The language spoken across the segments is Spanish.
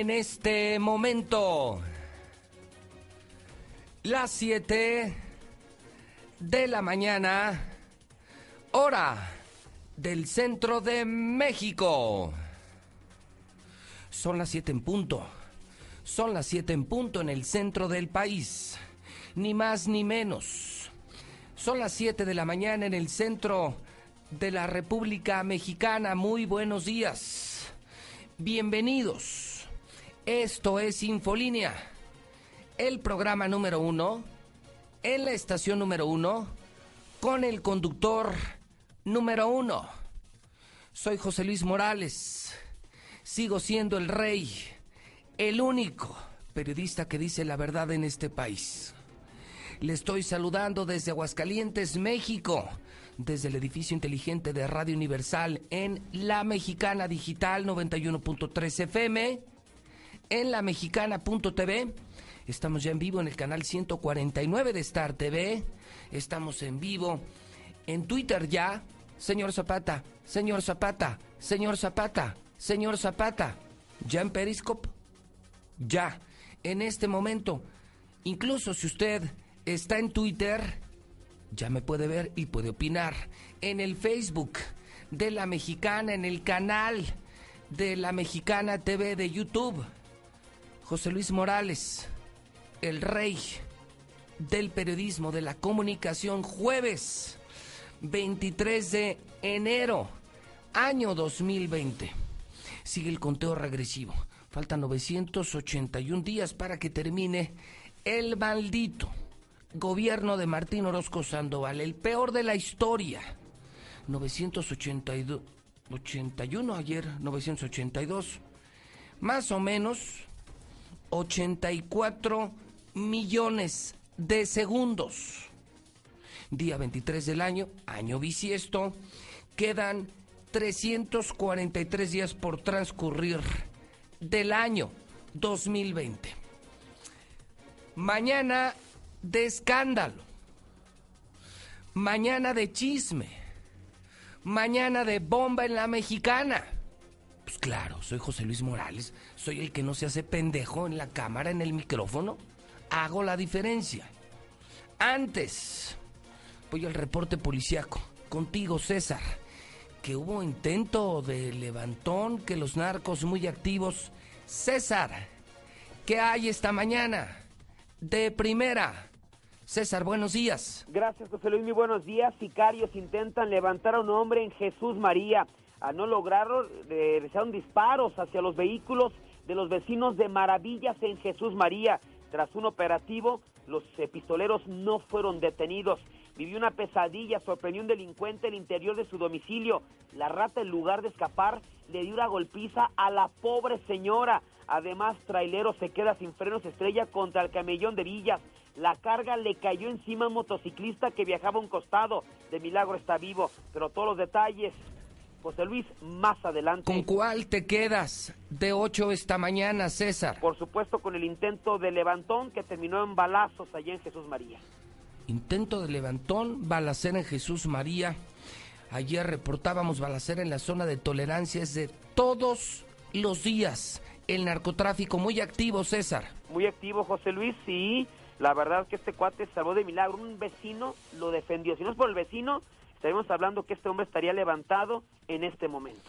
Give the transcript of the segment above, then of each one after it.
En este momento las 7 de la mañana, hora del centro de México. Son las 7 en punto. Son las 7 en punto en el centro del país. Ni más ni menos. Son las 7 de la mañana en el centro de la República Mexicana. Muy buenos días. Bienvenidos. Esto es Infolínea, el programa número uno, en la estación número uno, con el conductor número uno. Soy José Luis Morales. Sigo siendo el rey, el único periodista que dice la verdad en este país. Le estoy saludando desde Aguascalientes, México, desde el edificio inteligente de Radio Universal en La Mexicana Digital 91.3 FM, en la mexicana.tv. Estamos ya en vivo en el canal 149 de Star TV. Estamos en vivo en Twitter ya. Señor Zapata, señor Zapata, señor Zapata, señor Zapata. Ya en Periscope. Ya. En este momento. Incluso si usted está en Twitter, ya me puede ver y puede opinar. En el Facebook de La Mexicana, en el canal de La Mexicana TV de YouTube. José Luis Morales, el rey del periodismo, de la comunicación, jueves 23 de enero, año 2020. Sigue el conteo regresivo. Faltan 981 días para que termine el maldito gobierno de Martín Orozco Sandoval, el peor de la historia. 982, 81 ayer, 982. Más o menos 84 millones de segundos. Día 23 del año, año bisiesto, quedan 343 días por transcurrir del año 2020. Mañana de escándalo. Mañana de chisme. Mañana de bomba en la mexicana. Pues claro, soy José Luis Morales. Soy el que no se hace pendejo en la cámara, en el micrófono. Hago la diferencia. Antes, voy al reporte policiaco. Contigo, César. Que hubo intento de levantón, que los narcos muy activos. César, ¿qué hay esta mañana? De primera. César, buenos días. Gracias, José Luis. Muy buenos días. Sicarios intentan levantar a un hombre en Jesús María. Al no lograrlo, realizaron disparos hacia los vehículos de los vecinos de Maravillas en Jesús María. Tras un operativo, los pistoleros no fueron detenidos. Vivió una pesadilla, sorprendió un delincuente en el interior de su domicilio. La rata, en lugar de escapar, le dio una golpiza a la pobre señora. Además, trailero se queda sin frenos, estrella contra el camellón de Villas. La carga le cayó encima a un motociclista que viajaba a un costado. De milagro está vivo, pero todos los detalles, José Luis, más adelante. ¿Con cuál te quedas de 8 esta mañana, César? Por supuesto, con el intento de levantón que terminó en balazos allá en Jesús María. Intento de levantón, balacera en Jesús María. Ayer reportábamos balacera en la zona de tolerancia, es de todos los días. El narcotráfico muy activo, César. Muy activo, José Luis, sí. La verdad es que este cuate salvó de milagro. Un vecino lo defendió. Si no es por el vecino, estaríamos hablando que este hombre estaría levantado en este momento.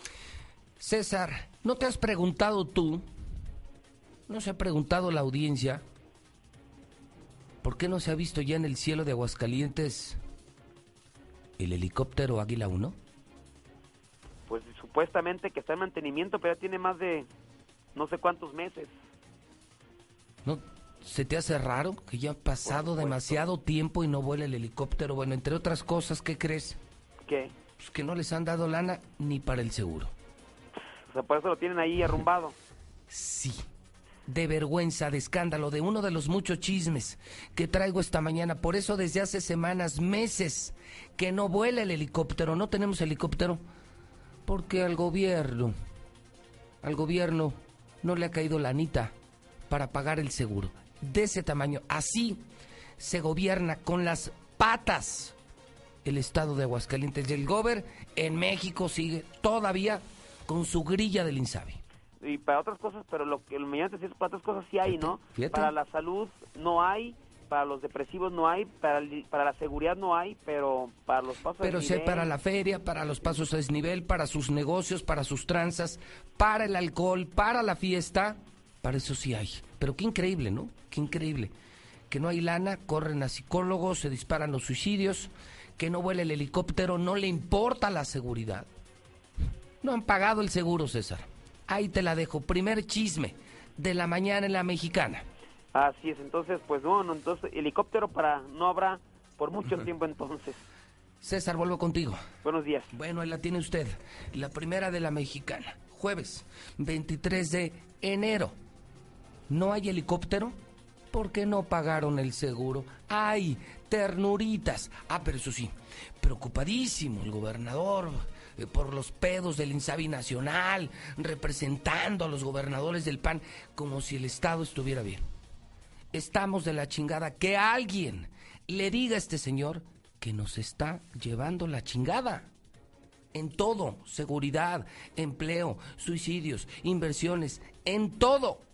César, ¿no te has preguntado tú? ¿No se ha preguntado la audiencia? ¿Por qué no se ha visto ya en el cielo de Aguascalientes el helicóptero Águila 1? Pues supuestamente que está en mantenimiento, pero ya tiene más de no sé cuántos meses. ¿No se te hace raro que ya ha pasado demasiado tiempo y no vuela el helicóptero? Bueno, entre otras cosas, ¿qué crees? ¿Qué? Pues que no les han dado lana ni para el seguro. O sea, por eso lo tienen ahí arrumbado. Sí, de vergüenza, de escándalo, de uno de los muchos chismes que traigo esta mañana. Por eso desde hace semanas, meses, que no vuela el helicóptero, no tenemos helicóptero, porque al gobierno, al gobierno no le ha caído la anita para pagar el seguro. De ese tamaño, así se gobierna con las patas el estado de Aguascalientes. Y el gober en México sigue todavía con su grilla del Insabi y para otras cosas, pero lo que mediante para otras cosas sí hay, ¿no? Para la salud no hay, para los depresivos no hay, para, para la seguridad no hay, pero para los pasos Pero sé para la feria, para los pasos a desnivel, para sus negocios, para sus tranzas, para el alcohol, para la fiesta, para eso sí hay. Pero qué increíble, ¿no? Qué increíble. Que no hay lana, corren a psicólogos, se disparan los suicidios, que no vuela el helicóptero, no le importa la seguridad. No han pagado el seguro, César. Ahí te la dejo. Primer chisme de la mañana en la mexicana. Así es, entonces, pues bueno, entonces helicóptero para no habrá por mucho tiempo entonces. César, vuelvo contigo. Buenos días. Bueno, ahí la tiene usted. La primera de la mexicana. Jueves 23 de enero. ¿No hay helicóptero? ¿Por qué no pagaron el seguro? ¡Ay! Ternuritas. Ah, pero eso sí, preocupadísimo el gobernador eh, por los pedos del Insabi Nacional, representando a los gobernadores del PAN, como si el Estado estuviera bien. Estamos de la chingada. Que alguien le diga a este señor que nos está llevando la chingada. En todo, seguridad, empleo, suicidios, inversiones, en todo.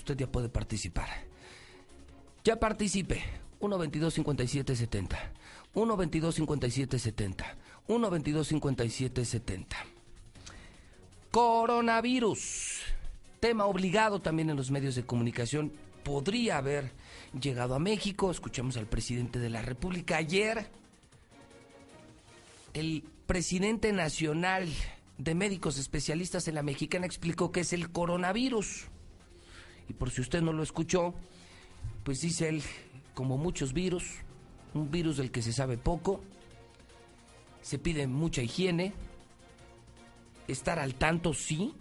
Usted ya puede participar. Ya participe. 1 22 57 70. 1 22 57 70. 1-22-57-70. Coronavirus. Tema obligado también en los medios de comunicación. Podría haber llegado a México. Escuchamos al presidente de la República ayer. El presidente nacional de médicos especialistas en la mexicana explicó que es el coronavirus. Y por si usted no lo escuchó, pues dice él, como muchos virus, un virus del que se sabe poco, se pide mucha higiene, estar al tanto, sí.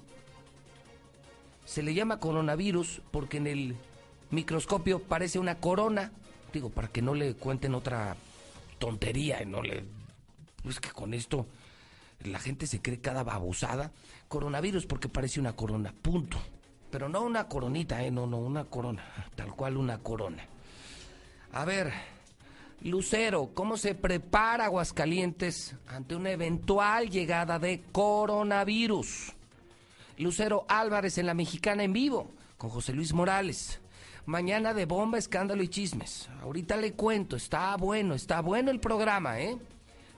Se le llama coronavirus porque en el microscopio parece una corona. Digo, para que no le cuenten otra tontería y no le... Pues que con esto la gente se cree cada babosada. Coronavirus porque parece una corona, punto. Pero no una coronita, ¿eh? No, no, una corona. Tal cual una corona. A ver, Lucero, ¿cómo se prepara Aguascalientes ante una eventual llegada de coronavirus? Lucero Álvarez en la Mexicana en vivo con José Luis Morales. Mañana de bomba, escándalo y chismes. Ahorita le cuento, está bueno, está bueno el programa, ¿eh?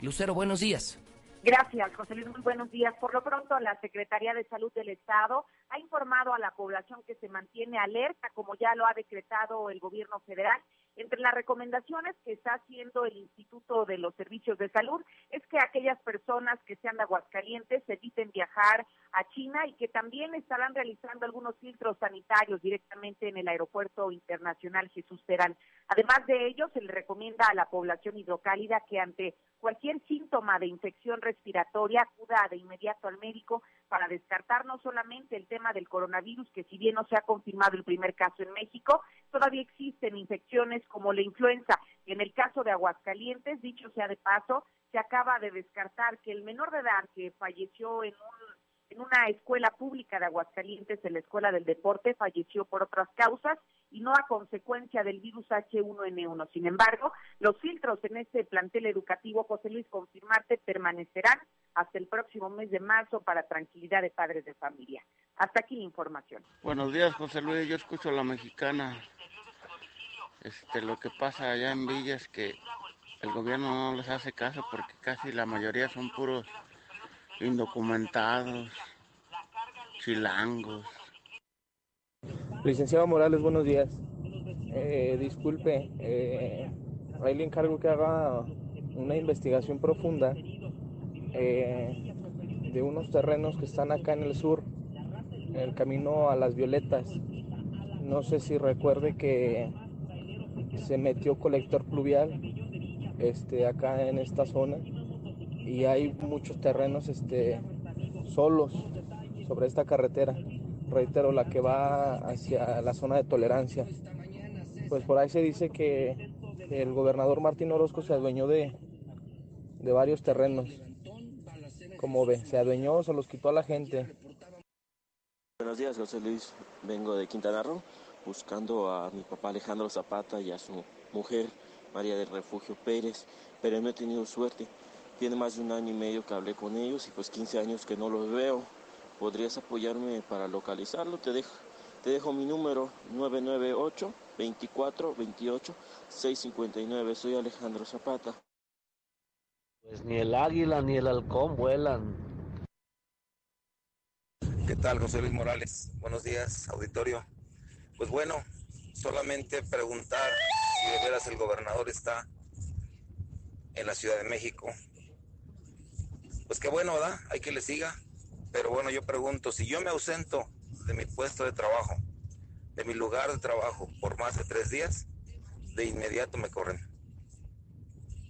Lucero, buenos días. Gracias, José Luis. Muy buenos días. Por lo pronto, la Secretaría de Salud del Estado ha informado a la población que se mantiene alerta, como ya lo ha decretado el gobierno federal, entre las recomendaciones que está haciendo el Instituto de los Servicios de Salud es que aquellas personas que sean de Aguascalientes eviten viajar a China y que también estarán realizando algunos filtros sanitarios directamente en el Aeropuerto Internacional Jesús Terán. Además de ello, se le recomienda a la población hidrocálida que ante cualquier síntoma de infección respiratoria acuda de inmediato al médico para descartar no solamente el tema del coronavirus, que si bien no se ha confirmado el primer caso en México, todavía existen infecciones como la influenza. En el caso de Aguascalientes, dicho sea de paso, se acaba de descartar que el menor de edad que falleció en en una escuela pública de Aguascalientes, en la Escuela del Deporte, falleció por otras causas y no a consecuencia del virus H1N1. Sin embargo, los filtros en este plantel educativo, José Luis, confirmarte, permanecerán hasta el próximo mes de marzo para tranquilidad de padres de familia. Hasta aquí la información. Buenos días, José Luis. Yo escucho a la mexicana. Este, lo que pasa allá en Villa es que el gobierno no les hace caso porque casi la mayoría son puros indocumentados, chilangos. Licenciado Morales, buenos días. Eh, disculpe, eh, ahí le encargo que haga una investigación profunda eh, de unos terrenos que están acá en el sur, en el camino a las Violetas. No sé si recuerde que se metió colector pluvial este, acá en esta zona y hay muchos terrenos este, solos sobre esta carretera. Reitero, la que va hacia la zona de tolerancia. Pues por ahí se dice que el gobernador Martín Orozco se adueñó de, de varios terrenos. Como ve, se adueñó, se los quitó a la gente. Buenos días, José Luis. Vengo de Quintana Roo buscando a mi papá Alejandro Zapata y a su mujer María del Refugio Pérez, pero no he tenido suerte. Tiene más de un año y medio que hablé con ellos y pues 15 años que no los veo. ¿Podrías apoyarme para localizarlo? Te dejo, te dejo mi número 998 24 28 659. Soy Alejandro Zapata. Pues ni el águila ni el halcón vuelan. ¿Qué tal, José Luis Morales? Buenos días, auditorio. Pues bueno, solamente preguntar si de veras el gobernador está en la Ciudad de México. Pues qué bueno, ¿verdad? Hay que le siga. Pero bueno, yo pregunto, si yo me ausento de mi puesto de trabajo, de mi lugar de trabajo por más de tres días, de inmediato me corren.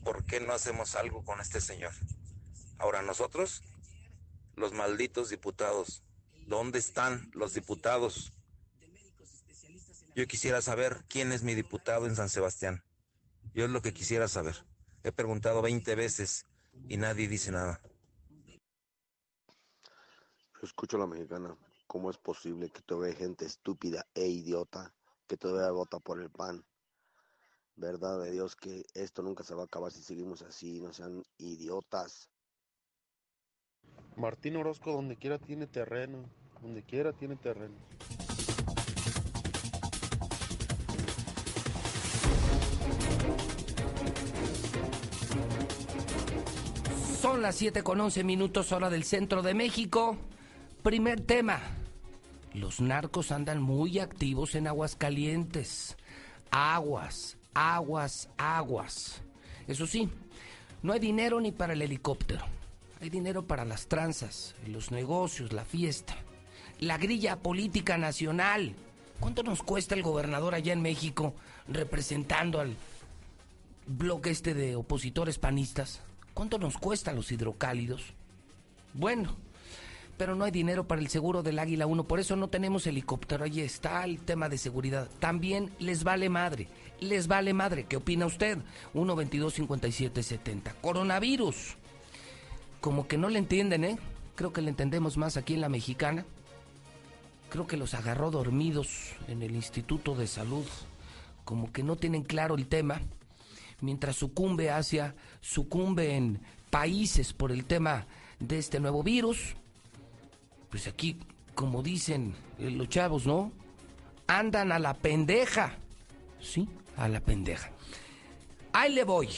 ¿Por qué no hacemos algo con este señor? Ahora nosotros, los malditos diputados, ¿dónde están los diputados? Yo quisiera saber quién es mi diputado en San Sebastián. Yo es lo que quisiera saber. He preguntado 20 veces y nadie dice nada. Escucho a la mexicana. ¿Cómo es posible que todavía hay gente estúpida e idiota que todavía vota por el PAN? Verdad de Dios que esto nunca se va a acabar si seguimos así, no sean idiotas. Martín Orozco donde quiera tiene terreno, donde quiera tiene terreno. Las 7 con 11 minutos hora del centro de México. Primer tema. Los narcos andan muy activos en Aguascalientes. Aguas, aguas, aguas. Eso sí, no hay dinero ni para el helicóptero. Hay dinero para las tranzas, los negocios, la fiesta, la grilla política nacional. ¿Cuánto nos cuesta el gobernador allá en México representando al bloque este de opositores panistas? ¿Cuánto nos cuesta los hidrocálidos? Bueno, pero no hay dinero para el seguro del Águila 1, por eso no tenemos helicóptero. Ahí está el tema de seguridad. También les vale madre, les vale madre. ¿Qué opina usted? 1 22 57 70. Coronavirus. Como que no le entienden, ¿eh? Creo que le entendemos más aquí en la mexicana. Creo que los agarró dormidos en el Instituto de Salud. Como que no tienen claro el tema. Mientras sucumbe Asia, sucumbe en países por el tema de este nuevo virus pues aquí, como dicen eh, los chavos, ¿no? Andan a la pendeja. Sí, a la pendeja. Ahí le voy.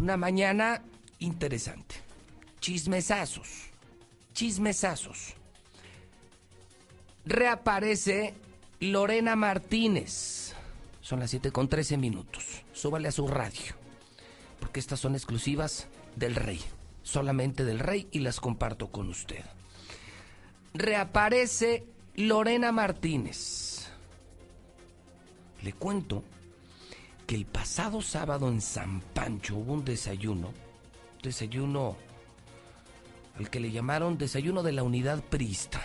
Una mañana interesante. Chismesazos. Chismesazos. Reaparece Lorena Martínez. Son las 7 con 13 minutos. Súbale a su radio. Porque estas son exclusivas del rey. Solamente del rey y las comparto con usted reaparece Lorena Martínez. Le cuento que el pasado sábado en San Pancho hubo un desayuno, desayuno al que le llamaron desayuno de la unidad prista.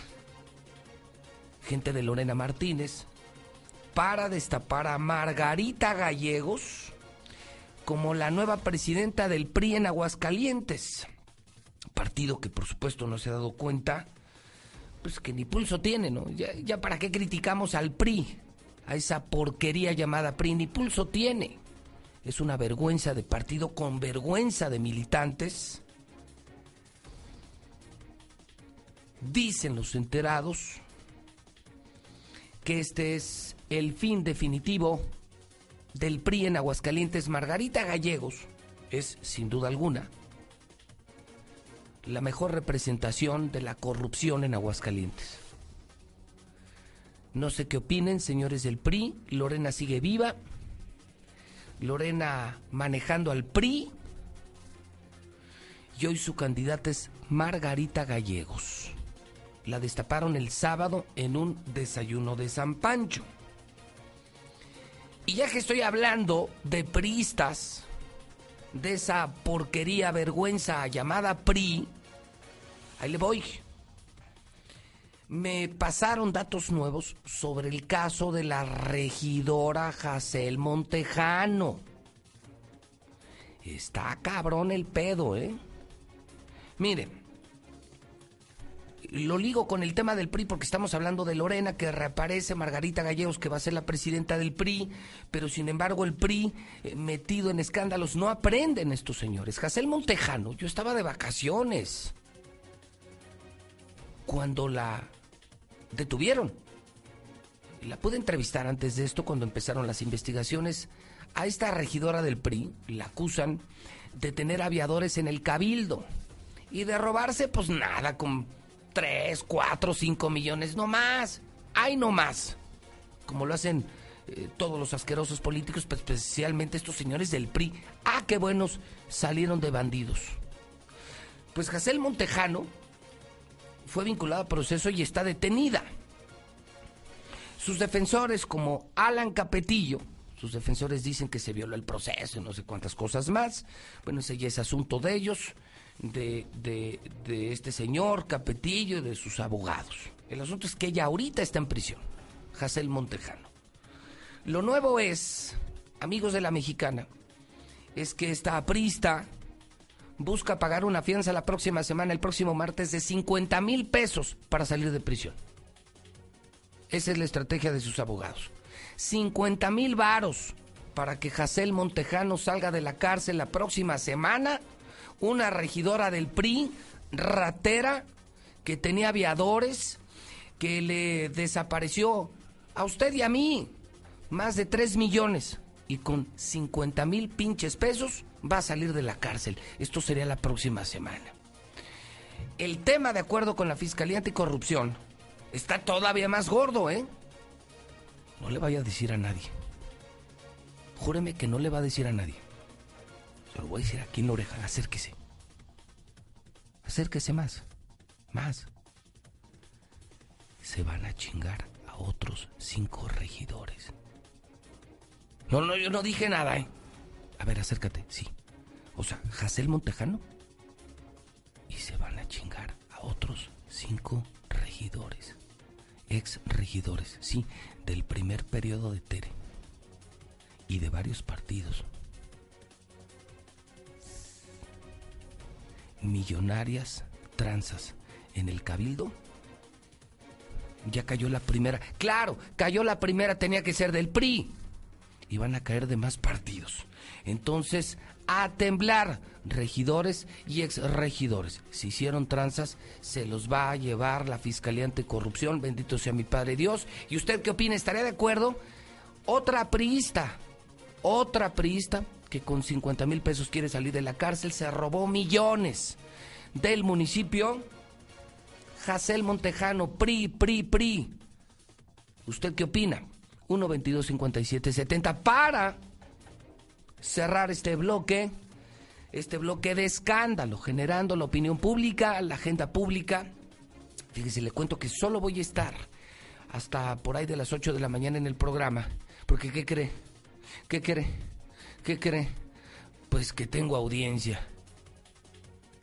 Gente de Lorena Martínez para destapar a Margarita Gallegos como la nueva presidenta del PRI en Aguascalientes. Partido que por supuesto no se ha dado cuenta pues que ni pulso tiene, ¿no? Ya, para qué criticamos al PRI. a esa porquería llamada PRI, ni pulso tiene. Es una vergüenza de partido con vergüenza de militantes. Dicen los enterados que este es el fin definitivo del PRI en Aguascalientes. Margarita Gallegos es, sin duda alguna, la mejor representación de la corrupción en Aguascalientes. No sé qué opinen, señores del PRI. Lorena sigue viva. Lorena manejando al PRI. Y hoy su candidata es Margarita Gallegos. La destaparon el sábado en un desayuno de San Pancho. Y ya que estoy hablando de priistas, de esa porquería vergüenza llamada PRI, ahí le voy. Me pasaron datos nuevos sobre el caso de la regidora Jacel Montejano. Está cabrón el pedo, ¿eh? Miren, lo ligo con el tema del PRI porque estamos hablando de Lorena, que reaparece, Margarita Gallegos, que va a ser la presidenta del PRI, pero sin embargo el PRI, eh, metido en escándalos, no aprenden estos señores. Jacel Montejano, yo estaba de vacaciones cuando la detuvieron. La pude entrevistar antes de esto, cuando empezaron las investigaciones. A esta regidora del PRI la acusan de tener aviadores en el cabildo y de robarse, pues nada, con 3, 4, 5 millones, no más. Hay no más. Como lo hacen eh, todos los asquerosos políticos, pues, especialmente estos señores del PRI. Ah, qué buenos salieron de bandidos. Pues Jacel Montejano fue vinculada a proceso y está detenida. Sus defensores, como Alan Capetillo, sus defensores dicen que se violó el proceso y no sé cuántas cosas más. Bueno, ese ya es asunto de ellos de, de, este señor Capetillo y de sus abogados. El asunto es que ella ahorita está en prisión, Jacel Montejano. Lo nuevo es, amigos de la mexicana, es que esta aprista busca pagar una fianza la próxima semana, el próximo martes, de 50 mil pesos para salir de prisión. Esa es la estrategia de sus abogados. 50 mil varos para que Jacel Montejano salga de la cárcel la próxima semana una regidora del PRI, ratera, que tenía aviadores, que le desapareció a usted y a mí más de 3 millones y con 50 mil pinches pesos va a salir de la cárcel. Esto sería la próxima semana. El tema, de acuerdo con la Fiscalía Anticorrupción, está todavía más gordo, ¿eh? No le vaya a decir a nadie. Júreme que no le va a decir a nadie. Se lo voy a decir aquí en la oreja, acérquese. Acérquese más, más. Se van a chingar a otros cinco regidores. No, no, yo no dije nada, ¿eh? A ver, acércate, sí. O sea, Jacel Montejano. Y se van a chingar a otros cinco regidores. Ex regidores, sí, del primer periodo de Tere. Y de varios partidos. Millonarias tranzas en el cabildo. Ya cayó la primera. Claro, cayó la primera, tenía que ser del PRI. Y van a caer de más partidos. Entonces, a temblar, regidores y exregidores. Si hicieron tranzas, se los va a llevar la Fiscalía Anticorrupción. Bendito sea mi Padre Dios. ¿Y usted qué opina? ¿Estaría de acuerdo? Otra priista, otra priista que con 50 mil pesos quiere salir de la cárcel, se robó millones del municipio. Jacel Montejano, PRI, PRI, PRI. ¿Usted qué opina? 1 22 57 70 para cerrar este bloque, este bloque de escándalo, generando la opinión pública, la agenda pública. Fíjese, le cuento que solo voy a estar hasta por ahí de las 8 de la mañana en el programa. Porque, ¿qué cree? ¿Qué cree? ¿Qué cree? Pues que tengo audiencia.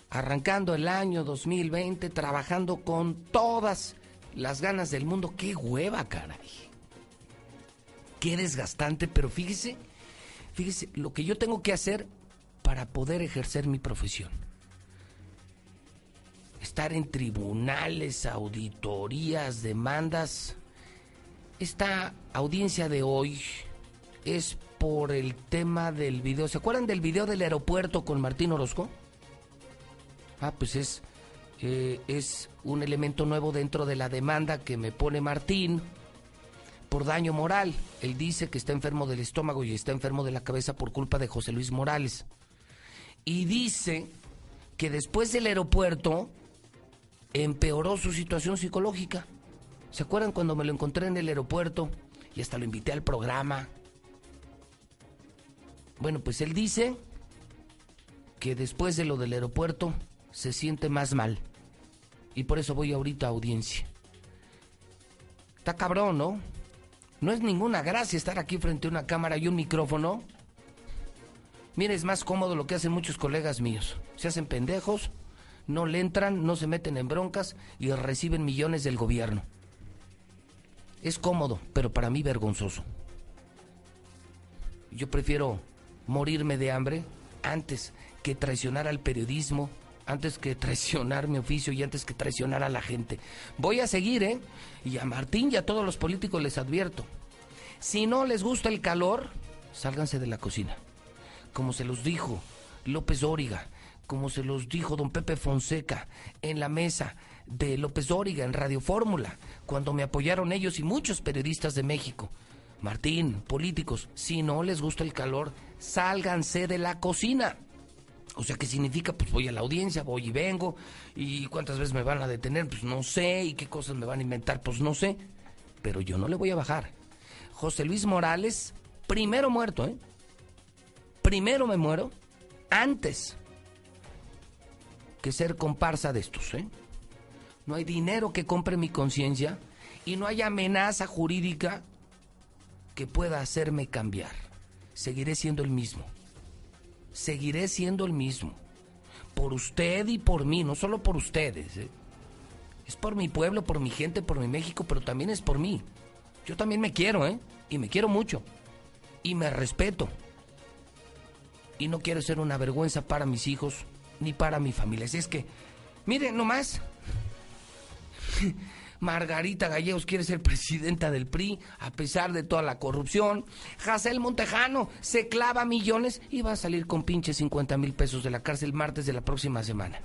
Arrancando el año 2020, trabajando con todas las ganas del mundo. ¡Qué hueva, caray! Qué desgastante, pero fíjese, fíjese, lo que yo tengo que hacer para poder ejercer mi profesión. Estar en tribunales, auditorías, demandas. esta audiencia de hoy es por el tema del video. ¿Se acuerdan del video del aeropuerto con Martín Orozco? Ah, pues es, eh, es un elemento nuevo dentro de la demanda que me pone Martín por daño moral. Él dice que está enfermo del estómago y está enfermo de la cabeza por culpa de José Luis Morales. Y dice que después del aeropuerto empeoró su situación psicológica. ¿Se acuerdan cuando me lo encontré en el aeropuerto y hasta lo invité al programa? Bueno, pues él dice que después de lo del aeropuerto se siente más mal. Y por eso voy ahorita a audiencia. Está cabrón, ¿no? No es ninguna gracia estar aquí frente a una cámara y un micrófono. Mire, es más cómodo lo que hacen muchos colegas míos. Se hacen pendejos, no le entran, no se meten en broncas y reciben millones del gobierno. Es cómodo, pero para mí vergonzoso. Yo prefiero morirme de hambre antes que traicionar al periodismo, antes que traicionar mi oficio y antes que traicionar a la gente. Voy a seguir, ¿eh? Y a Martín y a todos los políticos les advierto. Si no les gusta el calor, sálganse de la cocina. Como se los dijo López Dóriga, como se los dijo don Pepe Fonseca en la mesa de López Dóriga en Radio Fórmula, cuando me apoyaron ellos y muchos periodistas de México. Martín, políticos, si no les gusta el calor, sálganse de la cocina. O sea, ¿qué significa? Pues voy a la audiencia, voy y vengo. ¿Y cuántas veces me van a detener? Pues no sé. ¿Y qué cosas me van a inventar? Pues no sé. Pero yo no le voy a bajar. José Luis Morales, primero muerto, ¿eh? Primero me muero antes que ser comparsa de estos, ¿eh? No hay dinero que compre mi conciencia y no hay amenaza jurídica que pueda hacerme cambiar. Seguiré siendo el mismo. Seguiré siendo el mismo. Por usted y por mí, no solo por ustedes. ¿eh? Es por mi pueblo, por mi gente, por mi México, pero también es por mí. Yo también me quiero, ¿eh? Y me quiero mucho. Y me respeto. Y no quiero ser una vergüenza para mis hijos ni para mi familia. Así es que, miren nomás. Margarita Gallegos quiere ser presidenta del PRI a pesar de toda la corrupción. Jacel Montejano se clava millones y va a salir con pinche 50 mil pesos de la cárcel martes de la próxima semana.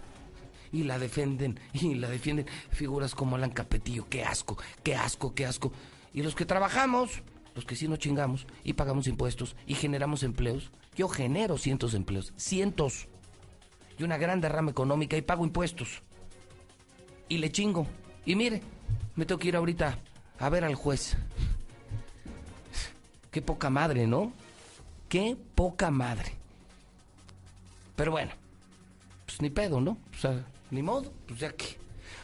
Y la defienden, y la defienden figuras como Alan Capetillo. Qué asco, qué asco, qué asco. Y los que trabajamos, los que sí nos chingamos y pagamos impuestos y generamos empleos, yo genero cientos de empleos, cientos. Y una gran derrama económica y pago impuestos. Y le chingo. Y mire, me tengo que ir ahorita a ver al juez. Qué poca madre, ¿no? Qué poca madre. Pero bueno, pues ni pedo, ¿no? O sea, ni modo, pues ya que.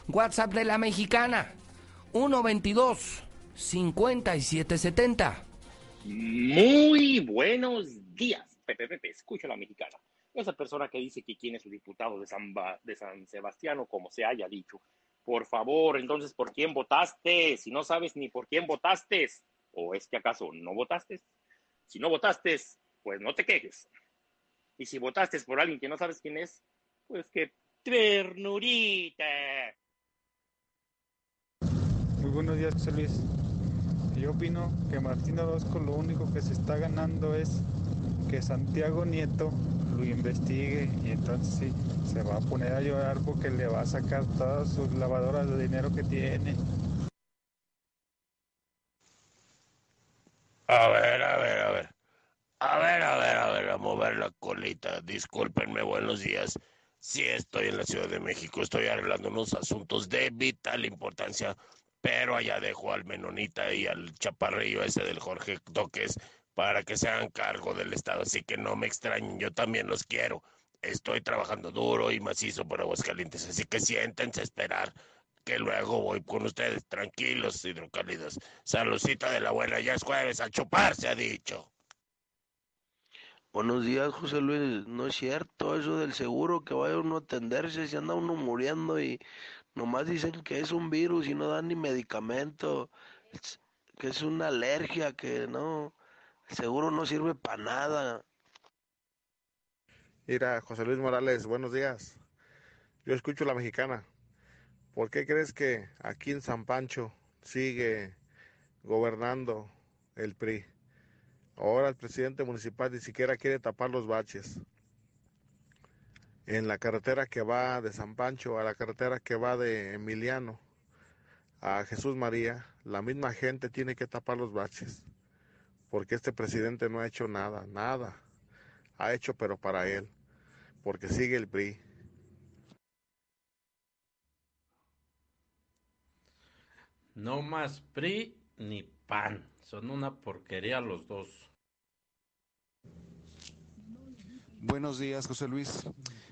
WhatsApp de la mexicana, 122 5770. Muy buenos días, Pepe Pepe, escucho a la mexicana. Esa persona que dice que quién es su diputado de San, de San Sebastián o como se haya dicho, por favor, entonces, ¿por quién votaste? Si no sabes ni por quién votaste, ¿o es que acaso no votaste? Si no votaste, pues no te quejes. Y si votaste por alguien que no sabes quién es, pues que ternurita. Muy buenos días, Luis. Yo opino que Martín Orozco lo único que se está ganando es que Santiago Nieto lo investigue y entonces sí, se va a poner a llorar porque le va a sacar todas sus lavadoras de dinero que tiene. A ver, a ver, a ver. A ver, a ver, a ver, a mover la colita. Discúlpenme, buenos días. Sí, estoy en la Ciudad de México, estoy arreglando unos asuntos de vital importancia, pero allá dejo al Menonita y al chaparrillo ese del Jorge Toques para que se hagan cargo del Estado, así que no me extrañen, yo también los quiero. Estoy trabajando duro y macizo por Aguascalientes, así que siéntense a esperar que luego voy con ustedes, tranquilos, hidrocálidos. Saludcita de la buena, ya es jueves, a chupar se ha dicho. Buenos días, José Luis. No es cierto eso del seguro que vaya uno a atenderse si anda uno muriendo y nomás dicen que es un virus y no dan ni medicamento, que es una alergia, que no, seguro no sirve para nada. Mira, José Luis Morales, buenos días. Yo escucho la mexicana. ¿Por qué crees que aquí en San Pancho sigue gobernando el PRI. Ahora el presidente municipal ni siquiera quiere tapar los baches. En la carretera que va de San Pancho a la carretera que va de Emiliano a Jesús María, la misma gente tiene que tapar los baches. Porque este presidente no ha hecho nada, nada. Ha hecho pero para él. Porque sigue el PRI. No más PRI ni PAN. Son una porquería los dos. Buenos días, José Luis.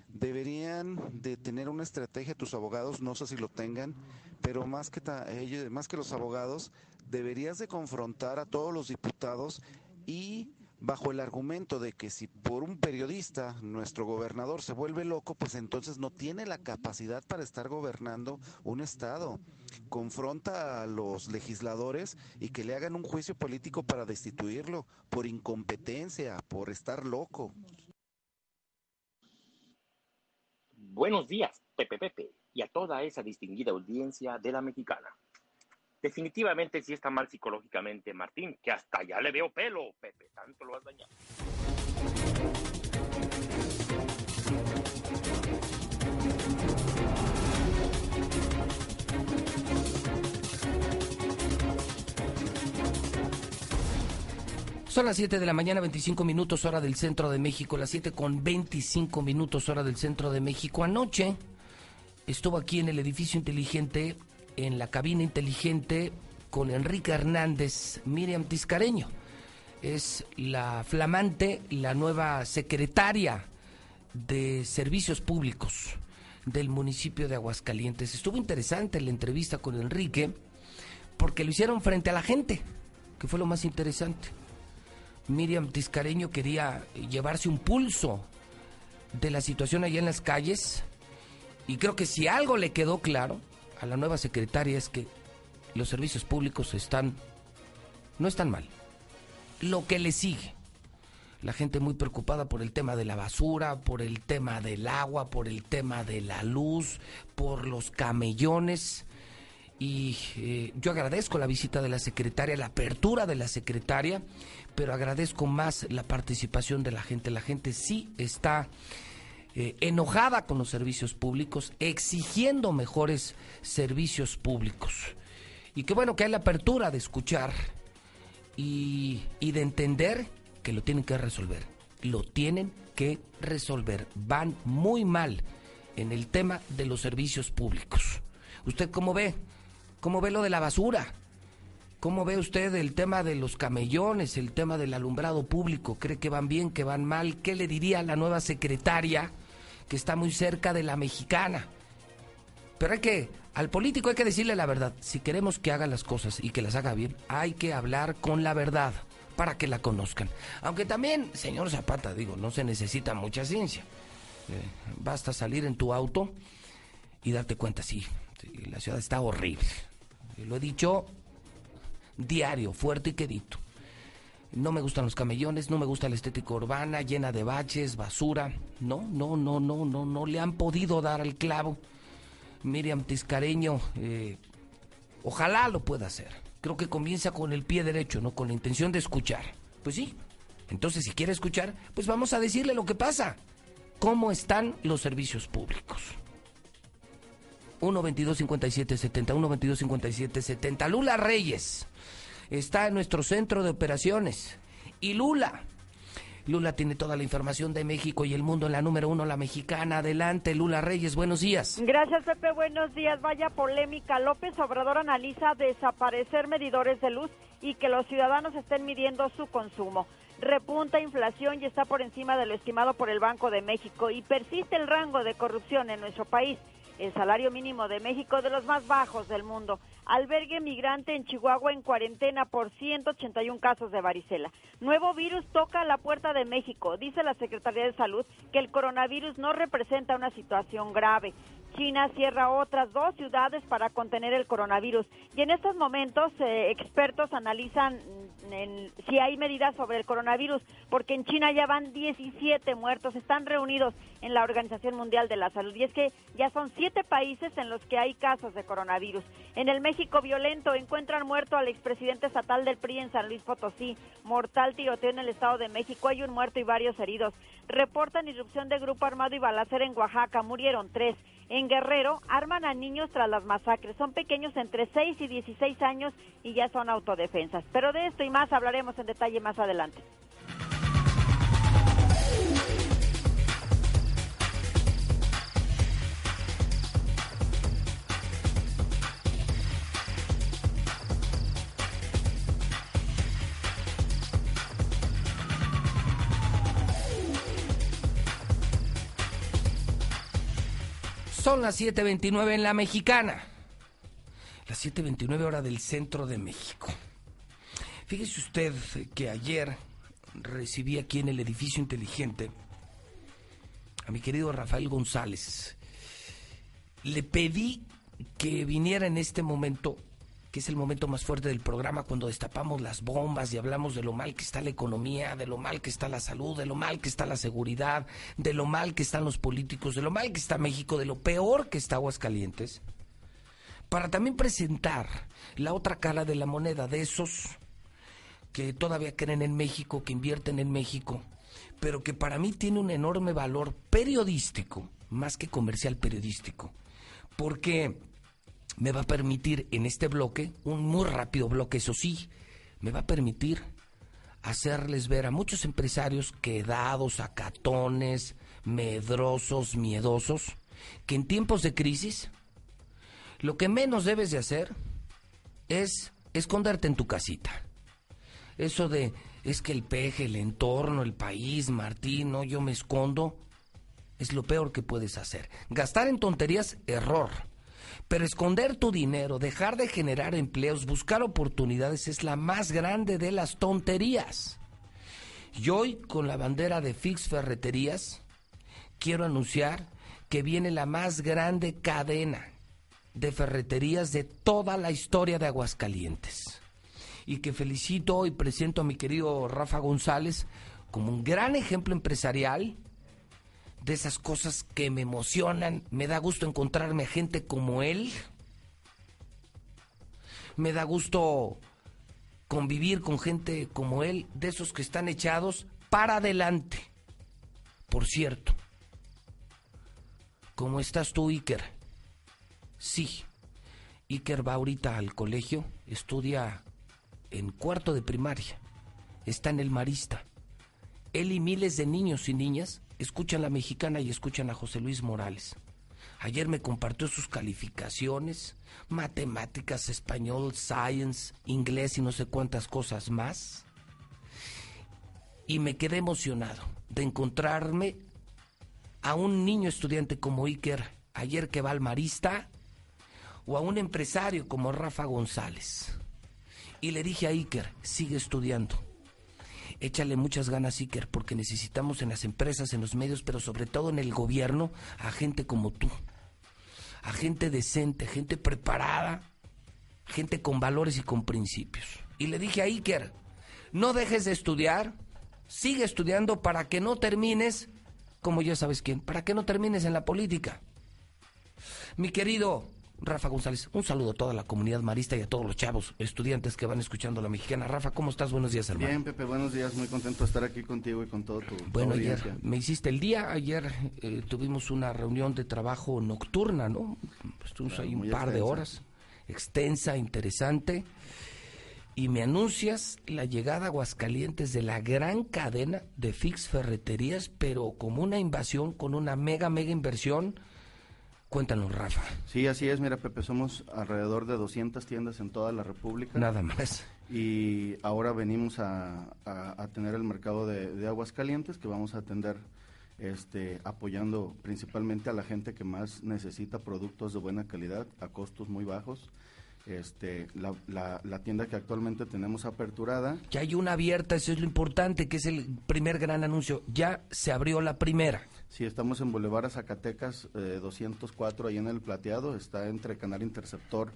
Deberían de tener una estrategia tus abogados, no sé si lo tengan, pero más que, ellos, más que los abogados, deberías de confrontar a todos los diputados y bajo el argumento de que si por un periodista nuestro gobernador se vuelve loco, pues entonces no tiene la capacidad para estar gobernando un estado. Confronta a los legisladores y que le hagan un juicio político para destituirlo por incompetencia, por estar loco. Buenos días, Pepe Pepe, y a toda esa distinguida audiencia de la mexicana. Definitivamente sí está mal psicológicamente Martín, que hasta ya le veo pelo, Pepe, tanto lo has dañado. Son las 7 de la mañana, 25 minutos hora del centro de México, las 7 con 25 minutos hora del centro de México. Anoche estuvo aquí en el edificio inteligente en la cabina inteligente con Enrique Hernández, Miriam Tiscareño. Es la flamante, la nueva secretaria de Servicios Públicos del municipio de Aguascalientes. Estuvo interesante la entrevista con Enrique porque lo hicieron frente a la gente, que fue lo más interesante. Miriam Tiscareño quería llevarse un pulso de la situación allá en las calles y creo que si algo le quedó claro a la nueva secretaria es que los servicios públicos están no están mal. Lo que le sigue. La gente muy preocupada por el tema de la basura, por el tema del agua, por el tema de la luz, por los camellones. Y eh, yo agradezco la visita de la secretaria, la apertura de la secretaria, pero agradezco más la participación de la gente. La gente sí está eh, enojada con los servicios públicos, exigiendo mejores servicios públicos. Y qué bueno que hay la apertura de escuchar y, y de entender que lo tienen que resolver. Lo tienen que resolver. Van muy mal en el tema de los servicios públicos. ¿Usted cómo ve? ¿Cómo ve lo de la basura? ¿Cómo ve usted el tema de los camellones, el tema del alumbrado público? ¿Cree que van bien, que van mal? ¿Qué le diría a la nueva secretaria que está muy cerca de la mexicana? Pero hay que, al político hay que decirle la verdad. Si queremos que haga las cosas y que las haga bien, hay que hablar con la verdad para que la conozcan. Aunque también, señor Zapata, digo, no se necesita mucha ciencia. Eh, basta salir en tu auto y darte cuenta, sí, sí, la ciudad está horrible. Lo he dicho diario, fuerte y quedito. No me gustan los camellones, no me gusta la estética urbana, llena de baches, basura. No, no, no, no, no, no le han podido dar al clavo. Miriam Tiscareño, eh, ojalá lo pueda hacer. Creo que comienza con el pie derecho, no con la intención de escuchar. Pues sí. Entonces, si quiere escuchar, pues vamos a decirle lo que pasa. ¿Cómo están los servicios públicos? 1 22 57 70 1 22 57 70 Lula Reyes está en nuestro centro de operaciones y Lula Lula tiene toda la información de México y el mundo en la número uno, la mexicana. Adelante, Lula Reyes, buenos días. Gracias, Pepe, buenos días. Vaya polémica. López Obrador analiza desaparecer medidores de luz y que los ciudadanos estén midiendo su consumo. Repunta inflación y está por encima de lo estimado por el Banco de México y persiste el rango de corrupción en nuestro país el salario mínimo de México de los más bajos del mundo. Albergue migrante en Chihuahua en cuarentena por 181 casos de varicela. Nuevo virus toca la puerta de México. Dice la Secretaría de Salud que el coronavirus no representa una situación grave. China cierra otras dos ciudades para contener el coronavirus. Y en estos momentos, eh, expertos analizan en, si hay medidas sobre el coronavirus, porque en China ya van 17 muertos, están reunidos en la Organización Mundial de la Salud. Y es que ya son siete países en los que hay casos de coronavirus. En el México violento encuentran muerto al expresidente estatal del PRI en San Luis Potosí. Mortal tiroteo en el Estado de México. Hay un muerto y varios heridos. Reportan irrupción de grupo armado y balacera en Oaxaca. Murieron tres. En Guerrero arman a niños tras las masacres. Son pequeños entre 6 y 16 años y ya son autodefensas. Pero de esto y más hablaremos en detalle más adelante. Son las 7.29 en la mexicana. Las 7.29 hora del centro de México. Fíjese usted que ayer recibí aquí en el edificio inteligente a mi querido Rafael González. Le pedí que viniera en este momento que es el momento más fuerte del programa cuando destapamos las bombas y hablamos de lo mal que está la economía, de lo mal que está la salud, de lo mal que está la seguridad, de lo mal que están los políticos, de lo mal que está México, de lo peor que está Aguascalientes, para también presentar la otra cara de la moneda de esos que todavía creen en México, que invierten en México, pero que para mí tiene un enorme valor periodístico, más que comercial periodístico, porque me va a permitir en este bloque, un muy rápido bloque, eso sí, me va a permitir hacerles ver a muchos empresarios quedados, acatones, medrosos, miedosos, que en tiempos de crisis lo que menos debes de hacer es esconderte en tu casita. Eso de es que el peje, el entorno, el país, Martín, no, yo me escondo, es lo peor que puedes hacer. Gastar en tonterías, error. Pero esconder tu dinero, dejar de generar empleos, buscar oportunidades es la más grande de las tonterías. Y hoy, con la bandera de Fix Ferreterías, quiero anunciar que viene la más grande cadena de ferreterías de toda la historia de Aguascalientes. Y que felicito y presento a mi querido Rafa González como un gran ejemplo empresarial de esas cosas que me emocionan. Me da gusto encontrarme a gente como él. Me da gusto convivir con gente como él, de esos que están echados para adelante. Por cierto, ¿cómo estás tú, Iker? Sí, Iker va ahorita al colegio, estudia en cuarto de primaria, está en el Marista. Él y miles de niños y niñas escuchan la mexicana y escuchan a José Luis Morales. Ayer me compartió sus calificaciones, matemáticas, español, science, inglés y no sé cuántas cosas más. Y me quedé emocionado de encontrarme a un niño estudiante como Iker ayer que va al Marista o a un empresario como Rafa González. Y le dije a Iker, sigue estudiando échale muchas ganas, Iker, porque necesitamos en las empresas, en los medios, pero sobre todo en el gobierno, a gente como tú. A gente decente, gente preparada, gente con valores y con principios. Y le dije a Iker, no dejes de estudiar, sigue estudiando para que no termines, como ya sabes quién, para que no termines en la política. Mi querido Rafa González. Un saludo a toda la comunidad marista y a todos los chavos, estudiantes que van escuchando la mexicana. Rafa, ¿cómo estás? Buenos días, hermano. Bien, Pepe, buenos días. Muy contento de estar aquí contigo y con todo tu Bueno, ayer me hiciste el día. Ayer eh, tuvimos una reunión de trabajo nocturna, ¿no? Estuvimos ahí un par de horas. Extensa, interesante. Y me anuncias la llegada a Aguascalientes de la gran cadena de Fix Ferreterías, pero como una invasión, con una mega, mega inversión Cuéntanos, Rafa. Sí, así es. Mira, Pepe, somos alrededor de 200 tiendas en toda la República. Nada más. Y ahora venimos a, tener el mercado de, de aguas calientes que vamos a atender este, apoyando principalmente a la gente que más necesita productos de buena calidad a costos muy bajos. Este, la, la, tienda que actualmente tenemos aperturada. Ya hay una abierta, eso es lo importante, que es el primer gran anuncio. Ya se abrió la primera. Sí, estamos en Boulevard Zacatecas 204, eh, ahí en el Plateado, está entre Canal Interceptor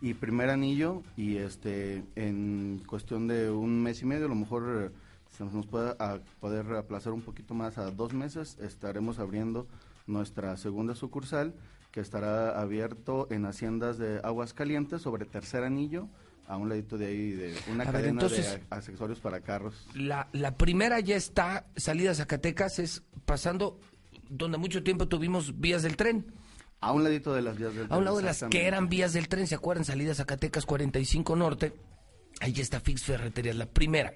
y primer anillo y este en cuestión de un mes y medio a lo mejor eh, se nos puede a poder aplazar un poquito más a dos meses estaremos abriendo nuestra segunda sucursal que estará abierto en haciendas de aguas calientes sobre tercer anillo a un ladito de ahí de una A ver, cadena entonces- de accesorios para carros La, la primera ya está, salida a Zacatecas, es pasando donde mucho tiempo tuvimos vías del tren. a un ladito de las vías del A un tren, lado de las que eran vías del tren, ¿se acuerdan? Salida Zacatecas 45 Norte. Ahí ya está Fix Ferreterías, la primera.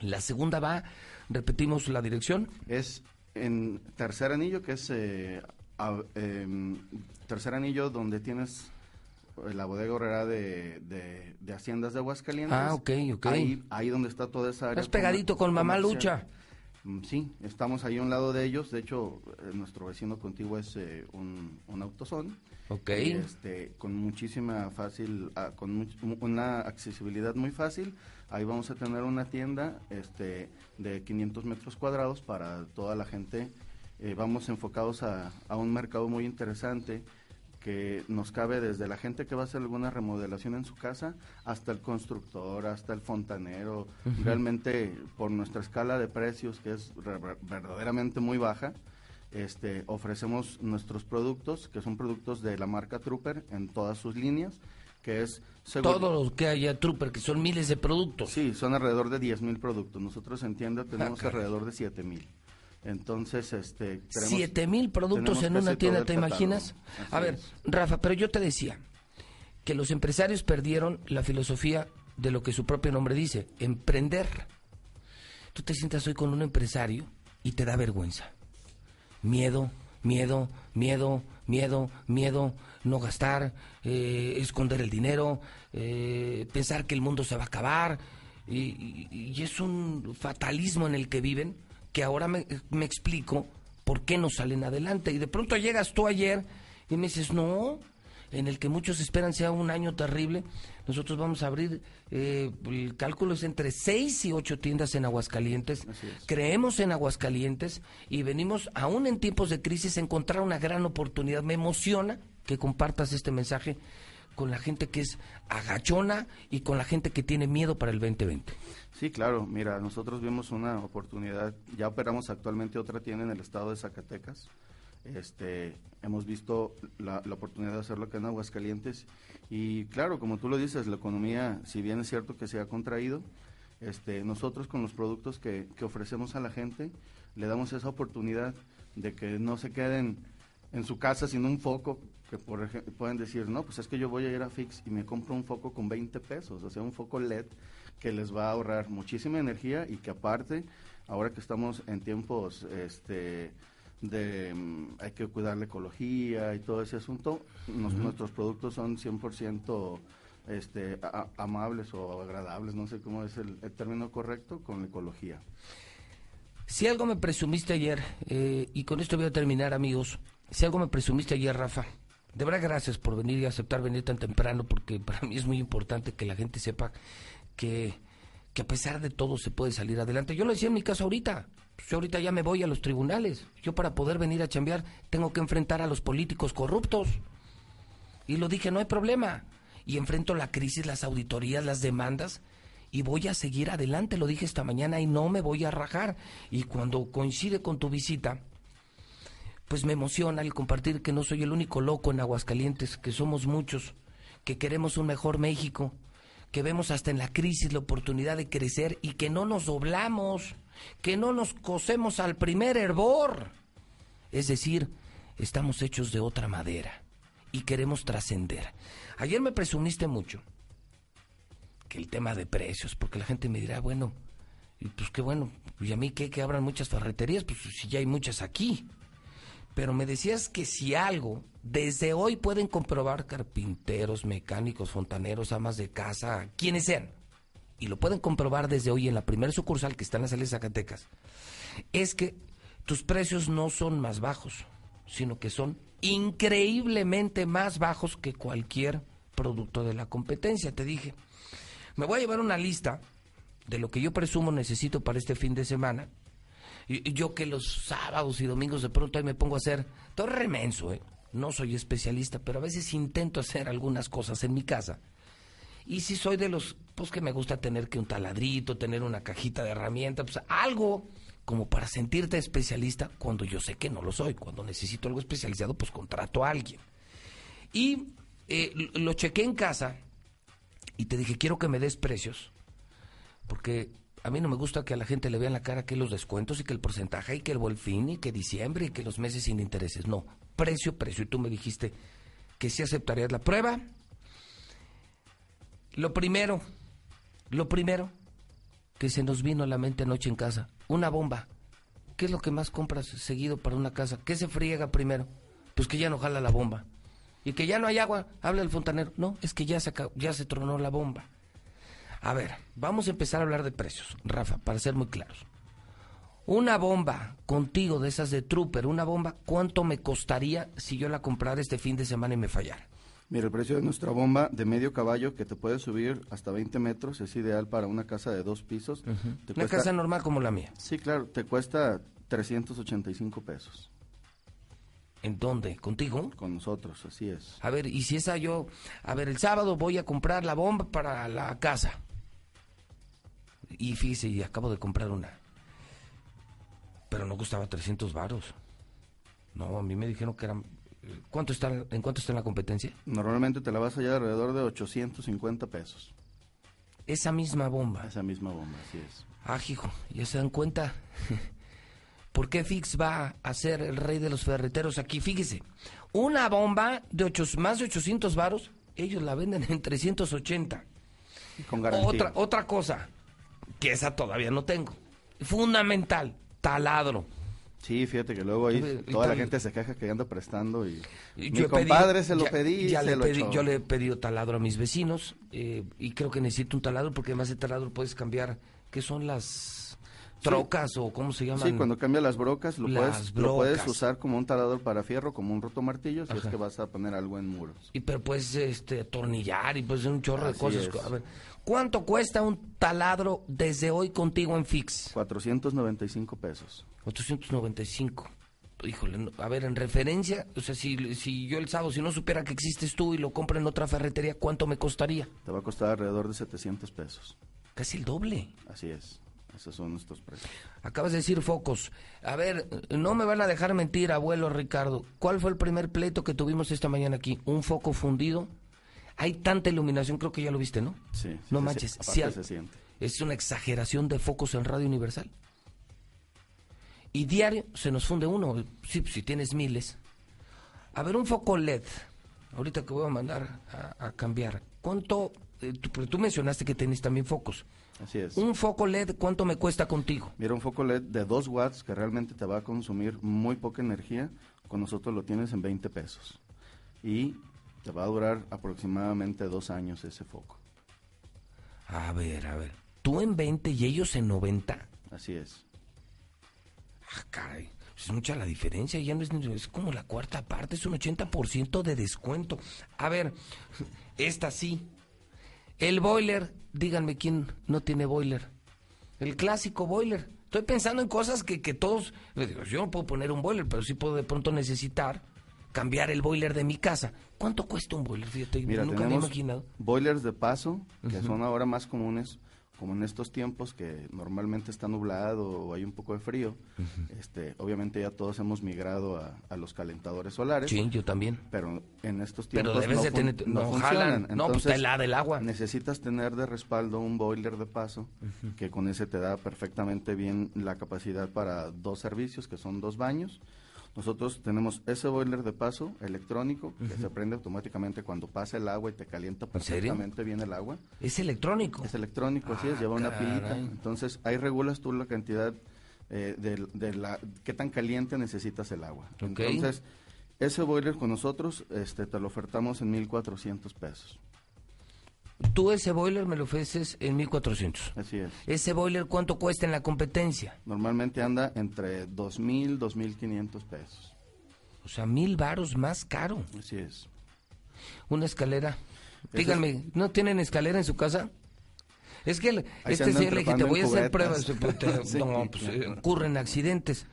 La segunda va, repetimos la dirección. Es en tercer anillo, que es eh, a- em, tercer anillo donde tienes la bodega horrera de, de, de Haciendas de Aguascalientes. Ah, ok, ok. Ahí, ahí donde está toda esa área. Estás pegadito con Mamá. Lucha. Mm, Sí, estamos ahí a un lado de ellos. De hecho, eh, nuestro vecino contigo es eh, un, un autosón. Ok. Este, con muchísima fácil, ah, con much- una accesibilidad muy fácil. Ahí vamos a tener una tienda este, de 500 metros cuadrados para toda la gente. Eh, vamos enfocados a, a un mercado muy interesante que nos cabe desde la gente que va a hacer alguna remodelación en su casa hasta el constructor, hasta el fontanero. Realmente por nuestra escala de precios que es verdaderamente muy baja, este, ofrecemos nuestros productos, que son productos de la marca Trooper en todas sus líneas, que es... seguro- Todo lo que haya Trooper, que son miles de productos. Sí, son alrededor de 10 mil productos. Nosotros en tienda tenemos caray. alrededor de 7 mil. Entonces, este... Siete mil productos en una tienda, ¿te imaginas? A ver, es. Rafa, pero yo te decía que los empresarios perdieron la filosofía de lo que su propio nombre dice, emprender. Tú te sientas hoy con un empresario y te da vergüenza. Miedo, miedo, miedo, miedo, miedo, no gastar, eh, esconder el dinero, eh, pensar que el mundo se va a acabar. Y, y- y es un fatalismo en el que viven que ahora me, me explico por qué no salen adelante. Y de pronto llegas tú ayer y me dices, no, en el que muchos esperan sea un año terrible. Nosotros vamos a abrir, eh, el cálculo es entre seis y ocho tiendas en Aguascalientes. Creemos en Aguascalientes y venimos, aún en tiempos de crisis, a encontrar una gran oportunidad. Me emociona que compartas este mensaje con la gente que es agachona y con la gente que tiene miedo para el 2020. Sí, claro. Mira, nosotros vimos una oportunidad. Ya operamos actualmente otra tienda en el estado de Zacatecas. Este, hemos visto la, oportunidad de hacerlo acá en Aguascalientes. Y claro, como tú lo dices, la economía, si bien es cierto que se ha contraído, este, nosotros con los productos que, que ofrecemos a la gente, le damos esa oportunidad de que no se queden en su casa sin un foco, que pueden decir, no, pues es que yo voy a ir a Fix y me compro un foco con 20 pesos, o sea, un foco LED que les va a ahorrar muchísima energía y que aparte, ahora que estamos en tiempos este de mm, hay que cuidar la ecología y todo ese asunto, nos- nuestros productos son 100% este, a- amables o agradables, no sé cómo es el, el término correcto, con la ecología. Si algo me presumiste ayer, eh, y con esto voy a terminar, amigos, si algo me presumiste ayer, Rafa, de verdad gracias por venir y aceptar venir tan temprano, porque para mí es muy importante que la gente sepa que, que a pesar de todo se puede salir adelante. Yo lo decía en mi caso ahorita, pues yo ahorita ya me voy a los tribunales. Yo para poder venir a chambear tengo que enfrentar a los políticos corruptos. Y lo dije, no hay problema. Y enfrento la crisis, las auditorías, las demandas. Y voy a seguir adelante, lo dije esta mañana, y no me voy a rajar. Y cuando coincide con tu visita, pues me emociona el compartir que no soy el único loco en Aguascalientes, que somos muchos, que queremos un mejor México, que vemos hasta en la crisis la oportunidad de crecer y que no nos doblamos, que no nos cosemos al primer hervor. Es decir, estamos hechos de otra madera y queremos trascender. Ayer me presumiste mucho que el tema de precios, porque la gente me dirá, bueno, pues qué bueno, y a mí qué, que abran muchas ferreterías, pues si ya hay muchas aquí. Pero me decías que si algo, desde hoy pueden comprobar carpinteros, mecánicos, fontaneros, amas de casa, quienes sean, y lo pueden comprobar desde hoy en la primera sucursal que está en la salida de Zacatecas, es que tus precios no son más bajos, sino que son increíblemente más bajos que cualquier producto de la competencia. Te dije, me voy a llevar una lista de lo que yo presumo necesito para este fin de semana. Yo que los sábados y domingos de pronto ahí me pongo a hacer, todo remenso, ¿eh? No soy especialista, pero a veces intento hacer algunas cosas en mi casa. Y si soy de los, pues que me gusta tener que un taladrito, tener una cajita de herramientas, pues algo como para sentirte especialista cuando yo sé que no lo soy. Cuando necesito algo especializado, pues contrato a alguien. Y eh, lo chequé en casa y te dije, quiero que me des precios, porque a mí no me gusta que a la gente le vea en la cara que los descuentos y que el porcentaje y que el bolfín y que diciembre y que los meses sin intereses. No, precio, precio. Y tú me dijiste que sí aceptarías la prueba. Lo primero, lo primero que se nos vino a la mente anoche en casa, una bomba. ¿Qué es lo que más compras seguido para una casa? ¿Qué se friega primero? Pues que ya no jala la bomba. Y que ya no hay agua, habla el fontanero. No, es que ya se, ya se tronó la bomba. A ver, vamos a empezar a hablar de precios, Rafa, para ser muy claros. Una bomba contigo de esas de Trooper, una bomba, ¿cuánto me costaría si yo la comprara este fin de semana y me fallara? Mira, el precio de nuestra bomba de medio caballo que te puede subir hasta 20 metros es ideal para una casa de dos pisos. una casa normal como la mía. Sí, claro, te cuesta 385 pesos. ¿En dónde? ¿Contigo? Con nosotros, así es. A ver, y si esa yo, a ver, el sábado voy a comprar la bomba para la casa. Y fíjese, y acabo de comprar una. Pero no costaba 300 varos. No, a mí me dijeron que eran... ¿Cuánto está, ¿En cuánto está en la competencia? Normalmente te la vas a hallar alrededor de 850 pesos. Esa misma bomba. Esa misma bomba, así es. Ah, hijo, ya se dan cuenta. ¿Por qué Fix va a ser el rey de los ferreteros aquí? Fíjese, una bomba de ocho, más de 800 varos, ellos la venden en 380. Con garantía. Otra, otra cosa, que esa todavía no tengo. Fundamental, taladro. Sí, fíjate que luego ahí toda la gente se queja que anda prestando y yo mi compadre se lo pedí, ya se le lo pedí, yo le he pedido taladro a mis vecinos eh, y creo que necesito un taladro porque además de taladro puedes cambiar, ¿qué son las trocas o cómo se llaman? Sí, cuando cambia las brocas lo, Las puedes, lo puedes usar como un taladro para fierro, como un rotomartillo, si es que vas a poner algo en muros. Y pero puedes este, atornillar y pues un chorro de cosas. es. A ver, ¿cuánto cuesta un taladro desde hoy contigo en Fix? 495 pesos. 895. Híjole, no- a ver, en referencia, o sea, si, si yo el sábado, si no supiera que existes tú y lo compro en otra ferretería, ¿cuánto me costaría? Te va a costar alrededor de 700 pesos. Casi el doble. Así es. Esos son nuestros precios. Acabas de decir focos. A ver, no me van a dejar mentir, abuelo Ricardo. ¿Cuál fue el primer pleito que tuvimos esta mañana aquí? ¿Un foco fundido? Hay tanta iluminación, creo que ya lo viste, ¿no? Sí. No manches, sí se siente. es una exageración de focos en Radio Universal. Y diario se nos funde uno. Sí, pues, si tienes miles. A ver, un foco LED. Ahorita que voy a mandar a, a cambiar. ¿Cuánto? eh, tú mencionaste que tenés también focos. Así es. Un foco LED, ¿cuánto me cuesta contigo? Mira, un foco LED de 2 watts que realmente te va a consumir muy poca energía, con nosotros lo tienes en 20 pesos. Y te va a durar aproximadamente dos años ese foco. A ver, a ver. Tú en 20 y ellos en 90. Así es. Ah, caray. Es mucha la diferencia, ya no es, es como la cuarta parte, es un 80% de descuento. A ver, esta sí. El boiler, díganme quién no tiene boiler. El clásico boiler. Estoy pensando en cosas que, que todos, yo no puedo poner un boiler, pero sí puedo de pronto necesitar cambiar el boiler de mi casa. ¿Cuánto cuesta un boiler? Fíjate, Mira, nunca me he imaginado. boilers de paso, que son ahora más comunes, como en estos tiempos que normalmente está nublado o hay un poco de frío. este, obviamente ya todos hemos migrado a, a los calentadores solares. Sí, yo también. Pero en estos Pero tiempos debes no, de tener- no funcionan. jalan. No, pues, helada el agua. Necesitas tener de respaldo un boiler de paso, que con ese te da perfectamente bien la capacidad para dos servicios, que son dos baños. Nosotros tenemos ese boiler de paso electrónico que se prende automáticamente cuando pasa el agua y te calienta perfectamente bien el agua. Es electrónico. Es electrónico, así es, Ah, lleva una pilita. Entonces ahí regulas tú la cantidad eh, de, de la qué tan caliente necesitas el agua. Entonces ese boiler con nosotros este, te lo ofertamos en 1.400 pesos. Tú ese boiler me lo ofreces en 1400. Así es. ¿Ese boiler cuánto cuesta en la competencia? Normalmente anda entre 2.000, 2.500 pesos. O sea, mil varos más caro. Así es. Una escalera. Díganme, ¿no tienen escalera en su casa? Es que el- este sí le dije, te voy a hacer pruebas. pues, Sí, no, pues, claro. eh, ocurren accidentes.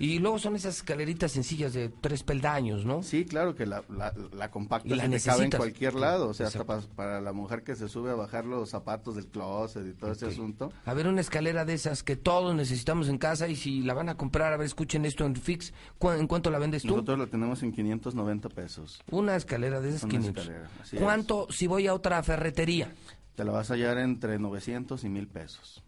Y luego son esas escaleritas sencillas de tres peldaños, ¿no? Sí, claro que la, la, la compacta Y la se te cabe en cualquier lado, o sea, hasta para, para la mujer que se sube a bajar los zapatos del closet y todo ese asunto. A ver, una escalera de esas que todos necesitamos en casa y si la van a comprar, a ver, escuchen esto en Fix, ¿cu- ¿en cuánto la vendes tú? Nosotros la tenemos en 590 pesos. Una escalera de esas Una 500. escalera, es. ¿Cuánto si voy a otra ferretería? Te la vas a hallar entre 900 y 1000 pesos.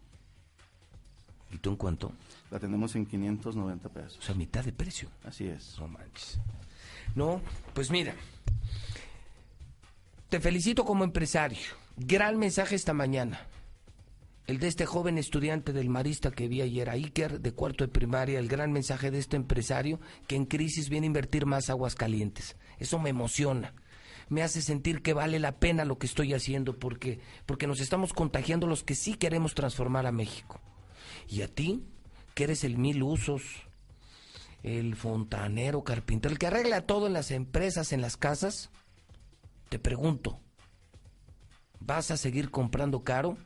¿Y tú en cuánto? La tenemos en 590 pesos. O sea, mitad de precio. Así es. No manches. No, pues mira. Te felicito como empresario. Gran mensaje esta mañana. El de este joven estudiante del Marista que vi ayer, a Iker, de cuarto de primaria, el gran mensaje de este empresario que en crisis viene a invertir más aguas calientes. Eso me emociona. Me hace sentir que vale la pena lo que estoy haciendo porque, porque nos estamos contagiando los que sí queremos transformar a México. Y a ti, que eres el mil usos, el fontanero, carpintero, el que arregla todo en las empresas, en las casas, te pregunto, ¿vas a seguir comprando caro?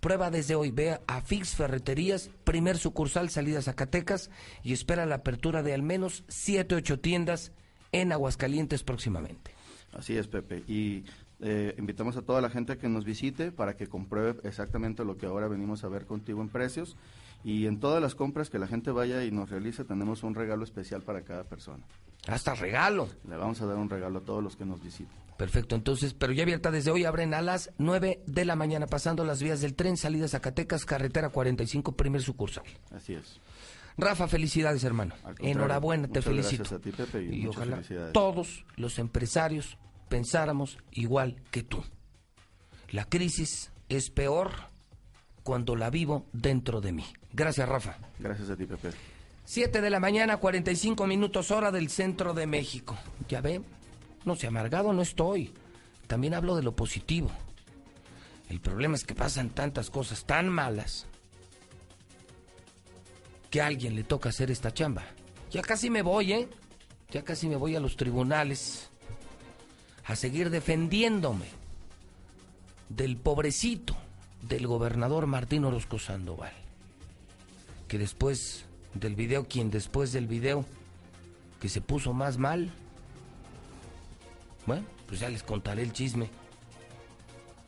Prueba desde hoy, ve a Fix Ferreterías, primer sucursal, salida Zacatecas, y espera la apertura de al menos 7, 8 tiendas en Aguascalientes próximamente. Así es, Pepe. Y eh, invitamos a toda la gente que nos visite para que compruebe exactamente lo que ahora venimos a ver contigo en precios. Y en todas las compras que la gente vaya y nos realice, tenemos un regalo especial para cada persona. Hasta regalo. Le vamos a dar un regalo a todos los que nos visiten. Perfecto, entonces, pero ya abierta desde hoy, abren a las 9 de la mañana, pasando las vías del tren, salida Zacatecas, carretera 45, primer sucursal. Así es. Rafa, felicidades, hermano. Enhorabuena, te felicito. gracias a ti, Pepe, y y ojalá todos los empresarios pensáramos igual que tú. La crisis es peor cuando la vivo dentro de mí. Gracias, Rafa. Gracias a ti, Pepe. 7 de la mañana, 45 minutos hora del centro de México. Ya ve, no sé, amargado no estoy. También hablo de lo positivo. El problema es que pasan tantas cosas tan malas que a alguien le toca hacer esta chamba. Ya casi me voy, ¿eh? Ya casi me voy a los tribunales a seguir defendiéndome del pobrecito del gobernador Martín Orozco Sandoval. Que después del video, quien después del video que se puso más mal, bueno, pues ya les contaré el chisme.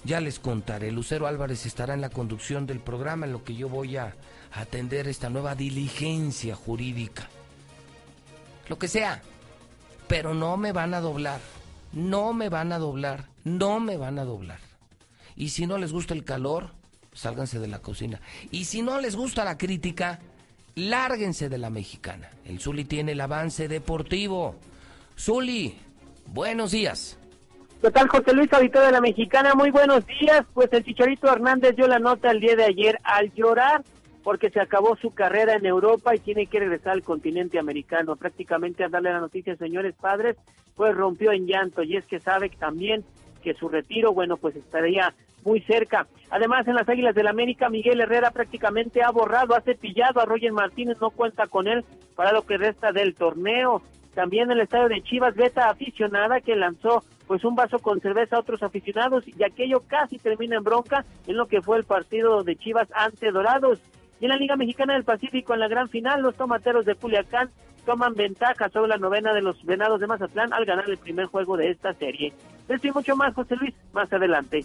Ya les contaré. Lucero Álvarez estará en la conducción del programa en lo que yo voy a atender esta nueva diligencia jurídica. Lo que sea. Pero no me van a doblar. No me van a doblar. No me van a doblar. Y si no les gusta el calor, sálganse de la cocina. Y si no les gusta la crítica, lárguense de la mexicana. El Zuli tiene el avance deportivo. Zuli, buenos días. ¿Qué tal, José Luis, auditor de la Mexicana? Muy buenos días. Pues el Chicharito Hernández dio la nota el día de ayer al llorar porque se acabó su carrera en Europa y tiene que regresar al continente americano. Prácticamente a darle la noticia, señores padres, pues rompió en llanto y es que sabe también que su retiro, bueno, pues estaría muy cerca. Además, en las Águilas del América, Miguel Herrera prácticamente ha borrado, ha cepillado a Roger Martínez, no cuenta con él para lo que resta del torneo. También el estadio de Chivas, Beta aficionada que lanzó pues un vaso con cerveza a otros aficionados y aquello casi termina en bronca en lo que fue el partido de Chivas ante Dorados. Y en la Liga Mexicana del Pacífico, en la gran final, los tomateros de Culiacán toman ventaja sobre la novena de los Venados de Mazatlán al ganar el primer juego de esta serie. Esto y mucho más, José Luis, más adelante.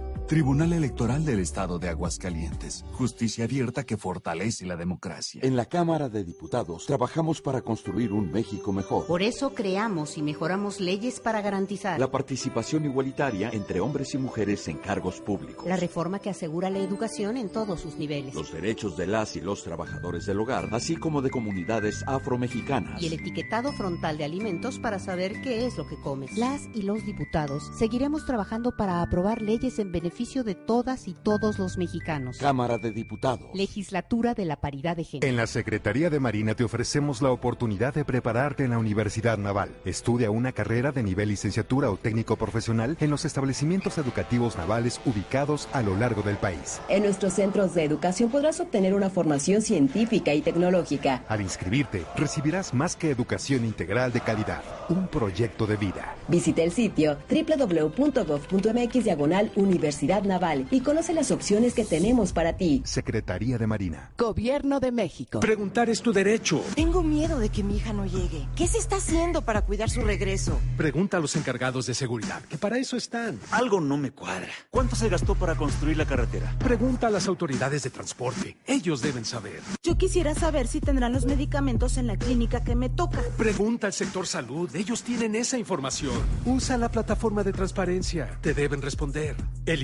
Tribunal Electoral del Estado de Aguascalientes. Justicia abierta que fortalece la democracia. En la Cámara de Diputados trabajamos para construir un México mejor. Por eso creamos y mejoramos leyes para garantizar la participación igualitaria entre hombres y mujeres en cargos públicos. La reforma que asegura la educación en todos sus niveles. Los derechos de las y los trabajadores del hogar, así como de comunidades afromexicanas. Y el etiquetado frontal de alimentos para saber qué es lo que comes. Las y los diputados seguiremos trabajando para aprobar leyes en beneficio de todas y todos los mexicanos. Cámara de Diputados. Legislatura de la Paridad de Género. En la Secretaría de Marina te ofrecemos la oportunidad de prepararte en la Universidad Naval. Estudia una carrera de nivel licenciatura o técnico profesional en los establecimientos educativos navales ubicados a lo largo del país. En nuestros centros de educación podrás obtener una formación científica y tecnológica. Al inscribirte, recibirás más que educación integral de calidad, un proyecto de vida. Visita el sitio www.gov.mx diagonal Universidad Naval y conoce las opciones que tenemos para ti. Secretaría de Marina. Gobierno de México. Preguntar es tu derecho. Tengo miedo de que mi hija no llegue. ¿Qué se está haciendo para cuidar su regreso? Pregunta a los encargados de seguridad, que para eso están. Algo no me cuadra. ¿Cuánto se gastó para construir la carretera? Pregunta a las autoridades de transporte. Ellos deben saber. Yo quisiera saber si tendrán los medicamentos en la clínica que me toca. Pregunta al sector salud. Ellos tienen esa información. Usa la plataforma de transparencia. Te deben responder. El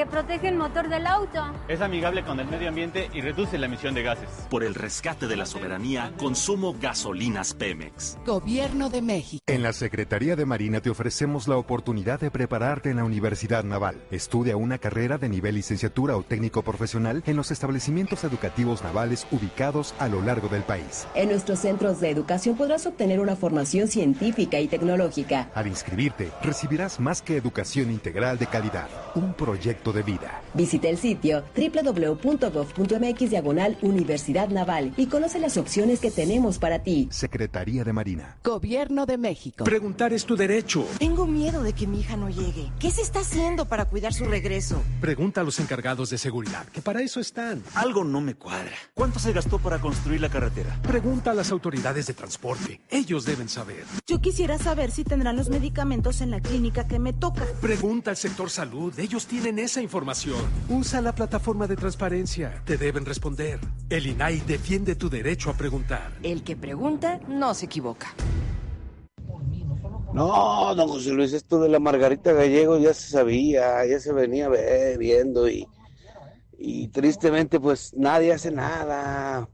que protege el motor del auto. Es amigable con el medio ambiente y reduce la emisión de gases. Por el rescate de la soberanía, consumo gasolinas Pemex. Gobierno de México. En la Secretaría de Marina te ofrecemos la oportunidad de prepararte en la Universidad Naval. Estudia una carrera de nivel licenciatura o técnico profesional en los establecimientos educativos navales ubicados a lo largo del país. En nuestros centros de educación podrás obtener una formación científica y tecnológica. Al inscribirte, recibirás más que educación integral de calidad, un proyecto de vida. Visita el sitio www.gov.mx diagonal Universidad Naval y conoce las opciones que tenemos para ti. Secretaría de Marina. Gobierno de México. Preguntar es tu derecho. Tengo miedo de que mi hija no llegue. ¿Qué se está haciendo para cuidar su regreso? Pregunta a los encargados de seguridad, que para eso están. Algo no me cuadra. ¿Cuánto se gastó para construir la carretera? Pregunta a las autoridades de transporte. Ellos deben saber. Yo quisiera saber si tendrán los medicamentos en la clínica que me toca. Pregunta al sector salud. Ellos tienen esa información. Usa la plataforma de transparencia. Te deben responder. El INAI defiende tu derecho a preguntar. El que pregunta no se equivoca. No, don José Luis, esto de la Margarita Gallego ya se sabía, ya se venía viendo y, y tristemente pues nadie hace nada.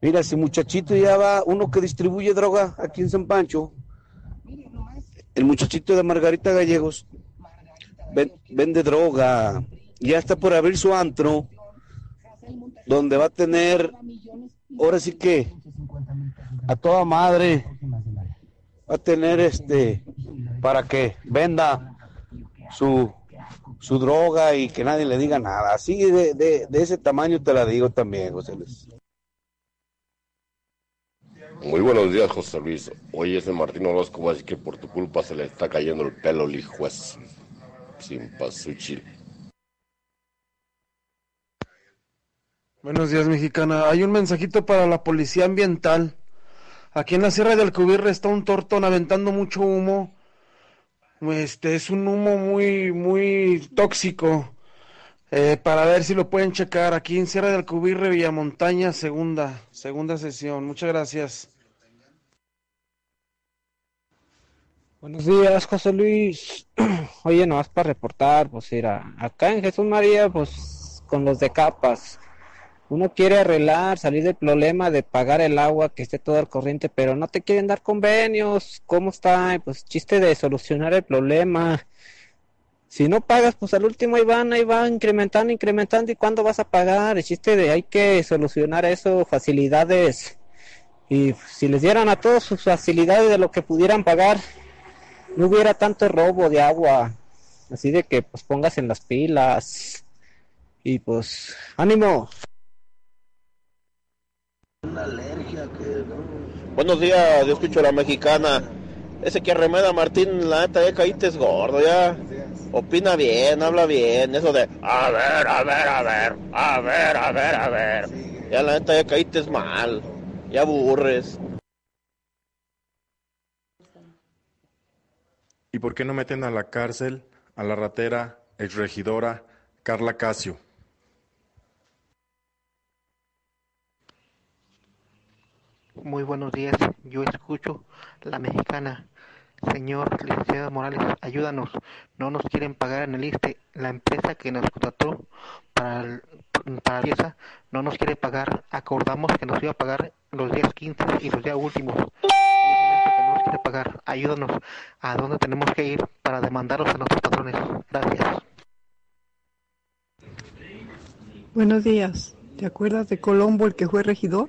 Mira, ese muchachito ya va, uno que distribuye droga aquí en San Pancho, el muchachito de Margarita Gallegos, vende droga, ya está por abrir su antro, donde va a tener, ahora sí que, a toda madre, va a tener este, para que venda su, su droga y que nadie le diga nada. Así de, de, de ese tamaño te la digo también, José Luis. Muy buenos días, José Luis. Hoy ese Martín Orozco va a decir que por tu culpa se le está cayendo el pelo al Buenos días, mexicana. Hay un mensajito para la policía ambiental. Aquí en la Sierra del Cubirre está un tortón aventando mucho humo. Este es un humo muy, muy tóxico. Eh, para ver si lo pueden checar aquí en Sierra del Cubirre, Villamontaña, segunda, segunda sesión. Muchas gracias. Buenos días, José Luis. Oye, nomás para reportar, pues mira, acá en Jesús María, pues con los de capas, uno quiere arreglar, salir del problema de pagar el agua, que esté todo al corriente, pero no te quieren dar convenios. ¿Cómo está? Pues chiste de solucionar el problema. Si no pagas, pues al último ahí van, ahí van incrementando, incrementando. ¿Y cuándo vas a pagar? El chiste de hay que solucionar eso, facilidades. Y si les dieran a todos sus facilidades de lo que pudieran pagar, no hubiera tanto robo de agua. Así de que pues pongas en las pilas. Y pues, ánimo. Una alergia que Buenos días, yo escucho a la mexicana. Ese que arremeda Martín, la neta ya caíste es gordo, ya. Opina bien, habla bien. Eso de, a ver, a ver, a ver, a ver, a ver, a ver. Ya la neta ya caíste es mal. Ya aburres. ¿Y por qué no meten a la cárcel a la ratera exregidora Carla Casio? Muy buenos días, yo escucho la mexicana. Señor licenciado Morales, ayúdanos. No nos quieren pagar en el ISTE. La empresa que nos contrató para, para la pieza no nos quiere pagar. Acordamos que nos iba a pagar los días 15 y los días últimos. Que pagar. Ayúdanos. ¿A dónde tenemos que ir para demandarlos a nuestros patrones? Gracias. Buenos días. ¿Te acuerdas de Colombo, el que fue regidor?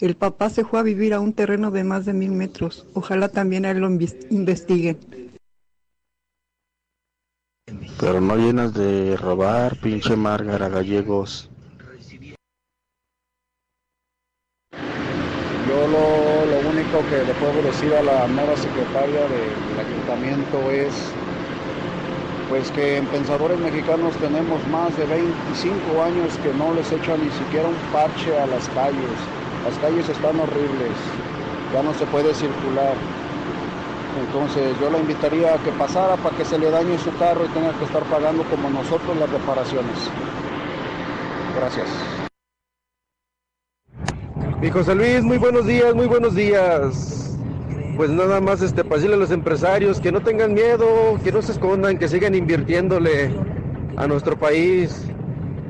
El papá se fue a vivir a un terreno de más de mil metros. Ojalá también a él lo inves- investiguen. Pero no llenas de robar, pinche Márgara Gallegos. Yo lo, lo único que le puedo decir a la nueva secretaria del ayuntamiento es pues que en Pensadores Mexicanos tenemos más de 25 años que no les echan ni siquiera un parche a las calles. Las calles están horribles, ya no se puede circular. Entonces yo la invitaría a que pasara para que se le dañe su carro y tenga que estar pagando como nosotros las reparaciones. Gracias. Mi José Luis, muy buenos días, muy buenos días. Pues nada más este para decirle a los empresarios que no tengan miedo, que no se escondan, que sigan invirtiéndole a nuestro país.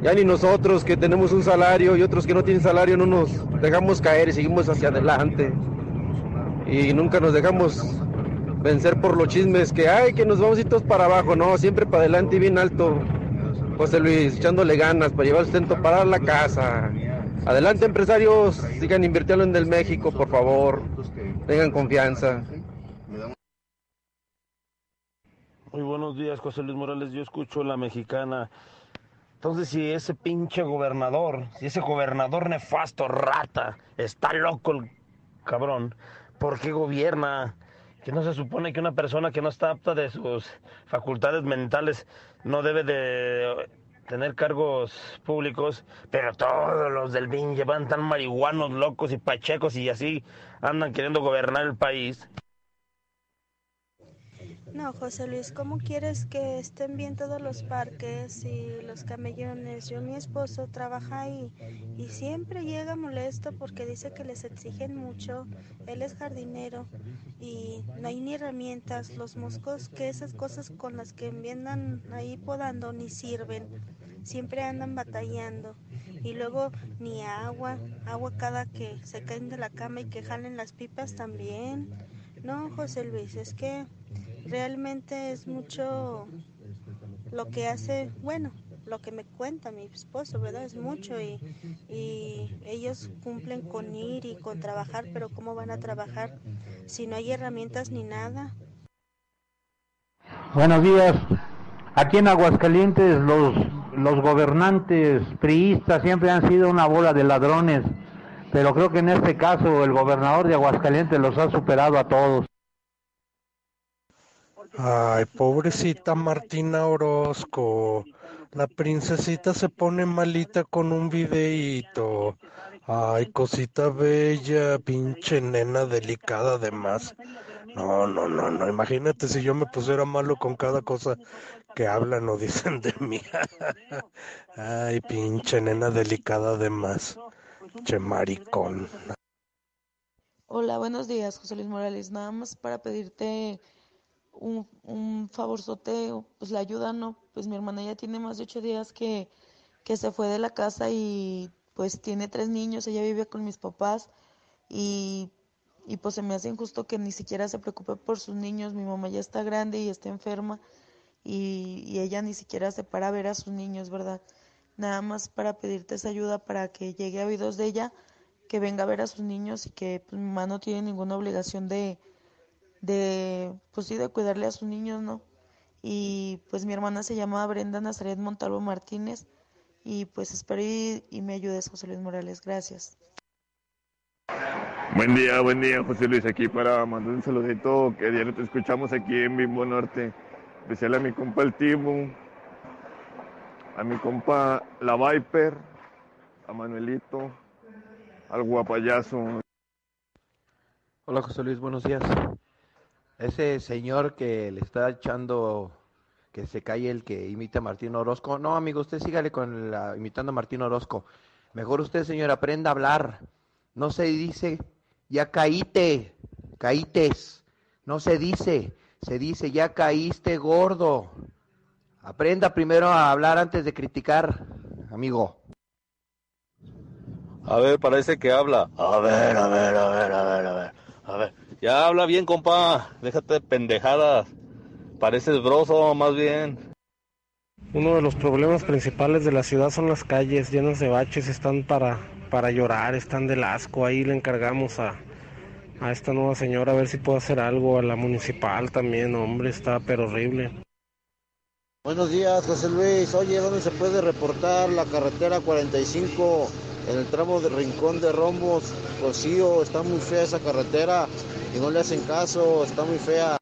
Ya ni nosotros que tenemos un salario y otros que no tienen salario no nos dejamos caer y seguimos hacia adelante. Y nunca nos dejamos vencer por los chismes que hay, que nos vamos ir todos para abajo, no, siempre para adelante y bien alto. José Luis, echándole ganas para llevar sustento para la casa. Adelante empresarios, sigan invirtiendo en el México, por favor. Tengan confianza. Muy buenos días, José Luis Morales. Yo escucho la mexicana. Entonces, si ese pinche gobernador, si ese gobernador nefasto, rata, está loco el cabrón, ¿por qué gobierna? Que no se supone que una persona que no está apta de sus facultades mentales no debe de tener cargos públicos, pero todos los del BIN llevan tan marihuanos, locos y pachecos y así andan queriendo gobernar el país. No, José Luis, ¿cómo quieres que estén bien todos los parques y los camellones? Yo, mi esposo trabaja ahí y siempre llega molesto porque dice que les exigen mucho. Él es jardinero y no hay ni herramientas. Los moscos, que esas cosas con las que andan ahí podando ni sirven. Siempre andan batallando. Y luego ni agua, agua cada que se caen de la cama y que jalen las pipas también. No, José Luis, es que realmente es mucho lo que hace, bueno, lo que me cuenta mi esposo, ¿verdad? Es mucho y, y ellos cumplen con ir y con trabajar, pero ¿cómo van a trabajar si no hay herramientas ni nada? Buenos días. Aquí en Aguascalientes los, los gobernantes priistas siempre han sido una bola de ladrones, pero creo que en este caso el gobernador de Aguascalientes los ha superado a todos. Ay, pobrecita Martina Orozco. La princesita se pone malita con un videíto. Ay, cosita bella, pinche nena delicada además. No, no, no, no. Imagínate si yo me pusiera malo con cada cosa que hablan o dicen de mí. Ay, pinche nena delicada además. Che maricón. Hola, buenos días, José Luis Morales. Nada más para pedirte un, un favorzote, pues la ayuda, ¿no? Pues mi hermana ya tiene más de ocho días que, que se fue de la casa y pues tiene tres niños, ella vive con mis papás y, y pues se me hace injusto que ni siquiera se preocupe por sus niños. Mi mamá ya está grande y está enferma y, y ella ni siquiera se para a ver a sus niños, ¿verdad? Nada más para pedirte esa ayuda para que llegue a oídos de ella, que venga a ver a sus niños y que pues, mi mamá no tiene ninguna obligación de, de, pues sí, de cuidarle a sus niños, ¿no? Y pues mi hermana se llama Brenda Nazaret Montalvo Martínez y pues espero y, y me ayudes, José Luis Morales. Gracias. Buen día, buen día, José Luis, aquí para mandar un saludito que diario te escuchamos aquí en Bimbo Norte. Especial a mi compa el Tibu, a mi compa la Viper, a Manuelito, al guapayazo. Hola José Luis, buenos días. Ese señor que le está echando que se calle el que imita a Martín Orozco. No, amigo, usted sígale con la, imitando a Martín Orozco. Mejor usted, señor, aprenda a hablar. No se dice, ya caíte, caítes. No se dice, se dice, ya caíste gordo. Aprenda primero a hablar antes de criticar, amigo. A ver, parece que habla. A ver, a ver, a ver, a ver, a ver. A ver. Ya habla bien, compa. Déjate de pendejadas. Pareces broso, más bien. Uno de los problemas principales de la ciudad son las calles llenas de baches, están para, para llorar, están del asco. Ahí le encargamos a, a esta nueva señora a ver si puede hacer algo, a la municipal también, hombre, está pero horrible. Buenos días, José Luis. Oye, ¿dónde se puede reportar la carretera 45 en el tramo de Rincón de Rombos? Rocío, está muy fea esa carretera y no le hacen caso, está muy fea.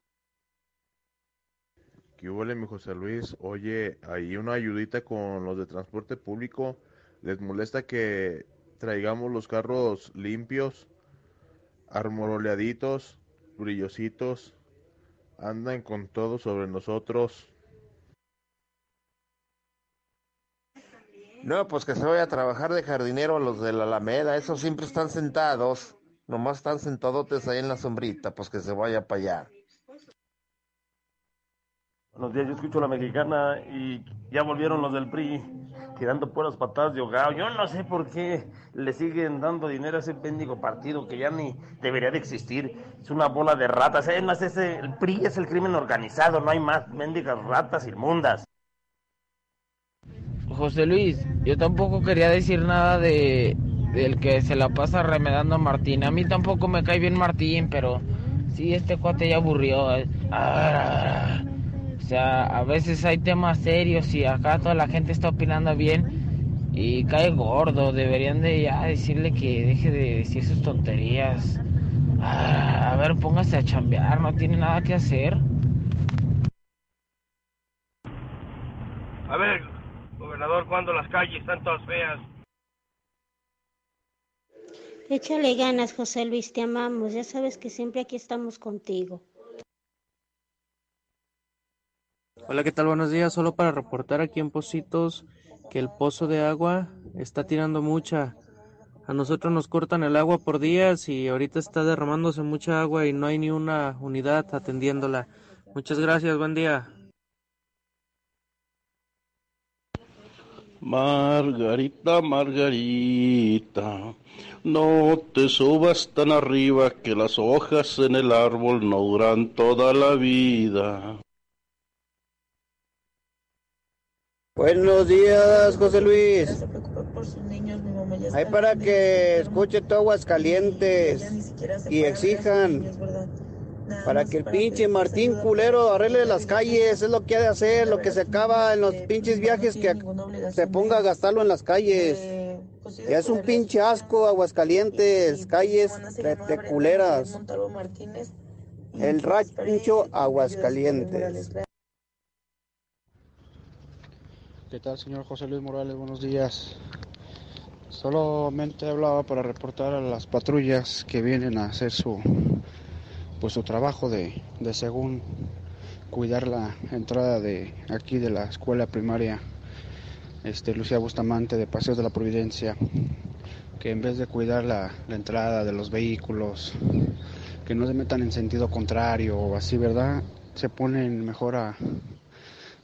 ¿Qué huele, mi José Luis? Oye, hay una ayudita con los de transporte público. ¿Les molesta que traigamos los carros limpios, armoroleaditos, brillositos? Andan con todo sobre nosotros. No, pues que se vaya a trabajar de jardinero a los de la Alameda. Esos siempre están sentados. Nomás están sentadotes ahí en la sombrita. Pues que se vaya para allá. Buenos días, yo escucho la mexicana y ya volvieron los del PRI tirando puras patadas de ahogado. Yo no sé por qué le siguen dando dinero a ese bendigo partido que ya ni debería de existir. Es una bola de ratas. Es más, ese, el PRI es el crimen organizado, no hay más mendigas ratas inmundas. José Luis, yo tampoco quería decir nada de del que se la pasa remedando a Martín. A mí tampoco me cae bien Martín, pero sí, este cuate ya aburrió. A ver, a ver. O sea, a veces hay temas serios y acá toda la gente está opinando bien y cae gordo. Deberían de ya decirle que deje de decir sus tonterías. A ver, póngase a chambear, no tiene nada que hacer. A ver, gobernador, cuando las calles están todas feas. Échale ganas, José Luis, te amamos. Ya sabes que siempre aquí estamos contigo. Hola, ¿qué tal? Buenos días. Solo para reportar aquí en Positos que el pozo de agua está tirando mucha. A nosotros nos cortan el agua por días y ahorita está derramándose mucha agua y no hay ni una unidad atendiéndola. Muchas gracias, buen día. Margarita, Margarita, no te subas tan arriba que las hojas en el árbol no duran toda la vida. Buenos días, José Luis. Hay para que escuche todo Aguascalientes y exijan para que el pinche Martín culero arregle las calles, es lo que ha de hacer, lo que se acaba en los pinches viajes que se ponga a gastarlo en las calles. Es un pinche asco, Aguascalientes, calles de culeras. El rancho Aguascalientes. ¿Qué tal, señor José Luis Morales? Buenos días. Solamente hablaba para reportar a las patrullas que vienen a hacer su pues su trabajo de, de según cuidar la entrada de aquí de la escuela primaria este Lucía Bustamante de Paseo de la Providencia que en vez de cuidar la, la entrada de los vehículos que no se metan en sentido contrario o así verdad se ponen mejor a,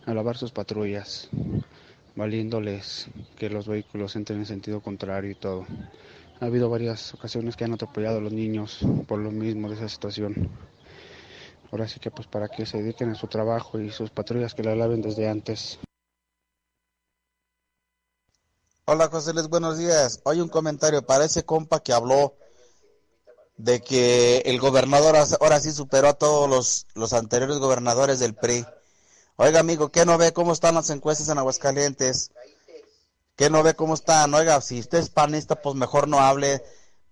a lavar sus patrullas valiéndoles que los vehículos entren en sentido contrario y todo. Ha habido varias ocasiones que han atropellado a los niños por lo mismo de esa situación. Ahora sí que pues para que se dediquen a su trabajo y sus patrullas que la laven desde antes. Hola José Luis, buenos días. Hoy un comentario para ese compa que habló de que el gobernador ahora sí superó a todos los, los anteriores gobernadores del PRI. Oiga, amigo, ¿qué no ve cómo están las encuestas en Aguascalientes? ¿Qué no ve cómo están? Oiga, si usted es panista, pues mejor no hable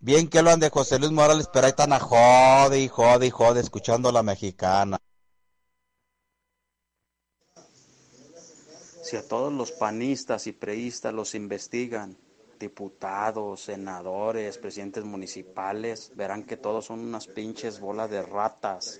Bien que lo han de José Luis Morales, pero ahí están a jode jode jode escuchando a la mexicana. Si a todos los panistas y preistas los investigan, diputados, senadores, presidentes municipales, verán que todos son unas pinches bolas de ratas.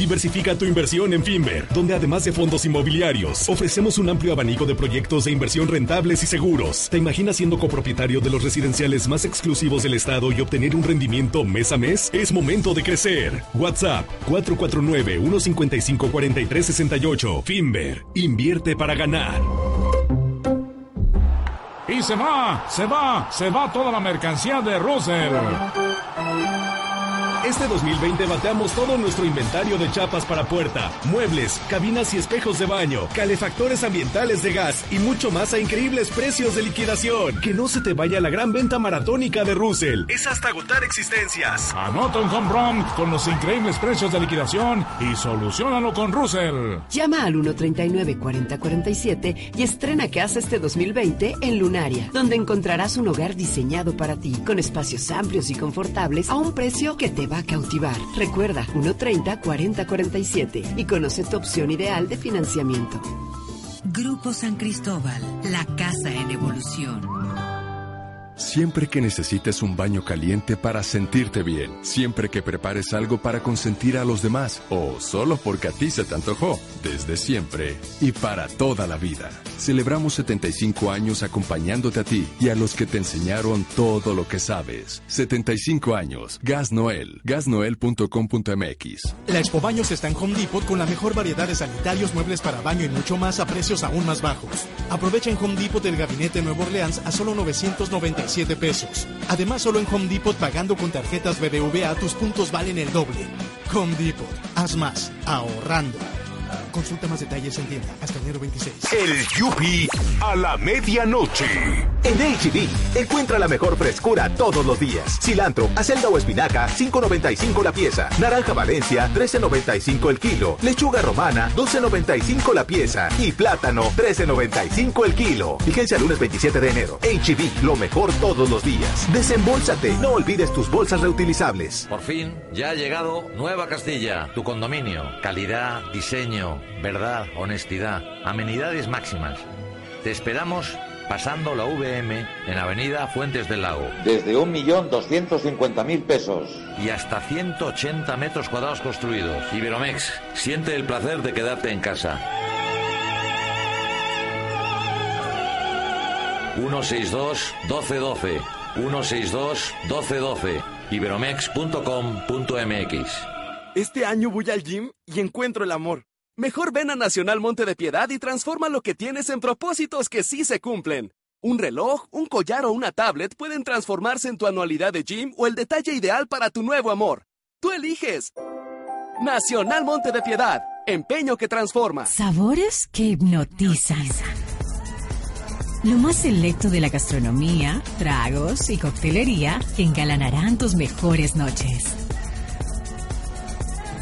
Diversifica tu inversión en Finver, donde además de fondos inmobiliarios, ofrecemos un amplio abanico de proyectos de inversión rentables y seguros. ¿Te imaginas siendo copropietario de los residenciales más exclusivos del estado y obtener un rendimiento mes a mes? Es momento de crecer. WhatsApp 449-155-4368. Finver, invierte para ganar. Y se va, se va, se va toda la mercancía de Russell. Este 2020 bateamos todo nuestro inventario de chapas para puerta, muebles, cabinas y espejos de baño, calefactores ambientales de gas y mucho más a increíbles precios de liquidación. Que no se te vaya la gran venta maratónica de Russell. Es hasta agotar existencias. Anota un home run con los increíbles precios de liquidación y solucionalo con Russell. Llama al 139-4047 y estrena casa este 2020 en Lunaria, donde encontrarás un hogar diseñado para ti, con espacios amplios y confortables a un precio que te va a cautivar. Recuerda 130-4047 y conoce tu opción ideal de financiamiento. Grupo San Cristóbal, la casa en evolución. Siempre que necesites un baño caliente para sentirte bien, siempre que prepares algo para consentir a los demás o solo porque a ti se te antojó, desde siempre y para toda la vida. Celebramos 75 años acompañándote a ti y a los que te enseñaron todo lo que sabes. 75 años. Gas Noel. Gasnoel.com.mx. La Expo Baños está en Home Depot con la mejor variedad de sanitarios, muebles para baño y mucho más a precios aún más bajos. Aprovecha en Home Depot el gabinete Nuevo Orleans a solo 997 pesos. Además, solo en Home Depot pagando con tarjetas BBVA tus puntos valen el doble. Home Depot. Haz más. Ahorrando. Consulta más detalles en tienda hasta enero 26. El Yupi a la medianoche. En HB, encuentra la mejor frescura todos los días. Cilantro, acelga o espinaca, 5.95 la pieza. Naranja Valencia, 13.95 el kilo. Lechuga romana, 12.95 la pieza. Y plátano, 13.95 el kilo. Vigencia lunes 27 de enero. HB, lo mejor todos los días. Desembolsate, no olvides tus bolsas reutilizables. Por fin, ya ha llegado Nueva Castilla, tu condominio. Calidad, diseño, verdad, honestidad, amenidades máximas. Te esperamos pasando la VM en Avenida Fuentes del Lago. Desde 1.250.000 pesos. Y hasta 180 metros cuadrados construidos. Iberomex, siente el placer de quedarte en casa. 162 1212 162 1212 iberomex.com.mx Este año voy al gym y encuentro el amor. Mejor ven a Nacional Monte de Piedad y transforma lo que tienes en propósitos que sí se cumplen. Un reloj, un collar o una tablet pueden transformarse en tu anualidad de gym o el detalle ideal para tu nuevo amor. Tú eliges. Nacional Monte de Piedad. Empeño que transforma. Sabores que hipnotizan. Lo más selecto de la gastronomía, tragos y coctelería que engalanarán tus mejores noches.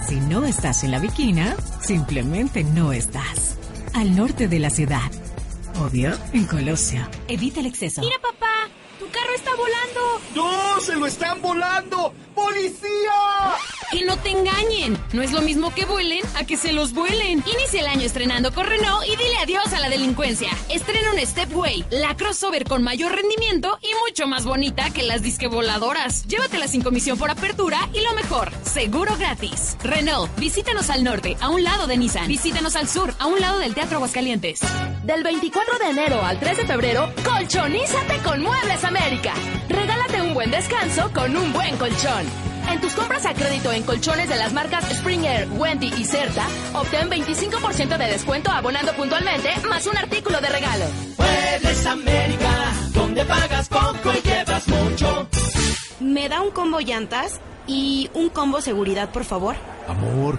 Si no estás en la viquina, simplemente no estás. Al norte de la ciudad. Obvio, en Colosio. Evita el exceso. Mira, papá, tu carro está volando. ¡No! ¡Se lo están volando! ¡Policía! Que no te engañen. No es lo mismo que vuelen a que se los vuelen. Inicia el año estrenando con Renault y dile adiós a la delincuencia. Estrena un Stepway, la crossover con mayor rendimiento y mucho más bonita que las disque voladoras. Llévatela sin comisión por apertura y lo mejor, seguro gratis. Renault, visítanos al norte, a un lado de Nissan. Visítanos al sur, a un lado del Teatro Aguascalientes. Del 24 de enero al 3 de febrero, colchonízate con Muebles América. Regálate un buen descanso con un buen colchón. En tus compras a crédito en colchones de las marcas Springer, Wendy y Certa, obtén 25% de descuento abonando puntualmente, más un artículo de regalo. Muebles América, donde pagas poco y llevas mucho. ¿Me da un combo llantas y un combo seguridad, por favor? Amor,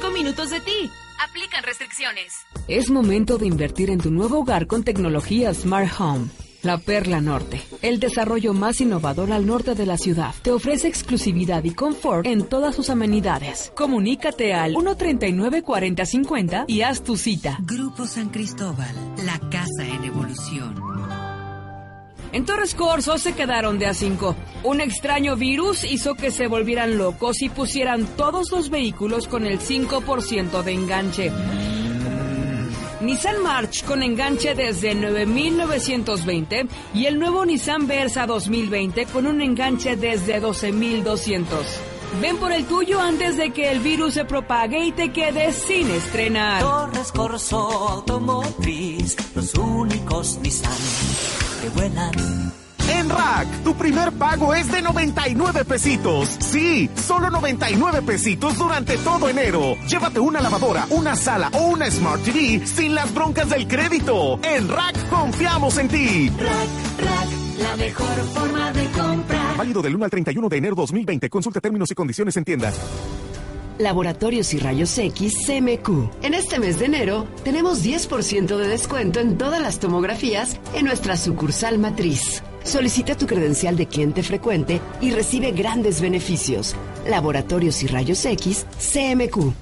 5 minutos de ti. Aplican restricciones. Es momento de invertir en tu nuevo hogar con tecnología Smart Home. La Perla Norte, el desarrollo más innovador al norte de la ciudad, te ofrece exclusividad y confort en todas sus amenidades. Comunícate al 139-4050 y haz tu cita. Grupo San Cristóbal, la casa en evolución. En Torres Corso se quedaron de a cinco. Un extraño virus hizo que se volvieran locos y pusieran todos los vehículos con el 5% de enganche. Nissan March con enganche desde 9.920 y el nuevo Nissan Versa 2020 con un enganche desde 12.200. Ven por el tuyo antes de que el virus se propague y te quedes sin estrenar. Torres Corso Automotriz, los únicos Nissan que vuelan. En Rack, tu primer pago es de 99 pesitos. Sí, solo 99 pesitos durante todo enero. Llévate una lavadora, una sala o una Smart TV sin las broncas del crédito. En Rack confiamos en ti. Rack, Rack, la mejor forma de comprar. Válido del 1 al 31 de enero 2020. Consulta términos y condiciones en tiendas. Laboratorios y Rayos X CMQ. En este mes de enero tenemos 10% de descuento en todas las tomografías en nuestra sucursal matriz. Solicita tu credencial de cliente frecuente y recibe grandes beneficios. Laboratorios y Rayos X CMQ.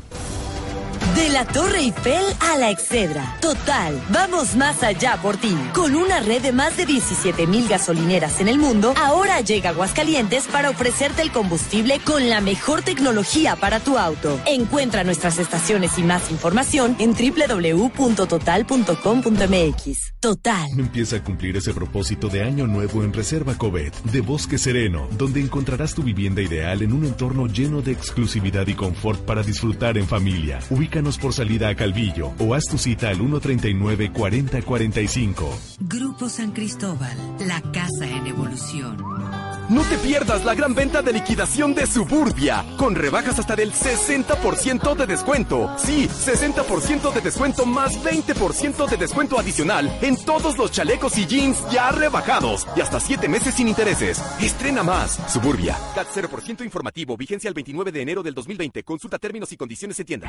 De la Torre Eiffel a la Excedra. Total, vamos más allá por ti. Con una red de más de 17 mil gasolineras en el mundo, ahora llega Aguascalientes para ofrecerte el combustible con la mejor tecnología para tu auto. Encuentra nuestras estaciones y más información en www.total.com.mx. Total. Empieza a cumplir ese propósito de año nuevo en Reserva Covet, de Bosque Sereno, donde encontrarás tu vivienda ideal en un entorno lleno de exclusividad y confort para disfrutar en familia. Ubícanos por salida a Calvillo o haz tu cita al 139-4045. Grupo San Cristóbal, la casa en evolución. No te pierdas la gran venta de liquidación de Suburbia, con rebajas hasta del 60% de descuento. Sí, 60% de descuento más 20% de descuento adicional en todos los chalecos y jeans ya rebajados y hasta 7 meses sin intereses. Estrena más. Suburbia. CAT 0% informativo, vigencia el 29 de enero del 2020. Consulta términos y condiciones en tienda.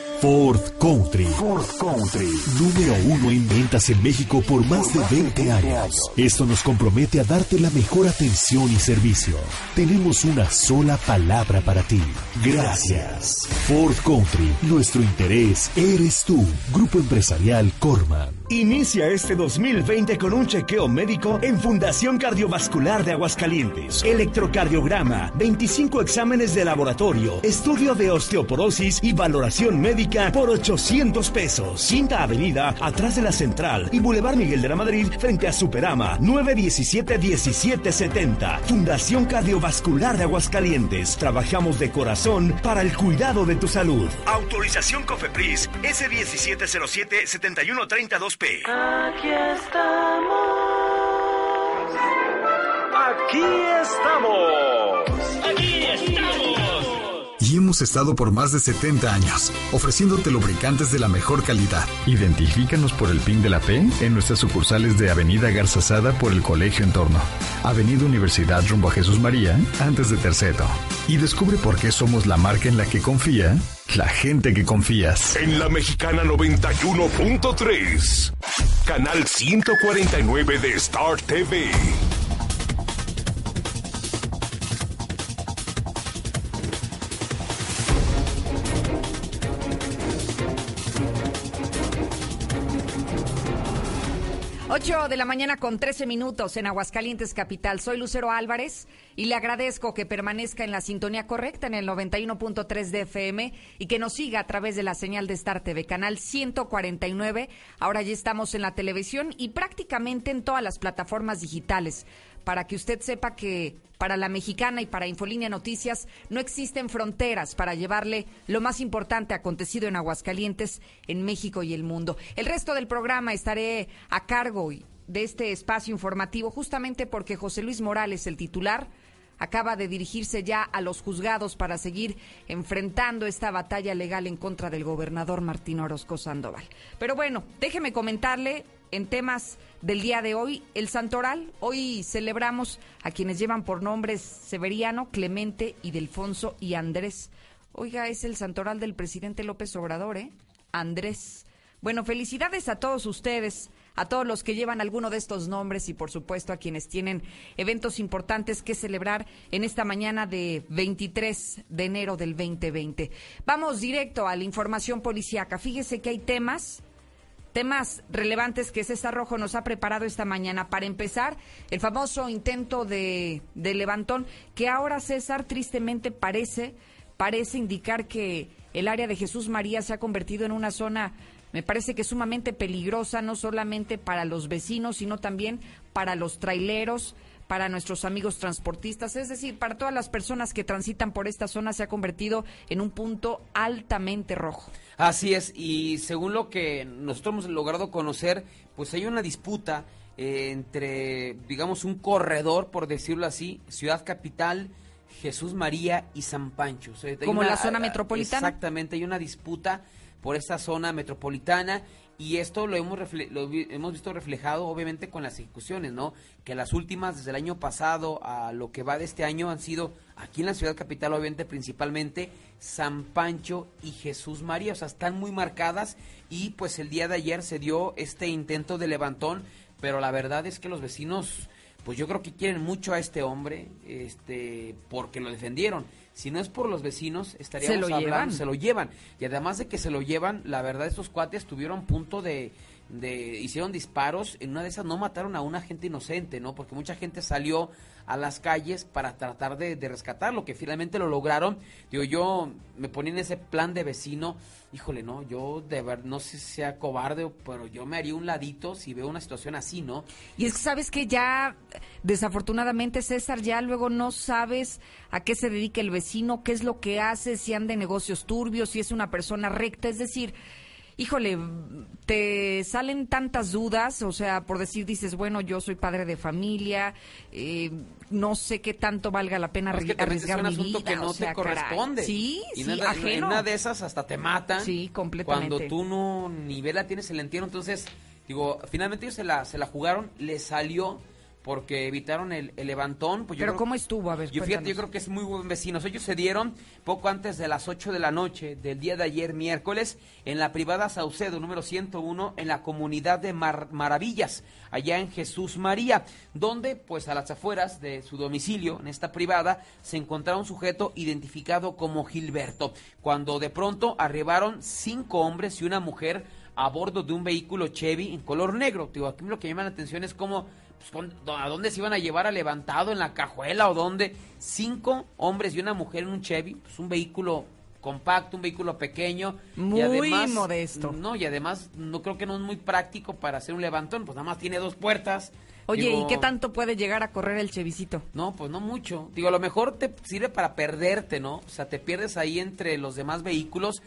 Ford Country. Ford Country. Número uno en ventas en México por más de 20 años. Esto nos compromete a darte la mejor atención y servicio. Tenemos una sola palabra para ti. Gracias. Ford Country. Nuestro interés eres tú. Grupo Empresarial Corman. Inicia este 2020 con un chequeo médico en Fundación Cardiovascular de Aguascalientes. Electrocardiograma, 25 exámenes de laboratorio, estudio de osteoporosis y valoración médica por 800 pesos. Quinta Avenida, atrás de la Central y Boulevard Miguel de la Madrid, frente a Superama, 917-1770. Fundación Cardiovascular de Aguascalientes. Trabajamos de corazón para el cuidado de tu salud. Autorización COFEPRIS S1707-7132P. Aquí estamos. Aquí estamos. Aquí Aquí estamos. Y hemos estado por más de 70 años, ofreciéndote lubricantes de la mejor calidad. Identifícanos por el PIN de la P en nuestras sucursales de Avenida Garzazada por el Colegio Entorno, Avenida Universidad rumbo a Jesús María, antes de Terceto. Y descubre por qué somos la marca en la que confía la gente que confías. En la Mexicana 91.3, canal 149 de Star TV. 8 de la mañana con 13 minutos en Aguascalientes Capital. Soy Lucero Álvarez y le agradezco que permanezca en la sintonía correcta en el 91.3 de FM y que nos siga a través de la señal de Star TV, canal 149. Ahora ya estamos en la televisión y prácticamente en todas las plataformas digitales para que usted sepa que para la mexicana y para Infolínea Noticias no existen fronteras para llevarle lo más importante acontecido en Aguascalientes, en México y el mundo. El resto del programa estaré a cargo de este espacio informativo justamente porque José Luis Morales, el titular, acaba de dirigirse ya a los juzgados para seguir enfrentando esta batalla legal en contra del gobernador Martín Orozco Sandoval. Pero bueno, déjeme comentarle en temas del día de hoy, el Santoral. Hoy celebramos a quienes llevan por nombres Severiano, Clemente, Delfonso y Andrés. Oiga, es el Santoral del presidente López Obrador, ¿eh? Andrés. Bueno, felicidades a todos ustedes, a todos los que llevan alguno de estos nombres y por supuesto a quienes tienen eventos importantes que celebrar en esta mañana de 23 de enero del 2020. Vamos directo a la información policíaca. Fíjese que hay temas temas relevantes que César Rojo nos ha preparado esta mañana. Para empezar, el famoso intento de, levantón, que ahora César tristemente parece, parece indicar que el área de Jesús María se ha convertido en una zona, me parece que sumamente peligrosa, no solamente para los vecinos, sino también para los traileros, para nuestros amigos transportistas, es decir, para todas las personas que transitan por esta zona se ha convertido en un punto altamente rojo. Así es, y según lo que nosotros hemos logrado conocer, pues hay una disputa eh, entre, digamos, un corredor, por decirlo así, Ciudad Capital, Jesús María y San Pancho. Como la zona metropolitana. Exactamente, hay una disputa por esta zona metropolitana y esto lo hemos, lo hemos visto reflejado obviamente con las ejecuciones, ¿no? Que las últimas desde el año pasado a lo que va de este año han sido aquí en la ciudad capital obviamente principalmente San Pancho y Jesús María, o sea, están muy marcadas y pues el día de ayer se dio este intento de levantón, pero la verdad es que los vecinos pues yo creo que quieren mucho a este hombre, este porque lo defendieron si no es por los vecinos, estaríamos se hablando, llevan. se lo llevan. Y además de que se lo llevan, la verdad estos cuates tuvieron punto de, de, hicieron disparos, en una de esas no mataron a una gente inocente, ¿no? Porque mucha gente salió a las calles para tratar de, de rescatarlo, que finalmente lo lograron. Digo, yo me ponía en ese plan de vecino, híjole, no, yo de ver, no sé si sea cobarde, pero yo me haría un ladito si veo una situación así, ¿no? Y es que sabes que ya, desafortunadamente, César, ya luego no sabes a qué se dedica el vecino, qué es lo que hace, si anda en negocios turbios, si es una persona recta, es decir, híjole, te salen tantas dudas, o sea, por decir, dices, bueno, yo soy padre de familia, eh, no sé qué tanto valga la pena es que arriesgar es un mi asunto vida, que no o sea, te corresponde. Sí, y sí, una, ajeno. una de esas hasta te matan. Sí, completamente. Cuando tú no ni vela tienes el entierro, entonces, digo, finalmente ellos se la, se la jugaron, le salió porque evitaron el, el levantón. Pues yo Pero creo- ¿cómo estuvo? A ver, Yo fíjate, yo creo que es muy buen vecino. Ellos se dieron poco antes de las 8 de la noche del día de ayer, miércoles, en la privada Saucedo, número 101, en la comunidad de Mar- Maravillas, allá en Jesús María, donde, pues a las afueras de su domicilio, en esta privada, se encontraba un sujeto identificado como Gilberto, cuando de pronto arribaron cinco hombres y una mujer a bordo de un vehículo Chevy en color negro. Digo, aquí lo que llama la atención es cómo pues, ¿a dónde se iban a llevar a levantado? ¿En la cajuela o dónde? Cinco hombres y una mujer en un Chevy, pues un vehículo compacto, un vehículo pequeño. Muy y además, modesto. No, y además no creo que no es muy práctico para hacer un levantón, pues nada más tiene dos puertas. Oye, Digo, ¿y qué tanto puede llegar a correr el chevisito? No, pues no mucho. Digo, a lo mejor te sirve para perderte, ¿no? O sea, te pierdes ahí entre los demás vehículos,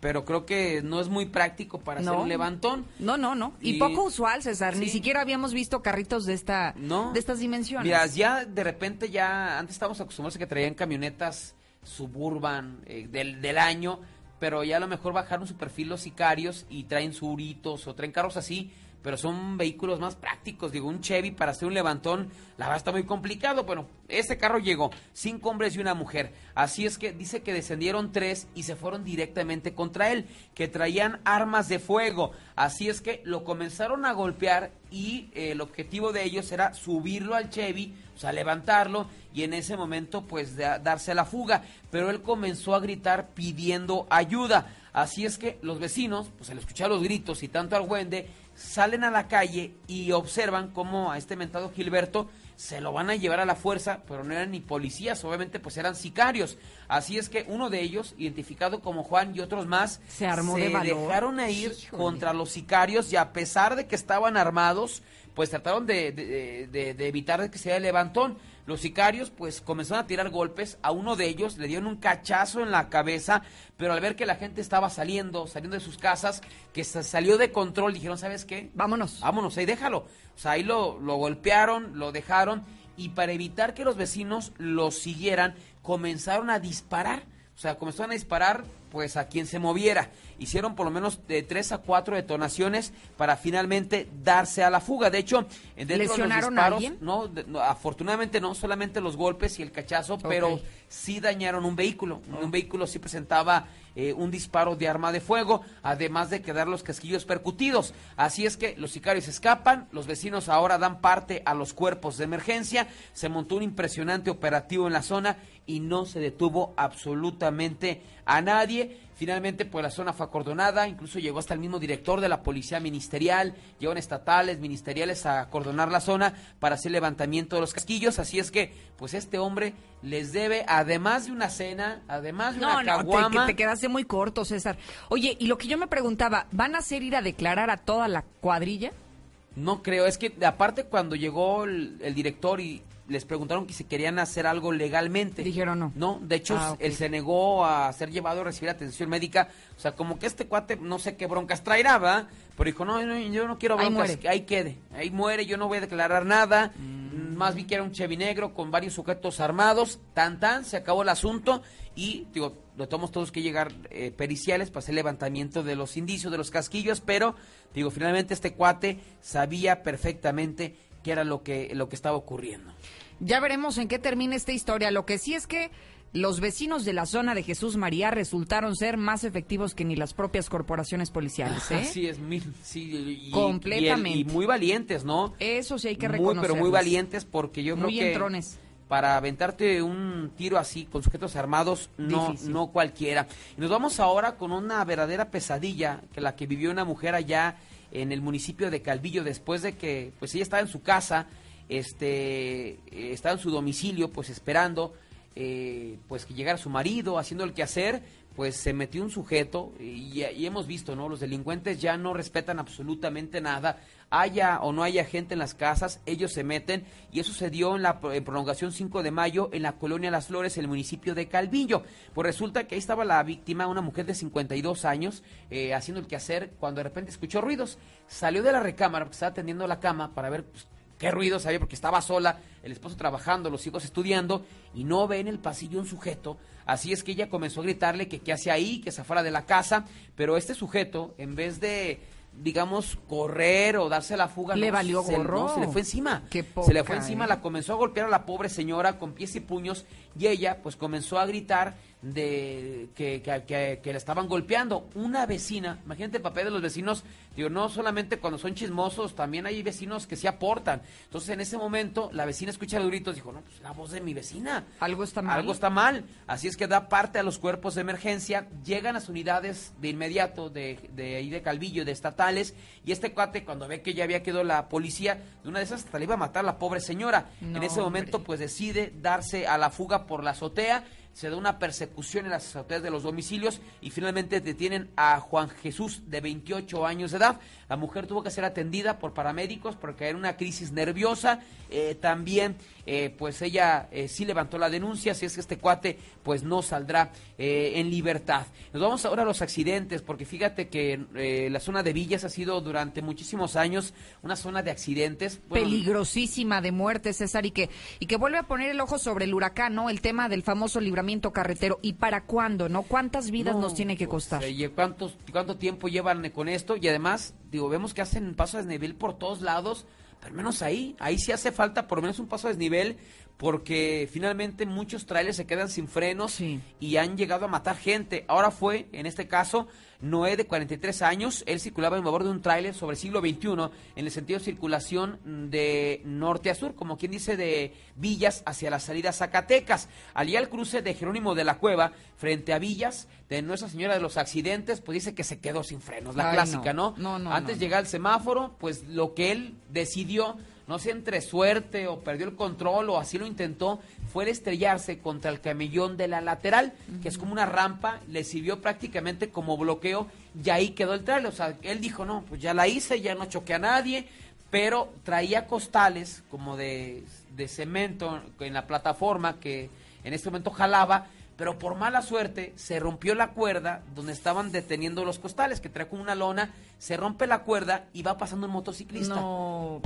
pero creo que no es muy práctico para hacer un levantón. No, no, no. Y, poco usual, César. Ni siquiera habíamos visto carritos de esta de estas dimensiones. Mira, ya de repente ya antes estábamos acostumbrados a que traían camionetas suburban eh, del, del año, pero ya a lo mejor bajaron su perfil los sicarios y traen suritos o traen carros así pero son vehículos más prácticos. Digo, un Chevy para hacer un levantón, la verdad está muy complicado. Bueno, ese carro llegó, cinco hombres y una mujer. Así es que dice que descendieron tres y se fueron directamente contra él, que traían armas de fuego. Así es que lo comenzaron a golpear y eh, el objetivo de ellos era subirlo al Chevy, o sea, levantarlo y en ese momento pues darse la fuga. Pero él comenzó a gritar pidiendo ayuda. Así es que los vecinos, pues al escuchar los gritos y tanto argüende, salen a la calle y observan cómo a este mentado Gilberto se lo van a llevar a la fuerza, pero no eran ni policías, obviamente pues eran sicarios. Así es que uno de ellos, identificado como Juan y otros más, se, armó de dejaron a ir contra los sicarios y a pesar de que estaban armados, pues trataron de, de evitar que se el levantón. Los sicarios pues comenzaron a tirar golpes, a uno de ellos le dieron un cachazo en la cabeza, pero al ver que la gente estaba saliendo, saliendo de sus casas, que se salió de control, dijeron, ¿sabes qué? Vámonos. Vámonos, ahí déjalo. O sea, ahí lo, lo golpearon, lo dejaron y para evitar que los vecinos lo siguieran, comenzaron a disparar. O sea, comenzaron a disparar pues a quien se moviera. Hicieron por lo menos de tres a cuatro detonaciones para finalmente darse a la fuga. De hecho, dentro ¿Lesionaron de los disparos, a No, afortunadamente no solamente los golpes y el cachazo, pero sí dañaron un vehículo. Un vehículo sí presentaba eh, un disparo de arma de fuego, además de quedar los casquillos percutidos. Así es que los sicarios escapan, los vecinos ahora dan parte a los cuerpos de emergencia, se montó un impresionante operativo en la zona y no se detuvo absolutamente a nadie. Finalmente, pues la zona fue acordonada, incluso llegó hasta el mismo director de la policía ministerial, llegaron estatales, ministeriales a acordonar la zona para hacer levantamiento de los casquillos. Así es que, pues este hombre les debe, además de una cena, además de una caguama... No, te, muy corto, César. Oye, y lo que yo me preguntaba, ¿van a hacer ir a declarar a toda la cuadrilla? No creo, es que aparte cuando llegó el director y les preguntaron que si querían hacer algo legalmente. Dijeron no. No, de hecho, ah, él se negó a ser llevado a recibir atención médica. O sea, como que este cuate no sé qué broncas traerá, ¿va? Pero dijo, no, yo no quiero broncas, ahí, ahí quede. Ahí muere, yo no voy a declarar nada. Mm. Más vi que era un Chevy negro con varios sujetos armados. Tan, tan, se acabó el asunto. Y, digo, lo tomamos todos que llegar eh, periciales para hacer levantamiento de los indicios, de los casquillos. Pero, digo, finalmente este cuate sabía perfectamente qué era lo que, lo que estaba ocurriendo. Ya veremos en qué termina esta historia. Lo que sí es que los vecinos de la zona de Jesús María resultaron ser más efectivos que ni las propias corporaciones policiales. ¿eh? Sí, es sí, y, completamente y, muy valientes, ¿no? Eso sí hay que reconocer. Pero muy valientes porque yo creo muy que entrones. para aventarte un tiro así con sujetos armados no no cualquiera. Y nos vamos ahora con una verdadera pesadilla que la que vivió una mujer allá en el municipio de Calvillo después de que pues ella estaba en su casa este, eh, estaba en su domicilio, pues esperando, eh, pues que llegara su marido, haciendo el quehacer, pues se metió un sujeto y, hemos visto, ¿no? Los delincuentes ya no respetan absolutamente nada, haya o no haya gente en las casas, ellos se meten y eso se dio en la prolongación 5 de mayo en la colonia Las Flores, en el municipio de Calvillo. Pues resulta que ahí estaba la víctima, una mujer de 52 años, eh, haciendo el quehacer cuando de repente escuchó ruidos. Salió de la recámara porque estaba atendiendo la cama para ver pues, qué ruido sabía porque estaba sola, el esposo trabajando, los hijos estudiando y no ve en el pasillo un sujeto. Así es que ella comenzó a gritarle que qué hace ahí, que se fuera de la casa, pero este sujeto en vez de digamos, correr o darse la fuga. Le valió se, gorro. se le fue encima. se le fue encima, la comenzó a golpear a la pobre señora con pies y puños y ella pues comenzó a gritar de que, que, que, le estaban golpeando. Una vecina, imagínate el papel de los vecinos, digo, no solamente cuando son chismosos, también hay vecinos que se aportan. Entonces en ese momento la vecina escucha los gritos, dijo, no, pues la voz de mi vecina. Algo está mal. Algo está mal. Así es que da parte a los cuerpos de emergencia, llegan las unidades de inmediato de, de ahí de Calvillo, de estatales, y este cuate cuando ve que ya había quedado la policía, de una de esas hasta le iba a matar a la pobre señora. en ese momento pues decide darse a la fuga por la azotea se da una persecución en las autoridades de los domicilios y finalmente detienen a Juan Jesús de 28 años de edad. La mujer tuvo que ser atendida por paramédicos porque era una crisis nerviosa. Eh, también, eh, pues ella eh, sí levantó la denuncia, si es que este cuate pues no saldrá en libertad. Nos vamos ahora a los accidentes porque fíjate que la zona de Villas ha sido durante muchísimos años una zona de accidentes. Peligrosísima de muerte, César, y que, y que vuelve a poner el ojo sobre el huracán, ¿no? El tema del famoso libramiento carretero. ¿Y para cuándo, no? ¿Cuántas vidas nos tiene que pues, costar? ¿cuántos, ¿Cuánto tiempo llevan con esto? Y además, digo, vemos que hacen paso a desnivel por todos lados, pero menos ahí. Ahí sí hace falta por lo menos un paso a desnivel porque finalmente muchos trailers se quedan sin frenos y han llegado a matar gente. Ahora fue, en este caso, Noé de 43 años, él circulaba en favor de un tráiler sobre siglo XXI en el sentido de circulación de norte a sur, como quien dice de Villas hacia la salida Zacatecas. Al al cruce de Jerónimo de la Cueva frente a Villas de Nuestra Señora de los Accidentes, pues dice que se quedó sin frenos, la clásica, ¿no? No, no, Antes de llegar al semáforo, pues lo que él decidió no sé entre suerte o perdió el control o así lo intentó, fue el estrellarse contra el camellón de la lateral, que es como una rampa, le sirvió prácticamente como bloqueo y ahí quedó el trailer. O sea, él dijo, no, pues ya la hice, ya no choqué a nadie, pero traía costales como de, de cemento en la plataforma que en este momento jalaba pero por mala suerte se rompió la cuerda donde estaban deteniendo los costales, que trae como una lona, se rompe la cuerda y va pasando un motociclista.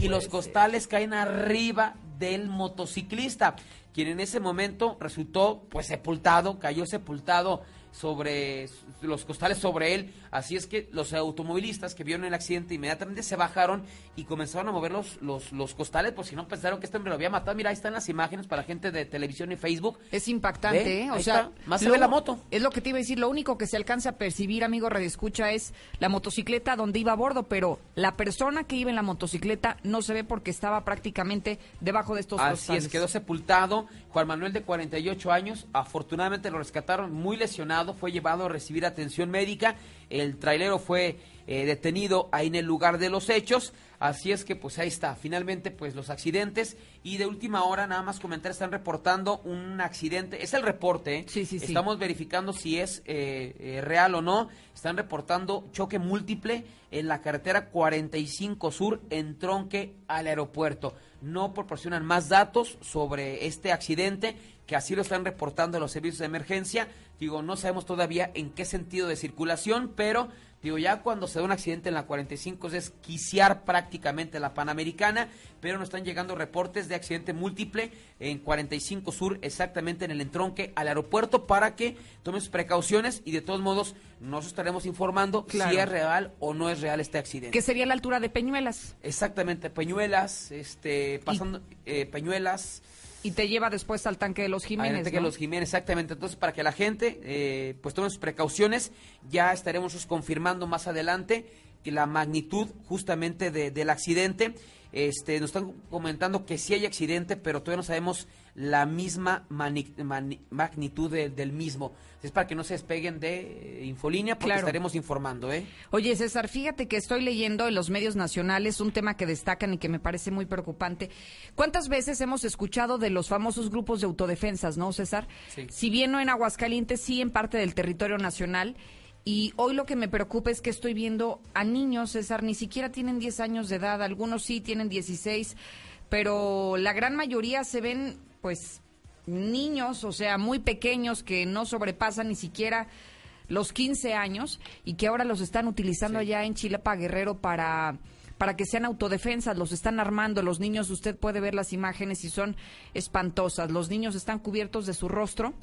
y los costales caen arriba del motociclista, quien en ese momento resultó pues sepultado, cayó sepultado sobre los costales sobre él. Así es que los automovilistas que vieron el accidente inmediatamente se bajaron y comenzaron a mover los, los, costales, por si no pensaron que este hombre lo había matado. Mira, ahí están las imágenes para gente de televisión y Facebook. Es impactante, ¿eh? O sea, más se ve la moto. Es lo que te iba a decir. Lo único que se alcanza a percibir, amigo Radio Escucha, es la motocicleta donde iba a bordo, pero la persona que iba en la motocicleta no se ve porque estaba prácticamente debajo de estos Así es, quedó sepultado. Juan Manuel, de 48 años, afortunadamente lo rescataron muy lesionado, fue llevado a recibir atención médica. El trailero fue eh, detenido ahí en el lugar de los hechos. Así es que pues ahí está, finalmente pues los accidentes y de última hora nada más comentar, están reportando un accidente, es el reporte, ¿eh? sí, sí, sí. estamos verificando si es eh, real o no, están reportando choque múltiple en la carretera 45 Sur en tronque al aeropuerto. No proporcionan más datos sobre este accidente, que así lo están reportando los servicios de emergencia. Digo, no sabemos todavía en qué sentido de circulación, pero digo, ya cuando se da un accidente en la 45 es esquiciar prácticamente la Panamericana, pero nos están llegando reportes de accidente múltiple en 45 Sur, exactamente en el entronque al aeropuerto, para que tomes precauciones y de todos modos nos estaremos informando si es real o no es real este accidente. ¿Qué sería la altura de Peñuelas? Exactamente, Peñuelas, este, pasando, eh, Peñuelas y te lleva después al tanque de los Jiménez. Al tanque de los Jiménez, exactamente. Entonces, para que la gente eh, pues tome sus precauciones, ya estaremos confirmando más adelante la magnitud justamente del accidente. Este, nos están comentando que sí hay accidente, pero todavía no sabemos la misma magnitud del mismo. Es para que no se despeguen de eh, Infolínea, porque estaremos informando. ¿eh? Oye, César, fíjate que estoy leyendo en los medios nacionales un tema que destacan y que me parece muy preocupante. ¿Cuántas veces hemos escuchado de los famosos grupos de autodefensas, no, César? Si bien no en Aguascalientes, sí en parte del territorio nacional. Y hoy lo que me preocupa es que estoy viendo a niños, César, ni siquiera tienen 10 años de edad, algunos sí tienen 16, pero la gran mayoría se ven, pues, niños, o sea, muy pequeños que no sobrepasan ni siquiera los 15 años y que ahora los están utilizando allá en Chilapa Guerrero para para que sean autodefensas, los están armando, los niños, usted puede ver las imágenes y son espantosas, los niños están cubiertos de su rostro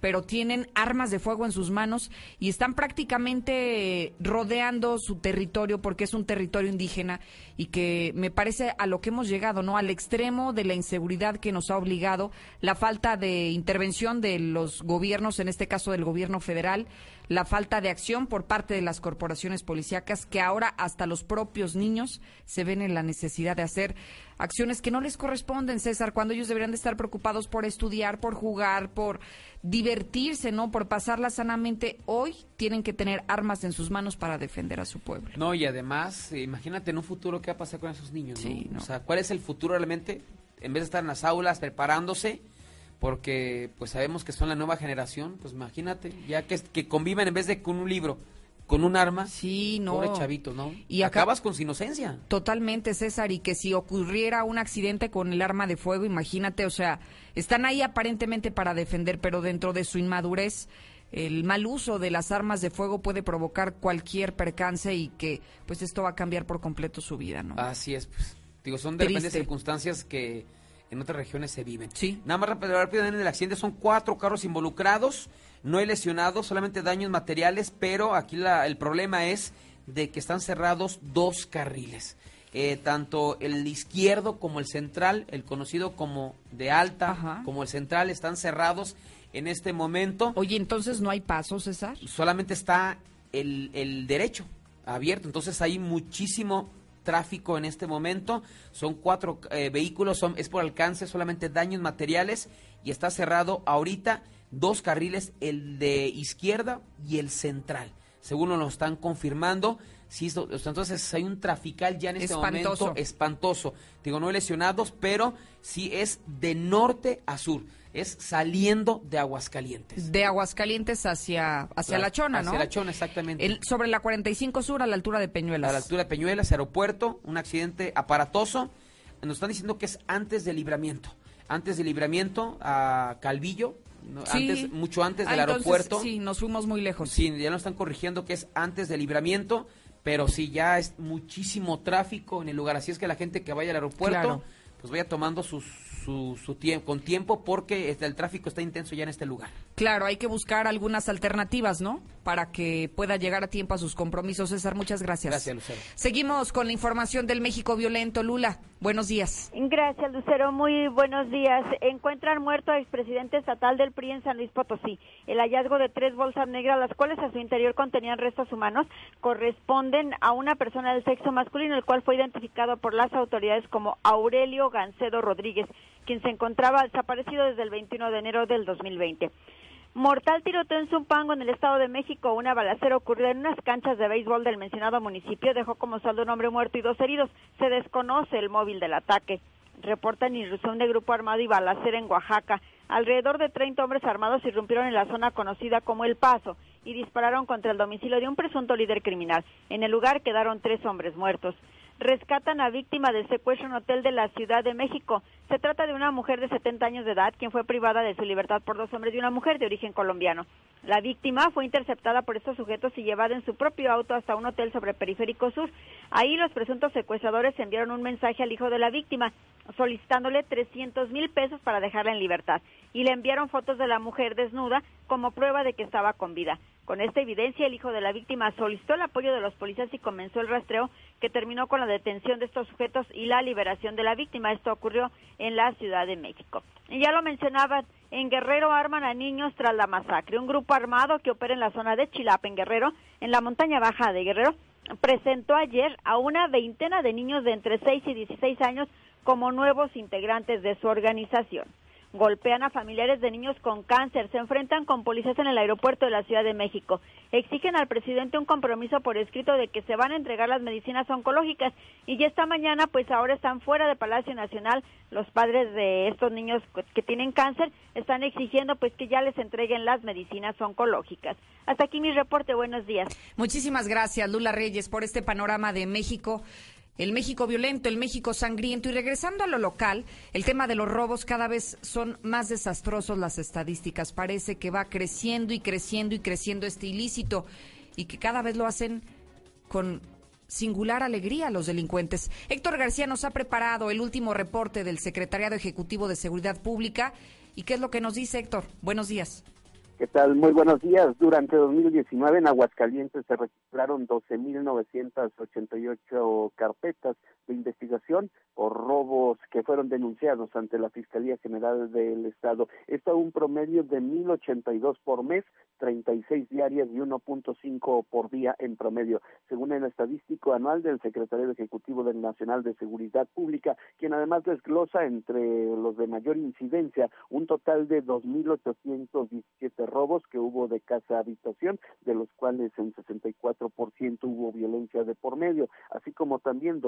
pero tienen armas de fuego en sus manos y están prácticamente rodeando su territorio porque es un territorio indígena y que me parece a lo que hemos llegado, ¿no? Al extremo de la inseguridad que nos ha obligado, la falta de intervención de los gobiernos, en este caso del gobierno federal, la falta de acción por parte de las corporaciones policíacas que ahora hasta los propios niños se ven en la necesidad de hacer acciones que no les corresponden, César, cuando ellos deberían de estar preocupados por estudiar, por jugar, por divertirse, ¿no? Por pasarla sanamente. Hoy tienen que tener armas en sus manos para defender a su pueblo. No, y además, imagínate en un futuro qué va a pasar con esos niños, ¿no? O sea, ¿cuál es el futuro realmente? En vez de estar en las aulas preparándose, porque pues sabemos que son la nueva generación, pues imagínate, ya que, que conviven en vez de con un libro, con un arma. Sí, no. Pobre chavito, ¿no? Y acabas con su inocencia. Totalmente, César, y que si ocurriera un accidente con el arma de fuego, imagínate, o sea, están ahí aparentemente para defender, pero dentro de su inmadurez el mal uso de las armas de fuego puede provocar cualquier percance y que pues esto va a cambiar por completo su vida, ¿no? Así es, pues. Digo, son de repente circunstancias que en otras regiones se viven. Sí. Nada más rápido, rápido en el accidente son cuatro carros involucrados, no hay lesionados, solamente daños materiales, pero aquí la, el problema es de que están cerrados dos carriles. Eh, tanto el izquierdo como el central, el conocido como de alta, como el central, están cerrados en este momento. Oye, entonces no hay paso, César. Solamente está el, el derecho abierto, entonces hay muchísimo tráfico en este momento. Son cuatro eh, vehículos, son, es por alcance, solamente daños materiales y está cerrado ahorita dos carriles, el de izquierda y el central. Según nos lo están confirmando, sí, entonces hay un trafical ya en este momento espantoso. Digo, no lesionados, pero sí es de norte a sur es saliendo de Aguascalientes. De Aguascalientes hacia, hacia La Chona, ¿no? Hacia La Chona, exactamente. sobre la 45 Sur, a la altura de Peñuelas. A la altura de Peñuelas, aeropuerto, un accidente aparatoso. Nos están diciendo que es antes del libramiento. Antes del libramiento a Calvillo, antes, mucho antes del ah, aeropuerto. Sí, nos fuimos muy lejos. Sí, ya nos están corrigiendo que es antes del libramiento, pero sí, ya es muchísimo tráfico en el lugar. Así es que la gente que vaya al aeropuerto, pues vaya tomando sus su, tiempo, con tiempo porque este, el tráfico está intenso ya en este lugar. Claro, hay que buscar algunas alternativas, ¿no? Para que pueda llegar a tiempo a sus compromisos. César, muchas gracias. Gracias, Lucero. Seguimos con la información del México violento. Lula, buenos días. Gracias, Lucero. Muy buenos días. Encuentran muerto al expresidente estatal del PRI en San Luis Potosí. El hallazgo de tres bolsas negras, las cuales a su interior contenían restos humanos, corresponden a una persona del sexo masculino, el cual fue identificado por las autoridades como Aurelio Gancedo Rodríguez quien se encontraba desaparecido desde el 21 de enero del 2020. Mortal tiroteo en Zumpango, en el Estado de México. Una balacera ocurrió en unas canchas de béisbol del mencionado municipio. Dejó como saldo un hombre muerto y dos heridos. Se desconoce el móvil del ataque. Reportan irrupción de grupo armado y balacera en Oaxaca. Alrededor de 30 hombres armados irrumpieron en la zona conocida como El Paso y dispararon contra el domicilio de un presunto líder criminal. En el lugar quedaron tres hombres muertos rescatan a víctima del secuestro en hotel de la Ciudad de México. Se trata de una mujer de 70 años de edad quien fue privada de su libertad por dos hombres y una mujer de origen colombiano. La víctima fue interceptada por estos sujetos y llevada en su propio auto hasta un hotel sobre Periférico Sur. Ahí los presuntos secuestradores enviaron un mensaje al hijo de la víctima solicitándole 300 mil pesos para dejarla en libertad y le enviaron fotos de la mujer desnuda como prueba de que estaba con vida. Con esta evidencia, el hijo de la víctima solicitó el apoyo de los policías y comenzó el rastreo que terminó con la detención de estos sujetos y la liberación de la víctima. Esto ocurrió en la Ciudad de México. Y ya lo mencionaba, en Guerrero arman a niños tras la masacre. Un grupo armado que opera en la zona de Chilapa, en Guerrero, en la montaña baja de Guerrero, presentó ayer a una veintena de niños de entre 6 y 16 años como nuevos integrantes de su organización golpean a familiares de niños con cáncer, se enfrentan con policías en el aeropuerto de la Ciudad de México, exigen al presidente un compromiso por escrito de que se van a entregar las medicinas oncológicas y ya esta mañana pues ahora están fuera de Palacio Nacional los padres de estos niños que tienen cáncer están exigiendo pues que ya les entreguen las medicinas oncológicas. Hasta aquí mi reporte, buenos días. Muchísimas gracias Lula Reyes por este panorama de México el México violento, el México sangriento. Y regresando a lo local, el tema de los robos cada vez son más desastrosos las estadísticas. Parece que va creciendo y creciendo y creciendo este ilícito y que cada vez lo hacen con singular alegría los delincuentes. Héctor García nos ha preparado el último reporte del Secretariado Ejecutivo de Seguridad Pública. ¿Y qué es lo que nos dice Héctor? Buenos días. ¿Qué tal? Muy buenos días. Durante 2019 en Aguascalientes se registraron 12.988 carpetas de investigación por robos que fueron denunciados ante la Fiscalía General del Estado. Esto un promedio de 1.082 por mes, 36 diarias y 1.5 por día en promedio, según el estadístico anual del Secretario Ejecutivo del Nacional de Seguridad Pública, quien además desglosa entre los de mayor incidencia un total de 2.817 robos que hubo de casa habitación, de los cuales en 84% hubo violencia de por medio, así como también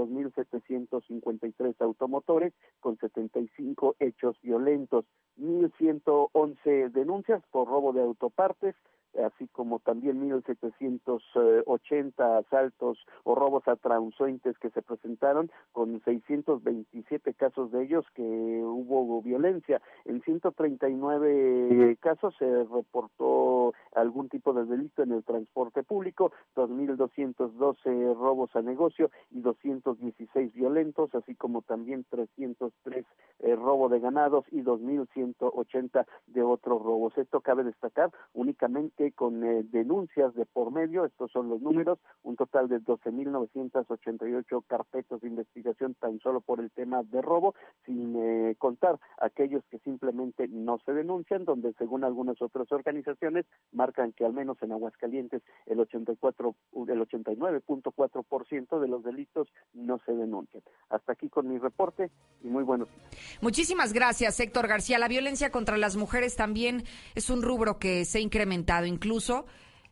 2.753 automotores con 75 hechos violentos, 1.111 denuncias por robo de autopartes, así como también 1.780 asaltos o robos a transuentes que se presentaron, con 627 casos de ellos que hubo violencia. En 139 casos se reportó algún tipo de delito en el transporte público, 2.212 robos a negocio y 216 violentos, así como también 303 eh, robo de ganados y 2.180 de otros robos. Esto cabe destacar únicamente con eh, denuncias de por medio, estos son los números, un total de 12.988 carpetas de investigación tan solo por el tema de robo, sin eh, contar aquellos que simplemente no se denuncian, donde según algunas otras organizaciones marcan que al menos en Aguascalientes el 84 el 89.4% de los delitos no se denuncian. Hasta aquí con mi reporte y muy buenos días. Muchísimas gracias, Héctor García. La violencia contra las mujeres también es un rubro que se ha incrementado incluso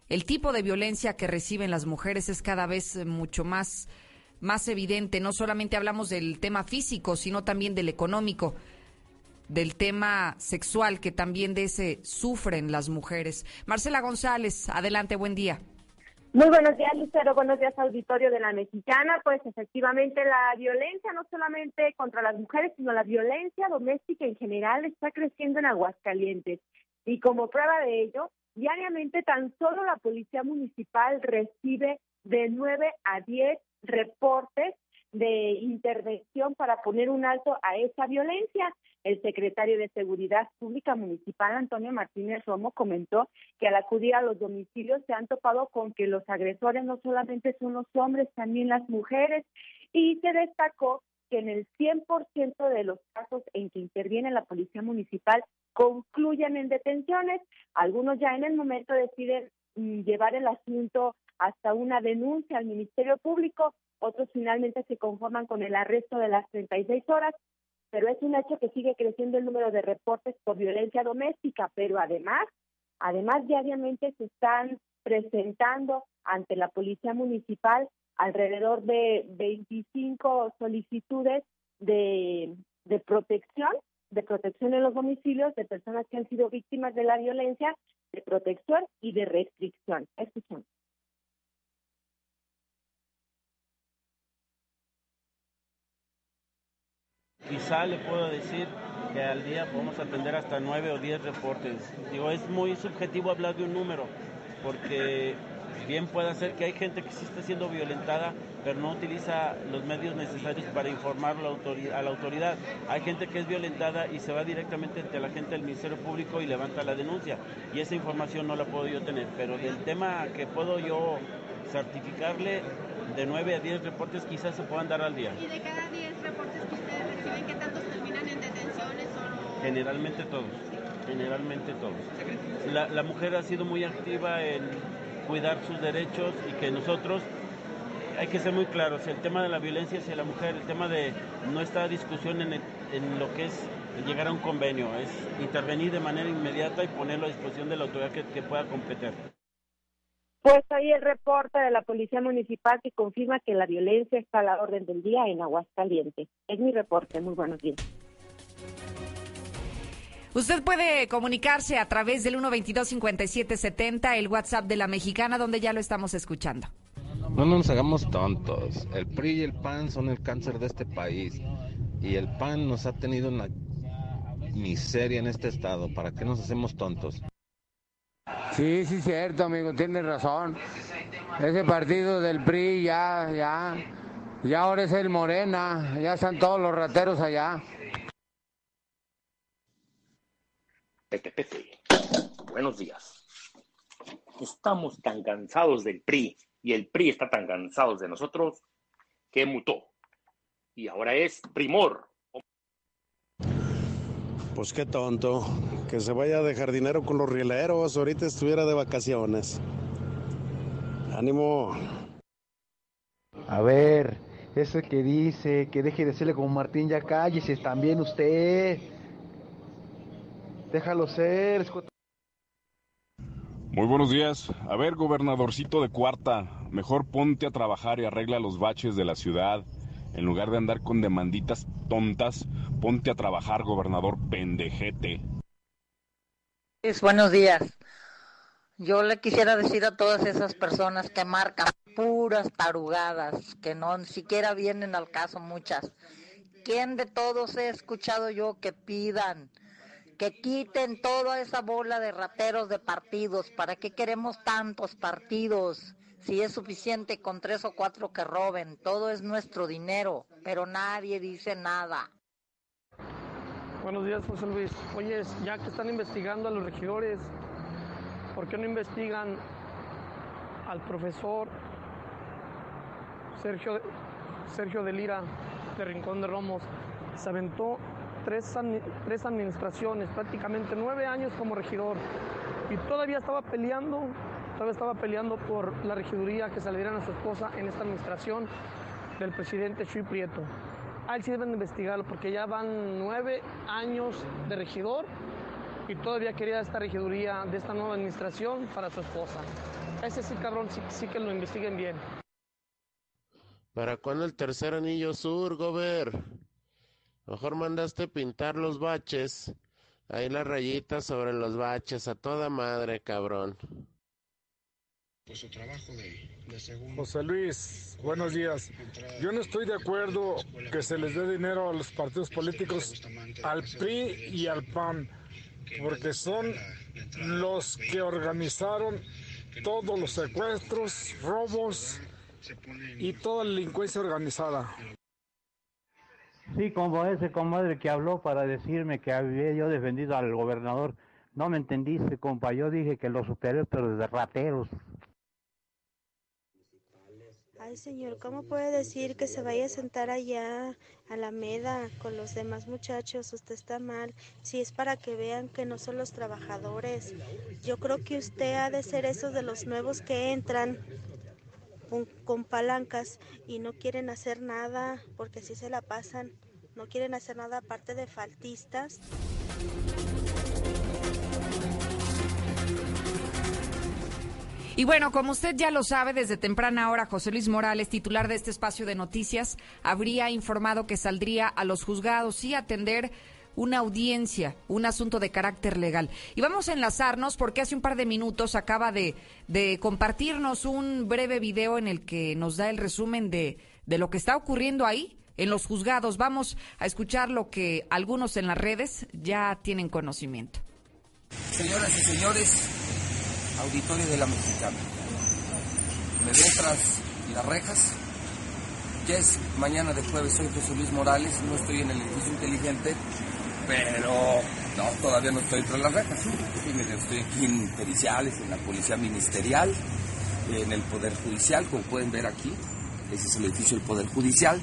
el tipo de violencia que reciben las mujeres es cada vez eh, mucho más, más evidente. No solamente hablamos del tema físico, sino también del económico, del tema sexual, que también de ese sufren las mujeres. Marcela González, adelante, buen día. Muy buenos días, Lucero. Buenos días, auditorio de la Mexicana. Pues efectivamente la violencia, no solamente contra las mujeres, sino la violencia doméstica en general, está creciendo en Aguascalientes. Y como prueba de ello, Diariamente tan solo la Policía Municipal recibe de 9 a 10 reportes de intervención para poner un alto a esa violencia. El secretario de Seguridad Pública Municipal, Antonio Martínez Romo, comentó que al acudir a los domicilios se han topado con que los agresores no solamente son los hombres, también las mujeres, y se destacó que en el 100% de los casos en que interviene la Policía Municipal concluyen en detenciones. Algunos ya en el momento deciden mm, llevar el asunto hasta una denuncia al Ministerio Público, otros finalmente se conforman con el arresto de las 36 horas, pero es un hecho que sigue creciendo el número de reportes por violencia doméstica, pero además, además diariamente se están presentando ante la Policía Municipal alrededor de 25 solicitudes de, de protección de protección en los domicilios de personas que han sido víctimas de la violencia, de protección y de restricción. Escuchamos. Quizá le puedo decir que al día podemos atender hasta nueve o diez reportes. Digo, es muy subjetivo hablar de un número, porque bien puede ser que hay gente que sí está siendo violentada, pero no utiliza los medios necesarios para informar a la autoridad. Hay gente que es violentada y se va directamente ante la gente del Ministerio Público y levanta la denuncia. Y esa información no la puedo yo tener. Pero del tema que puedo yo certificarle, de 9 a 10 reportes quizás se puedan dar al día. ¿Y de cada 10 reportes que ustedes reciben, qué tantos terminan en detenciones o Generalmente todos, generalmente todos. La, la mujer ha sido muy activa en cuidar sus derechos y que nosotros hay que ser muy claros, el tema de la violencia hacia la mujer, el tema de no estar discusión en, lo que es llegar a un convenio, es intervenir de manera inmediata y ponerlo a disposición de la autoridad que, pueda competir. Pues ahí el reporte de la Policía Municipal que confirma que la violencia está a la orden del día en Aguascalientes. Es mi reporte. Muy buenos días. Usted puede comunicarse a través del 122-5770, el WhatsApp de la mexicana, donde ya lo estamos escuchando. No nos hagamos tontos. El PRI y el PAN son el cáncer de este país. Y el PAN nos ha tenido una miseria en este estado. ¿Para qué nos hacemos tontos? Sí, sí, cierto, amigo, tienes razón. Ese partido del PRI ya, ya, ya ahora es el Morena, ya están todos los rateros allá. Pepe Pepe, buenos días. Estamos tan cansados del PRI y el PRI está tan cansado de nosotros que mutó. Y ahora es primor. Pues qué tonto, que se vaya a dejar dinero con los rieleros, ahorita estuviera de vacaciones. Ánimo. A ver, eso que dice, que deje de serle como Martín, ya cállese también usted. Déjalo ser. Muy buenos días. A ver, gobernadorcito de cuarta, Mejor ponte a trabajar y arregla los baches de la ciudad. En lugar de andar con demanditas tontas, ponte a trabajar, gobernador pendejete. buenos días. Yo le quisiera decir a todas esas personas que marcan puras tarugadas, que no ni siquiera vienen al caso muchas. ¿Quién de todos he escuchado yo que pidan que quiten toda esa bola de rateros de partidos? ¿Para qué queremos tantos partidos? Si es suficiente con tres o cuatro que roben, todo es nuestro dinero, pero nadie dice nada. Buenos días, José Luis. Oye, ya que están investigando a los regidores, ¿por qué no investigan al profesor Sergio, Sergio de Lira de Rincón de Romos? Se aventó tres, tres administraciones, prácticamente nueve años como regidor y todavía estaba peleando, todavía estaba peleando por la regiduría que se le dieran a su esposa en esta administración del presidente Chuy Prieto. A él sí deben investigarlo porque ya van nueve años de regidor y todavía quería esta regiduría de esta nueva administración para su esposa. Ese sí, cabrón, sí, que lo investiguen bien. ¿Para cuándo el tercer anillo sur, Gober? Mejor mandaste pintar los baches. Ahí las rayitas sobre los baches, a toda madre, cabrón. Pues su trabajo de, de José Luis, buenos días. Yo no estoy de acuerdo que se les dé dinero a los partidos políticos, al PRI y al PAN porque son los que organizaron todos los secuestros, robos y toda la delincuencia organizada. Sí, como ese comadre que habló para decirme que había yo defendido al gobernador. No me entendiste, compa. Yo dije que los superiores, pero de rateros. Ay, señor, ¿cómo puede decir que se vaya a sentar allá a la meda con los demás muchachos? Usted está mal. Si es para que vean que no son los trabajadores. Yo creo que usted ha de ser esos de los nuevos que entran con, palancas y no quieren hacer nada porque así se la pasan. No quieren hacer nada aparte de faltistas. Y bueno, como usted ya lo sabe, desde temprana hora, José Luis Morales, titular de este espacio de noticias, habría informado que saldría a los juzgados y atender una audiencia, un asunto de carácter legal. Y vamos a enlazarnos porque hace un par de minutos acaba de, compartirnos un breve video en el que nos da el resumen de, de lo que está ocurriendo ahí en los juzgados. Vamos a escuchar lo que algunos en las redes ya tienen conocimiento. Señoras y señores, auditorio de la Mexicana. Me veo tras las rejas. Ya es mañana de jueves, soy José Luis Morales, no estoy en el edificio inteligente, pero no, todavía no estoy tras las rejas. estoy aquí en periciales, en la policía ministerial, en el Poder Judicial, como pueden ver aquí. Ese es el edificio del Poder Judicial.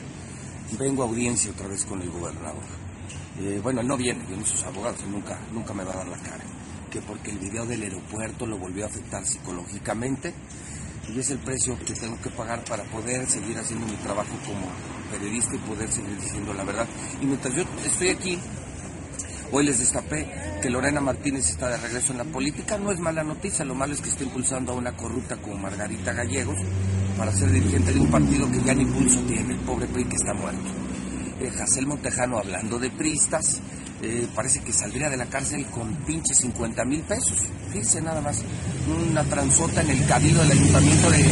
Vengo a audiencia otra vez con el gobernador. Eh, bueno, él no viene, vienen sus abogados, nunca, nunca me va a dar la cara porque el video del aeropuerto lo volvió a afectar psicológicamente y es el precio que tengo que pagar para poder seguir haciendo mi trabajo como periodista y poder seguir diciendo la verdad. Y mientras yo estoy aquí, hoy les destapé que Lorena Martínez está de regreso en la política. No es mala noticia, lo malo es que está impulsando a una corrupta como Margarita Gallegos para ser dirigente de un partido que ya ni impulso tiene, el pobre PRI que está muerto. Eh, Jacel Montejano hablando de pristas, eh, parece que saldría de la cárcel con pinche 50 mil pesos. Fíjense nada más, una transota en el cabildo del ayuntamiento de 3,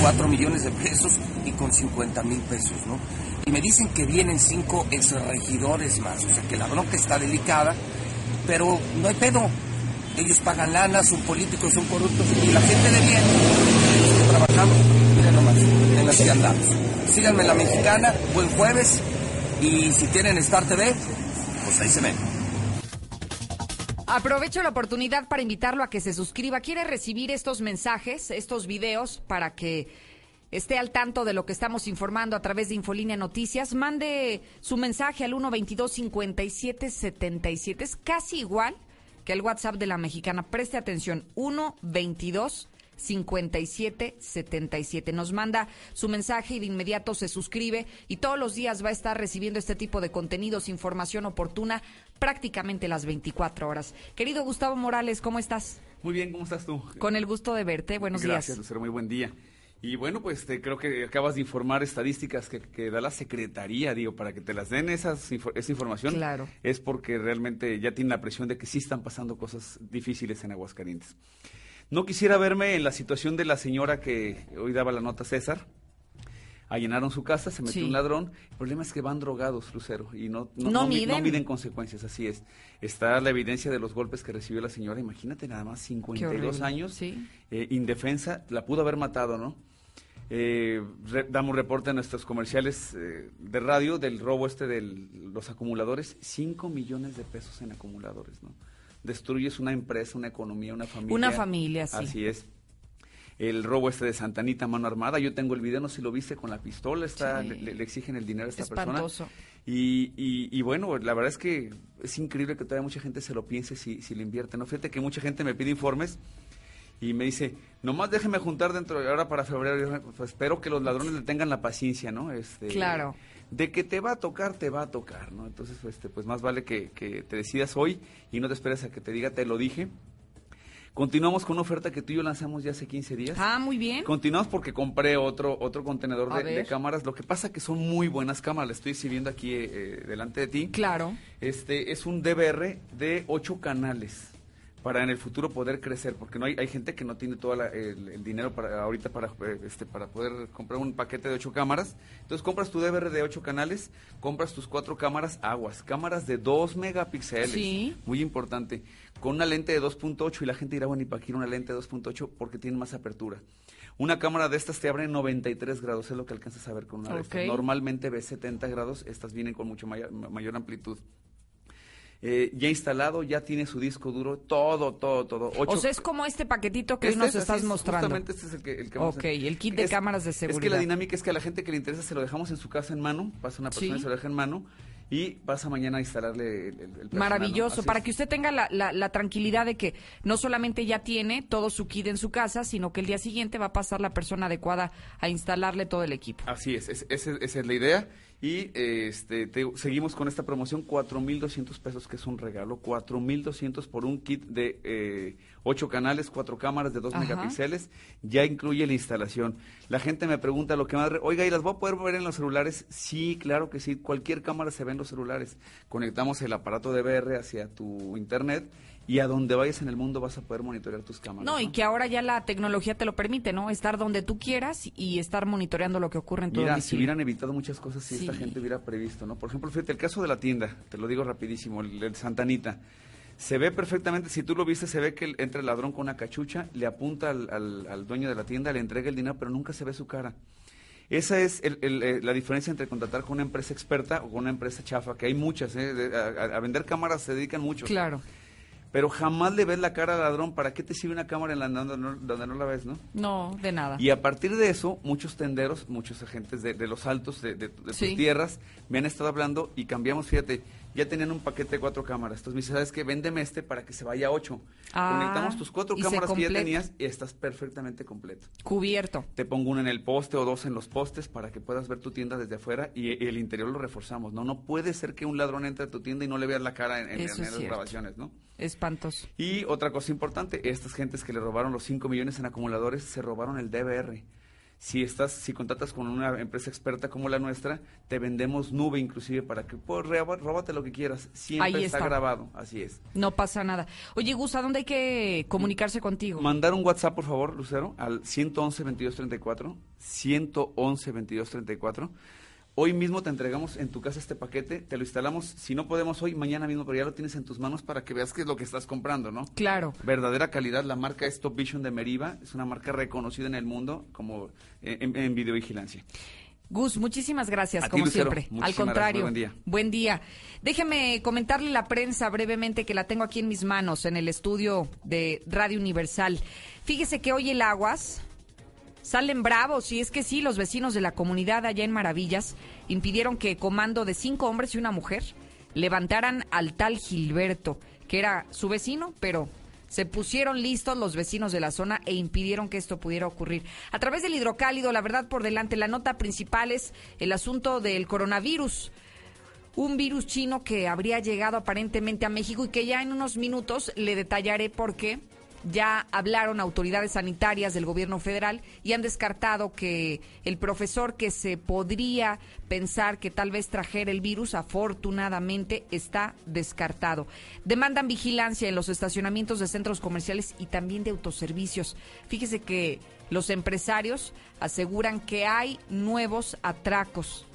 4 millones de pesos y con 50 mil pesos, ¿no? Y me dicen que vienen cinco exregidores más, o sea que la bronca está delicada, pero no hay pedo. Ellos pagan lana, son políticos, son corruptos y la gente de bien, los trabajamos, miren nomás, en la andamos. Síganme en la mexicana, buen jueves y si tienen Star TV, Aprovecho la oportunidad para invitarlo a que se suscriba. ¿Quiere recibir estos mensajes, estos videos para que esté al tanto de lo que estamos informando a través de Infolínea Noticias? Mande su mensaje al 122-5777. Es casi igual que el WhatsApp de la mexicana. Preste atención, 122 5777. Nos manda su mensaje y de inmediato se suscribe y todos los días va a estar recibiendo este tipo de contenidos, información oportuna prácticamente las 24 horas. Querido Gustavo Morales, ¿cómo estás? Muy bien, ¿cómo estás tú? Con el gusto de verte. Buenos días. Gracias, Lucero. Muy buen día. Y bueno, pues te, creo que acabas de informar estadísticas que, que da la Secretaría, digo, para que te las den esas, esa información. Claro. Es porque realmente ya tienen la presión de que sí están pasando cosas difíciles en Aguascalientes. No quisiera verme en la situación de la señora que hoy daba la nota César. Allanaron su casa, se metió Sí. un ladrón. El problema es que van drogados, Lucero, y no, no, No mi- miden. miden consecuencias, así es. Está la evidencia de los golpes que recibió la señora. Imagínate nada más, 52 horrible, años, sí. eh, indefensa, la pudo haber matado, ¿no? Eh, re- damos reporte en nuestros comerciales eh, de radio del robo este de los acumuladores, 5 millones de pesos en acumuladores, ¿no? Destruyes una empresa, una economía, una familia. Una familia, sí. Así es. El robo este de Santanita, mano armada, yo tengo el video, no sé si lo viste, con la pistola, está, Sí. le, le- le exigen el dinero a esta Espantoso. persona. Y, y, y bueno, la verdad es que es increíble que todavía mucha gente se lo piense si, si lo invierte, ¿no? Fíjate que mucha gente me pide informes y me dice, nomás déjeme juntar dentro de ahora para febrero. Pues, espero que los ladrones le tengan la paciencia, ¿no? Este, Claro. De que te va a tocar, te va a tocar, ¿no? Entonces, este, pues más vale que, que te decidas hoy y no te esperes a que te diga, te lo dije. Continuamos con una oferta que tú y yo lanzamos ya hace 15 días. Ah, muy bien. Continuamos porque compré otro otro contenedor de, cámaras. Lo que pasa que son muy buenas cámaras. La estoy exhibiendo aquí eh, eh, delante de ti. Claro. Este es un DVR de ocho canales para en el futuro poder crecer, porque no hay, hay gente que no tiene todo el, el dinero para ahorita para eh, este para poder comprar un paquete de ocho cámaras. Entonces compras tu DVR de ocho canales, compras tus cuatro cámaras aguas, cámaras de 2 megapíxeles, Sí. muy importante, con una lente de 2.8 y la gente dirá, bueno, ¿y para qué una lente de 2.8? Porque tiene más apertura. Una cámara de estas te abre en 93 grados, es lo que alcanzas a ver con una de estas. Ok. Normalmente ves 70 grados, estas vienen con mucho mayor, mayor amplitud. Eh, ya instalado, ya tiene su disco duro, todo, todo, todo. O Ocho- sea, es como este paquetito que hoy Este nos es, estás es, mostrando. Justamente este es el que, el que vamos a- el kit de Es- cámaras de Es que seguridad. la dinámica es que a la gente que le interesa se lo dejamos en su casa en mano, pasa una persona Sí. y se lo deja en mano y pasa mañana a instalarle el, el- Maravilloso, para es. que usted tenga la, la- la tranquilidad de que no solamente ya tiene todo su kit en su casa, sino que el día siguiente va a pasar la persona adecuada a instalarle todo el equipo. Así es, es- ese- esa es la idea. Y este, te- seguimos con esta promoción, 4.200 pesos, que es un regalo. 4.200 por un kit de eh, 8 canales, 4 cámaras de 2 Ajá. megapíxeles. Ya incluye la instalación. La gente me pregunta lo que más... re- Oiga, ¿y las voy a poder ver en los celulares? Sí, claro que sí. Cualquier cámara se ve en los celulares. Conectamos el aparato de VR hacia tu internet y a donde vayas en el mundo vas a poder monitorear tus cámaras. No, y que ahora ya la tecnología te lo permite, ¿no? Estar donde tú quieras y estar monitoreando lo que ocurre en tu Mira, si hubieran evitado muchas cosas si esta gente hubiera previsto, ¿no? Por ejemplo, fíjate, el caso de la tienda, te lo digo rapidísimo, el, el Santanita. Se ve perfectamente, si tú lo viste, se ve que el- entra el ladrón con una cachucha, le apunta al, al- al dueño de la tienda, le entrega el dinero, pero nunca se ve su cara. Esa es el- el, eh, la diferencia entre contratar con una empresa experta o con una empresa chafa, que hay muchas, ¿eh? De- a, a- a vender cámaras se dedican muchos. Claro. Pero jamás le ves la cara al ladrón, ¿para qué te sirve una cámara en la, donde, no, donde no la ves, no? No, de nada. Y a partir de eso, muchos tenderos, muchos agentes de, de los altos, de, de- de tus Sí. tierras, me han estado hablando y cambiamos, fíjate, ya tenían un paquete de cuatro cámaras. Entonces me dice, ¿sabes qué? Véndeme este para que se vaya a ocho. Ah, Conectamos tus cuatro cámaras que ya tenías y estás perfectamente completo. Cubierto. Te pongo uno en el poste o dos en los postes para que puedas ver tu tienda desde afuera y, y el interior lo reforzamos. No, no puede ser que un ladrón entre a tu tienda y no le veas la cara en, en- en las grabaciones, ¿no? Espantoso. Y otra cosa importante, estas gentes que le robaron los 5 millones en acumuladores se robaron el DVR. Si estás, si contratas con una empresa experta como la nuestra, te vendemos nube inclusive para que pues, róbate lo que quieras. Siempre Ahí está, está. grabado, así es. No pasa nada. Oye, Gus, ¿a dónde hay que comunicarse contigo? Mandar un WhatsApp, por favor, Lucero, al 111 2234, 111 2234. Hoy mismo te entregamos en tu casa este paquete, te lo instalamos, si no podemos hoy, mañana mismo, pero ya lo tienes en tus manos para que veas qué es lo que estás comprando, ¿no? Claro. Verdadera calidad, la marca es Top Vision de Meriva, es una marca reconocida en el mundo como eh, en, en videovigilancia. Gus, muchísimas gracias, A como siempre. Al contrario, buen día. buen día. Déjeme comentarle la prensa brevemente que la tengo aquí en mis manos, en el estudio de Radio Universal. Fíjese que hoy el Aguas salen bravos, y es que sí, los vecinos de la comunidad allá en Maravillas impidieron que comando de cinco hombres y una mujer levantaran al tal Gilberto, que era su vecino, pero se pusieron listos los vecinos de la zona e impidieron que esto pudiera ocurrir. A través del hidrocálido, la verdad por delante, la nota principal es el asunto del coronavirus. Un virus chino que habría llegado aparentemente a México y que ya en unos minutos le detallaré por qué ya hablaron autoridades sanitarias del gobierno federal y han descartado que el profesor que se podría pensar que tal vez trajera el virus, afortunadamente está descartado. Demandan vigilancia en los estacionamientos de centros comerciales y también de autoservicios. Fíjese que los empresarios aseguran que hay nuevos atracos.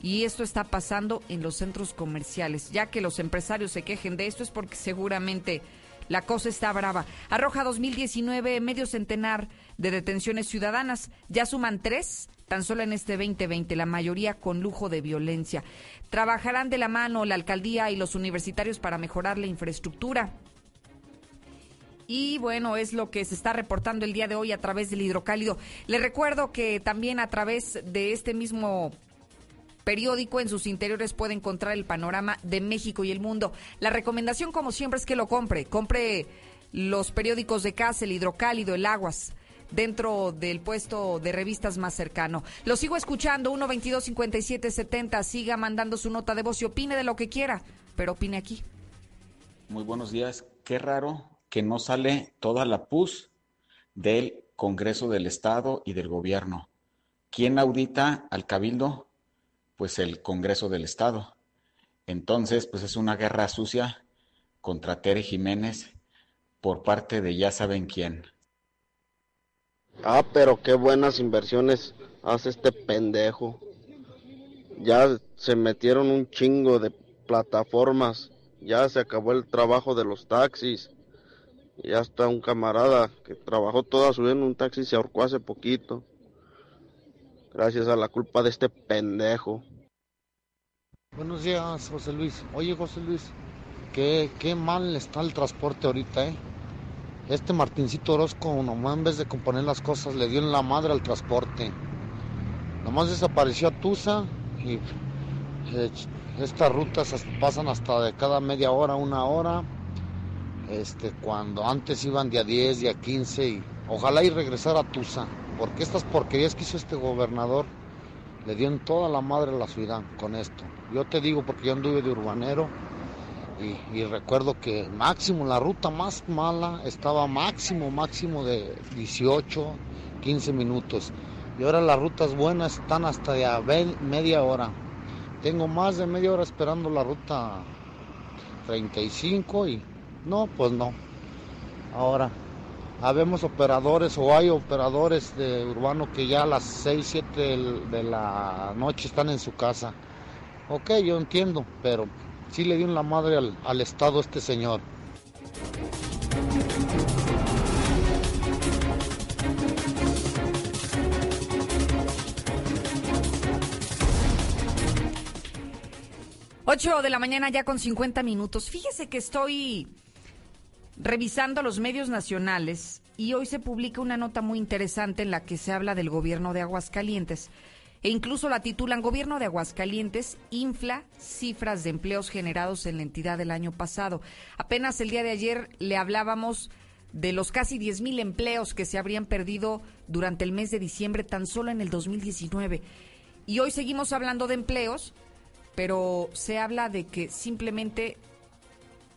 Y esto está pasando en los centros comerciales. Ya que los empresarios se quejen de esto es porque seguramente la cosa está brava. Arroja 2019 medio centenar de detenciones ciudadanas. Ya suman tres tan solo en este 2020, la mayoría con lujo de violencia. Trabajarán de la mano la alcaldía y los universitarios para mejorar la infraestructura. Y bueno, es lo que se está reportando el día de hoy a través del hidrocálido. Le recuerdo que también a través de este mismo periódico en sus interiores puede encontrar el panorama de México y el mundo. La recomendación, como siempre, es que lo compre. Compre los periódicos de casa, el hidrocálido, el aguas dentro del puesto de revistas más cercano. Lo sigo escuchando, 122 57 70 siga mandando su nota de voz y opine de lo que quiera, pero opine aquí. Muy buenos días. Qué raro que no sale toda la PUS del Congreso del Estado y del Gobierno. ¿Quién audita al Cabildo? Pues el Congreso del Estado. Entonces, pues es una guerra sucia contra Tere Jiménez por parte de ya saben quién. Ah, pero qué buenas inversiones hace este pendejo. Ya se metieron un chingo de plataformas, ya se acabó el trabajo de los taxis. Ya está un camarada que trabajó toda su vida en un taxi y se ahorcó hace poquito. Gracias a la culpa de este pendejo. Buenos días, José Luis. Oye, José Luis, qué, qué mal está el transporte ahorita, ¿eh? Este Martincito Orozco, nomás en vez de componer las cosas, le dio en la madre al transporte. Nomás desapareció a Tusa y eh, estas rutas pasan hasta de cada media hora, una hora. Este, cuando antes iban de a 10, de a 15 y ojalá y regresara a Tusa, porque estas porquerías que hizo este gobernador le dio en toda la madre a la ciudad con esto. Yo te digo porque yo anduve de urbanero y, recuerdo que máximo, la ruta más mala estaba máximo, máximo de 18, 15 minutos. Y ahora las rutas buenas están hasta de media hora. Tengo más de media hora esperando la ruta 35 y no, pues no. Ahora, habemos operadores o hay operadores de urbano que ya a las 6, 7 de la noche están en su casa. Ok, yo entiendo, pero sí le dio la madre al, al Estado este señor. Ocho de la mañana ya con 50 minutos. Fíjese que estoy revisando los medios nacionales y hoy se publica una nota muy interesante en la que se habla del gobierno de Aguascalientes e incluso la titulan Gobierno de Aguascalientes infla cifras de empleos generados en la entidad del año pasado. Apenas el día de ayer le hablábamos de los casi 10 mil empleos que se habrían perdido durante el mes de diciembre tan solo en el 2019. Y hoy seguimos hablando de empleos, pero se habla de que simplemente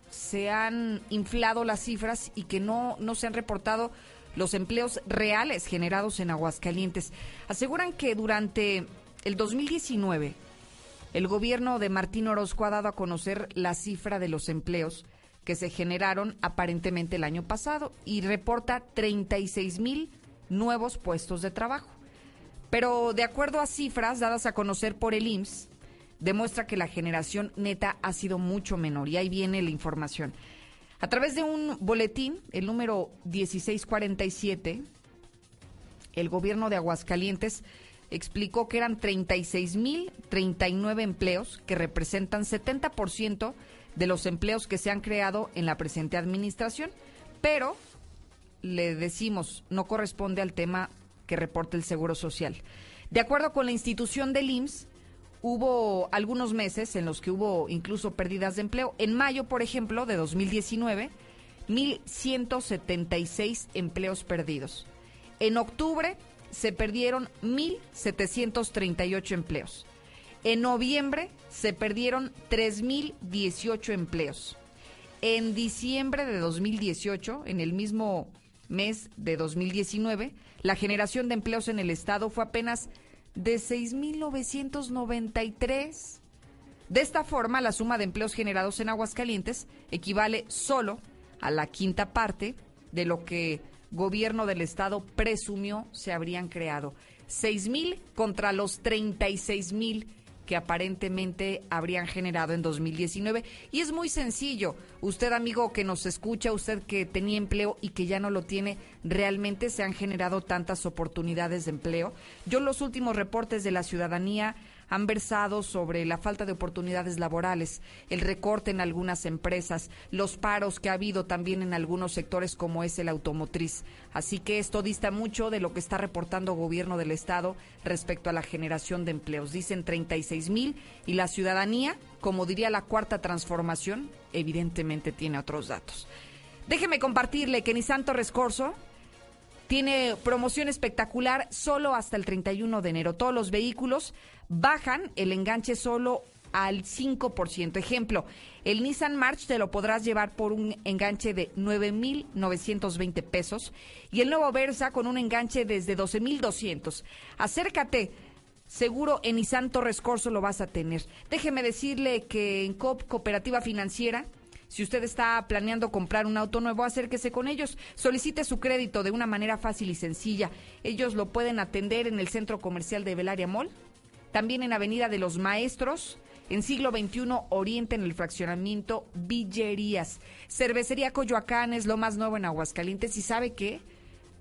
se han inflado las cifras y que no, no se han reportado los empleos reales generados en Aguascalientes. Aseguran que durante el 2019 el gobierno de Martín Orozco ha dado a conocer la cifra de los empleos que se generaron aparentemente el año pasado y reporta 36 mil nuevos puestos de trabajo. Pero de acuerdo a cifras dadas a conocer por el IMSS, demuestra que la generación neta ha sido mucho menor y ahí viene la información. A través de un boletín, el número 1647, el gobierno de Aguascalientes explicó que eran 36.039 empleos que representan 70% de los empleos que se han creado en la presente administración, pero le decimos, no corresponde al tema que reporta el Seguro Social. De acuerdo con la institución del IMSS, hubo algunos meses en los que hubo incluso pérdidas de empleo. En mayo, por ejemplo, de 2019, 1.176 empleos perdidos. En octubre se perdieron 1.738 empleos. En noviembre se perdieron 3.018 empleos. en diciembre de 2018, en el mismo mes de 2019, la generación de empleos en el Estado fue apenas de 6.993. De esta forma, la suma de empleos generados en Aguascalientes equivale solo a la quinta parte de lo que gobierno del estado presumió se habrían creado. 6.000 contra los 36.000 que aparentemente habrían generado en 2019. Y es muy sencillo. Usted, amigo que nos escucha, usted que tenía empleo y que ya no lo tiene, realmente se han generado tantas oportunidades de empleo. Yo los últimos reportes de la ciudadanía han versado sobre la falta de oportunidades laborales, el recorte en algunas empresas, los paros que ha habido también en algunos sectores como es el automotriz. Así que esto dista mucho de lo que está reportando gobierno del Estado respecto a la generación de empleos. Dicen 36 mil y la ciudadanía, como diría la cuarta transformación, evidentemente tiene otros datos. Déjeme compartirle que Nisanto Rescorso tiene promoción espectacular solo hasta el 31 de enero. Todos los vehículos bajan el enganche solo al 5%. Ejemplo, el Nissan March te lo podrás llevar por un enganche de 9.920 pesos y el nuevo Versa con un enganche desde 12.200. Acércate. Seguro en Nissan Torres Corso lo vas a tener. Déjeme decirle que en COP Cooperativa Financiera si usted está planeando comprar un auto nuevo, acérquese con ellos. Solicite su crédito de una manera fácil y sencilla. Ellos lo pueden atender en el Centro Comercial de Belaria Mall, también en Avenida de los Maestros, en siglo XXI Oriente en el fraccionamiento Villerías. Cervecería Coyoacán es lo más nuevo en Aguascalientes y sabe qué?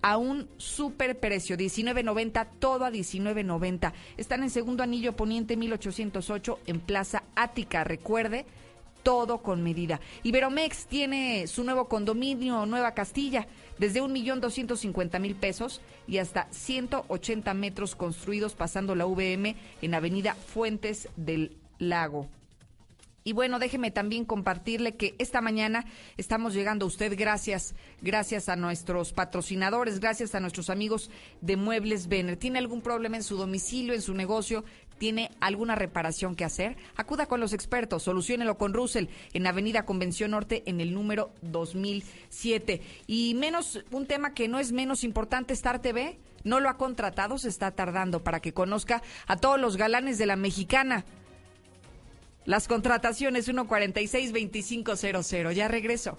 a un super precio, 19.90, todo a 19.90. Están en segundo anillo poniente 1808 en Plaza Ática. Recuerde, todo con medida. Iberomex tiene su nuevo condominio Nueva Castilla, desde un millón doscientos cincuenta mil pesos y hasta 180 metros construidos pasando la VM en Avenida Fuentes del Lago. Y bueno, déjeme también compartirle que esta mañana estamos llegando a usted gracias, gracias a nuestros patrocinadores, gracias a nuestros amigos de Muebles Vener. ¿Tiene algún problema en su domicilio, en su negocio? ¿Tiene alguna reparación que hacer? Acuda con los expertos, solucionelo con Russell en Avenida Convención Norte en el número 2007. Y menos, un tema que no es menos importante, Star TV no lo ha contratado, se está tardando para que conozca a todos los galanes de la mexicana. Las contrataciones 146-2500. Ya regreso.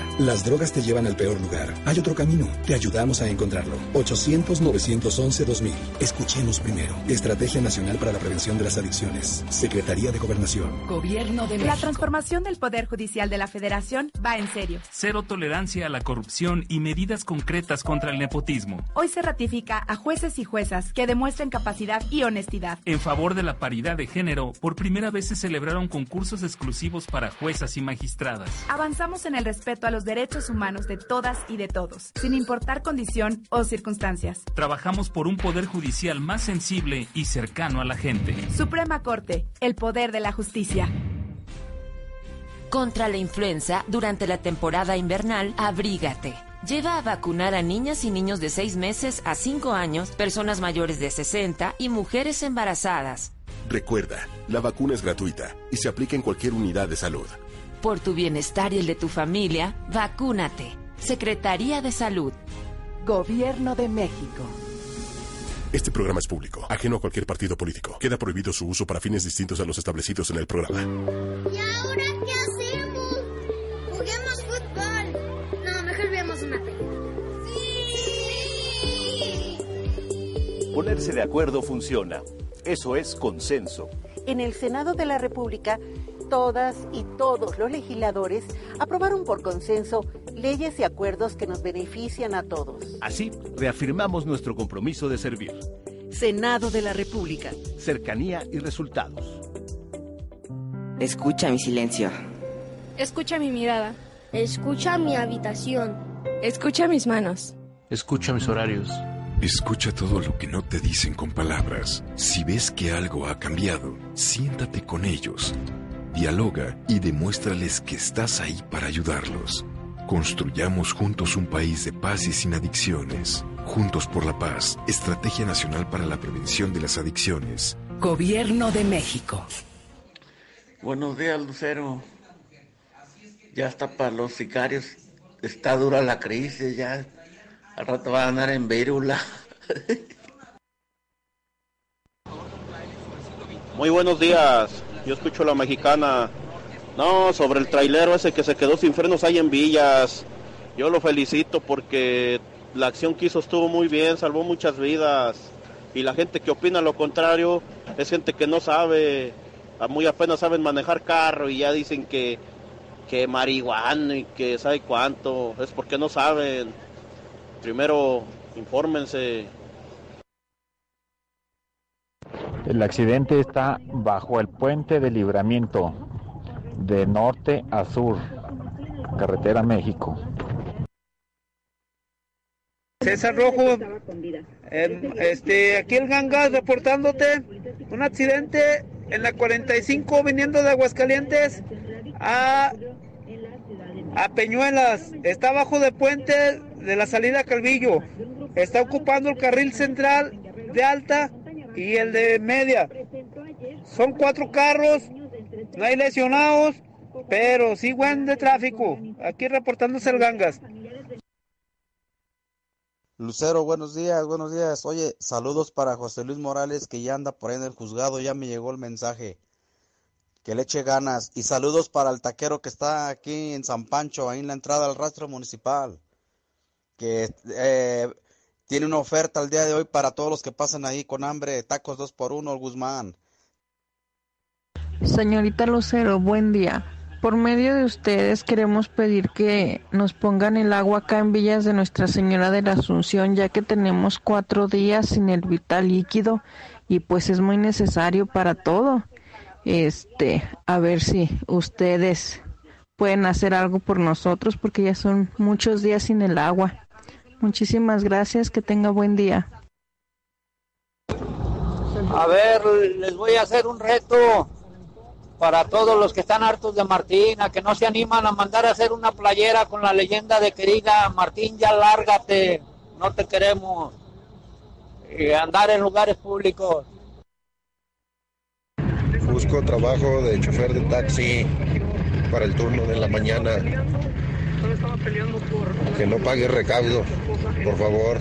Las drogas te llevan al peor lugar. Hay otro camino. Te ayudamos a encontrarlo. 800-911-2000. Escuchemos primero. Estrategia Nacional para la Prevención de las Adicciones. Secretaría de Gobernación. Gobierno de La transformación del Poder Judicial de la Federación va en serio. Cero tolerancia a la corrupción y medidas concretas contra el nepotismo. Hoy se ratifica a jueces y juezas que demuestren capacidad y honestidad. En favor de la paridad de género, por primera vez se celebraron concursos exclusivos para juezas y magistradas. Avanzamos en el respeto a los derechos humanos de todas y de todos, sin importar condición o circunstancias. Trabajamos por un poder judicial más sensible y cercano a la gente. Suprema Corte, el poder de la justicia. Contra la influenza, durante la temporada invernal, abrígate. Lleva a vacunar a niñas y niños de 6 meses a 5 años, personas mayores de 60 y mujeres embarazadas. Recuerda, la vacuna es gratuita y se aplica en cualquier unidad de salud. Por tu bienestar y el de tu familia, vacúnate. Secretaría de Salud. Gobierno de México. Este programa es público, ajeno a cualquier partido político. Queda prohibido su uso para fines distintos a los establecidos en el programa. ¿Y ahora qué hacemos? Juguemos fútbol. No, mejor veamos una película. ¡Sí! Ponerse de acuerdo funciona. Eso es consenso. En el Senado de la República todas y todos los legisladores aprobaron por consenso leyes y acuerdos que nos benefician a todos. Así, reafirmamos nuestro compromiso de servir. Senado de la República. Cercanía y resultados. Escucha mi silencio. Escucha mi mirada. Escucha mi habitación. Escucha mis manos. Escucha mis horarios. Escucha todo lo que no te dicen con palabras. Si ves que algo ha cambiado, siéntate con ellos. Dialoga y demuéstrales que estás ahí para ayudarlos. Construyamos juntos un país de paz y sin adicciones. Juntos por la paz, Estrategia Nacional para la Prevención de las Adicciones. Gobierno de México. Buenos días, Lucero. Ya está para los sicarios. Está dura la crisis, ya al rato va a andar en Vérula. Muy buenos días. Yo escucho la mexicana. No, sobre el trailero ese que se quedó sin frenos ahí en Villas. Yo lo felicito porque la acción que hizo estuvo muy bien, salvó muchas vidas. Y la gente que opina lo contrario es gente que no sabe, muy apenas saben manejar carro y ya dicen que, que marihuana y que sabe cuánto. Es porque no saben. Primero, infórmense. El accidente está bajo el puente de libramiento, de norte a sur, carretera México. César Rojo, este, aquí el Gangas reportándote un accidente en la 45 viniendo de Aguascalientes a, a Peñuelas. Está abajo del puente de la salida a Calvillo. Está ocupando el carril central de alta y el de media. Son cuatro carros, no hay lesionados, pero sí buen de tráfico. Aquí reportándose el Gangas. Lucero, buenos días, buenos días. Oye, saludos para José Luis Morales que ya anda por ahí en el juzgado, ya me llegó el mensaje. Que le eche ganas. Y saludos para el taquero que está aquí en San Pancho, ahí en la entrada al rastro municipal. Que eh, tiene una oferta el día de hoy para todos los que pasan ahí con hambre, tacos dos por uno, el Guzmán. Señorita Lucero, buen día. Por medio de ustedes queremos pedir que nos pongan el agua acá en Villas de Nuestra Señora de la Asunción, ya que tenemos cuatro días sin el vital líquido y pues es muy necesario para todo. Este, a ver si ustedes pueden hacer algo por nosotros porque ya son muchos días sin el agua. Muchísimas gracias, que tenga buen día. A ver, les voy a hacer un reto para todos los que están hartos de Martín, a que no se animan a mandar a hacer una playera con la leyenda de que diga Martín ya lárgate, no te queremos, y andar en lugares públicos. Busco trabajo de chofer de taxi para el turno de la mañana. Que no pague recaudo, por favor.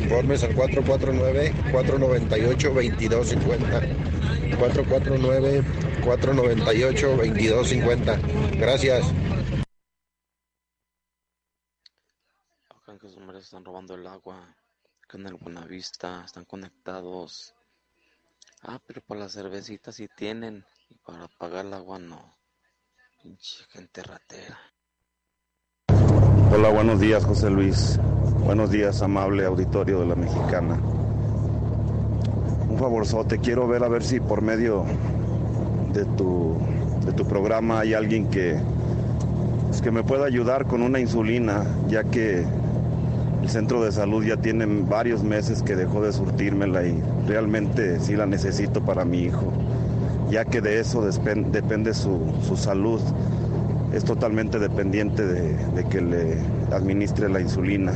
Informes al 449-498-2250. 449-498-2250. Gracias. Acá en Jesús están robando el agua. Acá en el Buenavista están conectados. Ah, pero para la cervecita sí tienen. Y para pagar el agua no. Pinche gente ratera. Hola, buenos días, José Luis. Buenos días, amable auditorio de la Mexicana un favorzote, quiero ver a ver si por medio de tu, de tu programa hay alguien que, pues, que me pueda ayudar con una insulina, ya que el centro de salud ya tiene varios meses que dejó de surtírmela y realmente sí la necesito para mi hijo, ya que de eso depende su, su salud. Es totalmente dependiente de, que le administre la insulina.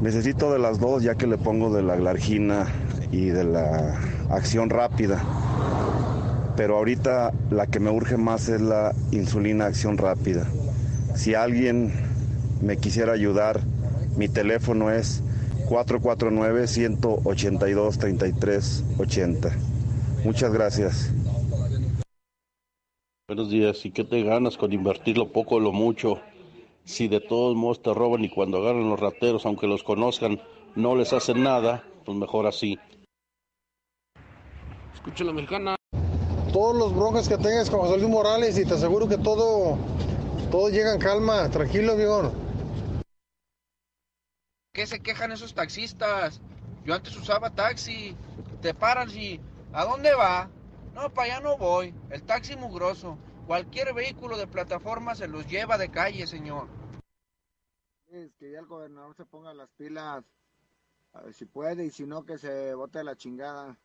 Necesito de las dos ya que le pongo de la glargina y de la acción rápida. Pero ahorita la que me urge más es la insulina acción rápida. Si alguien me quisiera ayudar, mi teléfono es 449-182-3380. Muchas gracias. Buenos días. ¿Y qué te ganas con invertir lo poco o lo mucho? si de todos modos te roban y cuando agarran los rateros, aunque los conozcan, no les hacen nada, pues mejor así. Escucha la mexicana. Todos los broncas que tengas con José Luis Morales y te aseguro que todo, todo llega en calma. Tranquilo, viejo. ¿Qué se quejan esos taxistas? Yo antes usaba taxi. Te paran y... ¿A dónde va? No, para allá no voy. El taxi mugroso. Cualquier vehículo de plataforma se los lleva de calle, señor. Es que ya el gobernador se ponga las pilas. A ver si puede y si no, que se bote la chingada.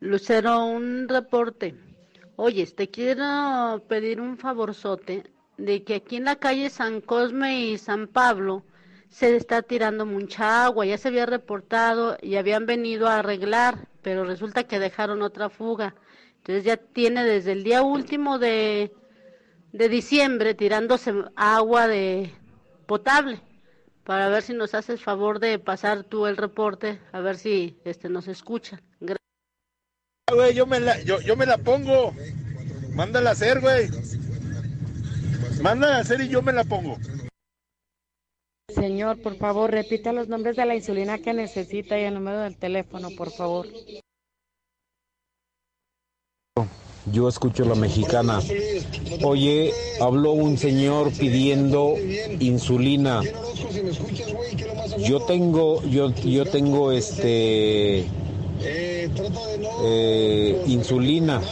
Lucero, un reporte. Oye, te quiero pedir un favorzote de que aquí en la calle San Cosme y San Pablo se está tirando mucha agua. Ya se había reportado y habían venido a arreglar, pero resulta que dejaron otra fuga. Entonces ya tiene desde el día último de, de diciembre tirándose agua de potable para ver si nos haces favor de pasar tú el reporte, a ver si este nos escucha. Gra- Güey, yo me la, yo, yo me la pongo. Mándala a hacer, güey. Mándala a hacer y yo me la pongo. Señor, por favor, repita los nombres de la insulina que necesita y el número del teléfono, por favor. Yo escucho la mexicana. Oye, habló un señor pidiendo insulina. Yo tengo, yo, yo tengo este eh, insulina.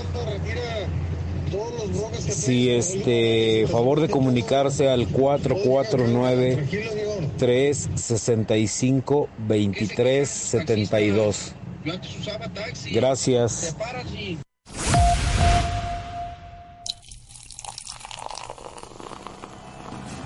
Si este, favor de comunicarse al 449 365 2372. Yo antes usaba taxi. Gracias.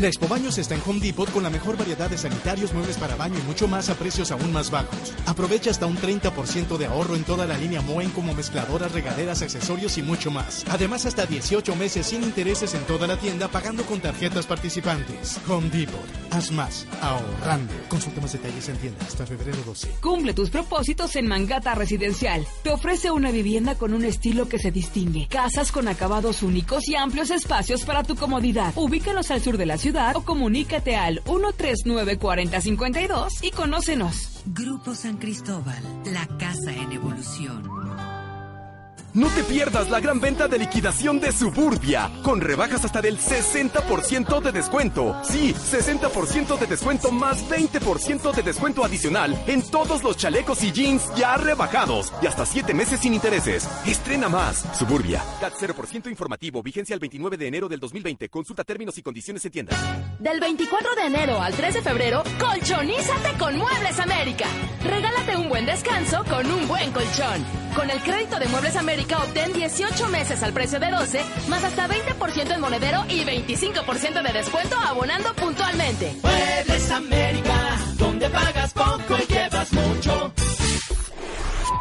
La Expo Baños está en Home Depot con la mejor variedad de sanitarios, muebles para baño y mucho más a precios aún más bajos. Aprovecha hasta un 30% de ahorro en toda la línea Moen como mezcladoras, regaderas, accesorios y mucho más. Además, hasta 18 meses sin intereses en toda la tienda pagando con tarjetas participantes. Home Depot. Haz más. Ahorrando. Consulta más detalles en tienda hasta febrero 12. Cumple tus propósitos en Mangata Residencial. Te ofrece una vivienda con un estilo que se distingue. Casas con acabados únicos y amplios espacios para tu comodidad. Ubícanos al sur de la ciudad o comunícate al 139-4052 y conócenos. Grupo San Cristóbal, la casa en evolución. No te pierdas la gran venta de liquidación de Suburbia, con rebajas hasta del 60% de descuento. Sí, 60% de descuento más 20% de descuento adicional en todos los chalecos y jeans ya rebajados y hasta 7 meses sin intereses. Estrena más. Suburbia. CAT 0% informativo, vigencia el 29 de enero del 2020. Consulta términos y condiciones en tienda. Del 24 de enero al 3 de febrero, colchonízate con Muebles América. Regálate un buen descanso con un buen colchón. Con el crédito de Muebles América obtén 18 meses al precio de 12, más hasta 20% en monedero y 25% de descuento abonando puntualmente. Muebles América, donde pagas poco y llevas mucho.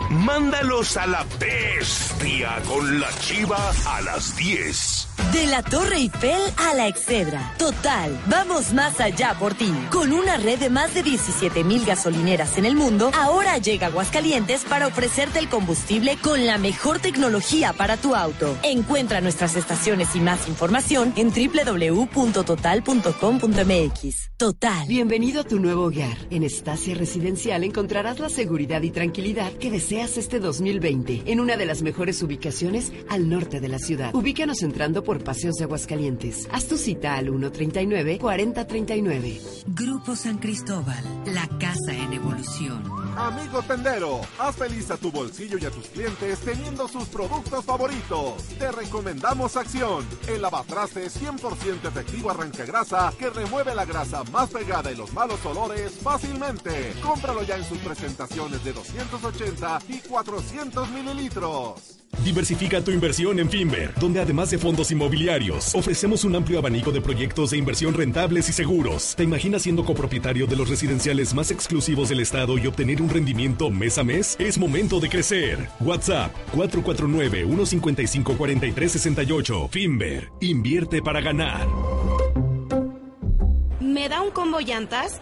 Mándalos a la bestia con la chiva a las 10. De la Torre Eiffel a la Excedra. Total, vamos más allá por ti. Con una red de más de 17 mil gasolineras en el mundo, ahora llega Aguascalientes para ofrecerte el combustible con la mejor tecnología para tu auto. Encuentra nuestras estaciones y más información en www.total.com.mx. Total. Bienvenido a tu nuevo hogar. En Estacia Residencial encontrarás la seguridad y tranquilidad que deseas este 2020 en una de las mejores ubicaciones al norte de la ciudad. Ubícanos entrando por Paseos de Aguascalientes. Haz tu cita al 139-4039. Grupo San Cristóbal, la casa en evolución. Amigo tendero, haz feliz a tu bolsillo y a tus clientes teniendo sus productos favoritos. Te recomendamos Acción, el lavatraste 100% efectivo arranca grasa que remueve la grasa más pegada y los malos olores fácilmente. Cómpralo ya en sus presentaciones de 280 y 400 mililitros. Diversifica tu inversión en Finver, donde además de fondos inmobiliarios, ofrecemos un amplio abanico de proyectos de inversión rentables y seguros. ¿Te imaginas siendo copropietario de los residenciales más exclusivos del estado y obtener un rendimiento mes a mes? Es momento de crecer. WhatsApp 449-155-4368. Finver, invierte para ganar. ¿Me da un combo llantas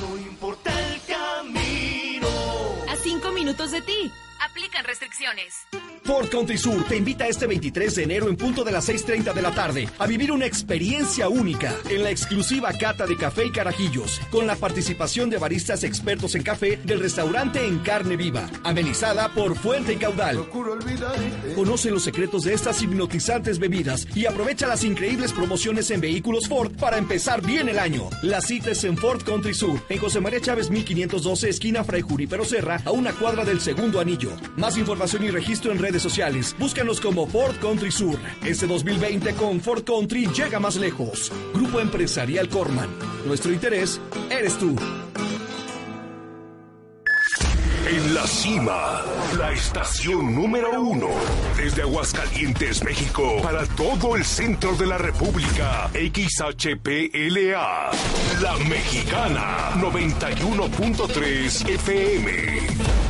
no importa el camino. A 5 minutos de ti. Aplican restricciones. Ford Country Sur te invita este 23 de enero en punto de las 6.30 de la tarde a vivir una experiencia única en la exclusiva cata de café y carajillos, con la participación de baristas expertos en café del restaurante En Carne Viva, amenizada por Fuente y Caudal. Conoce los secretos de estas hipnotizantes bebidas y aprovecha las increíbles promociones en vehículos Ford para empezar bien el año. La cita es en Ford Country Sur, en José María Chávez 1512, esquina Fray Jurípero Serra, a una cuadra del segundo anillo. Más información y registro en redes sociales. Búscanos como Ford Country Sur. Este 2020 con Ford Country llega más lejos. Grupo Empresarial Corman. Nuestro interés eres tú. En la cima, la estación número uno. Desde Aguascalientes, México, para todo el centro de la República. XHPLA. La Mexicana, 91.3 FM.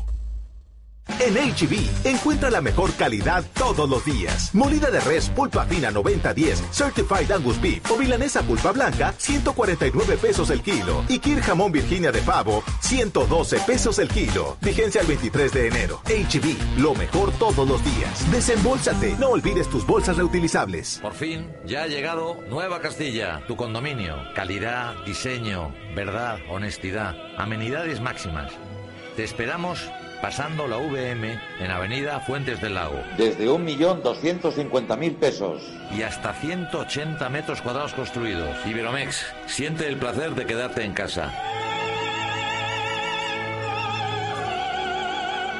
En HB, encuentra la mejor calidad todos los días. Molida de res pulpa fina 9010, Certified Angus Beef o milanesa pulpa blanca, 149 pesos el kilo. Y Kir jamón Virginia de pavo, 112 pesos el kilo. Vigencia el 23 de enero. HB, lo mejor todos los días. Desembolsate, no olvides tus bolsas reutilizables. Por fin, ya ha llegado Nueva Castilla, tu condominio. Calidad, diseño, verdad, honestidad, amenidades máximas. Te esperamos pasando la VM en Avenida Fuentes del Lago. Desde 1.250.000 pesos. Y hasta 180 metros cuadrados construidos. Iberomex, siente el placer de quedarte en casa.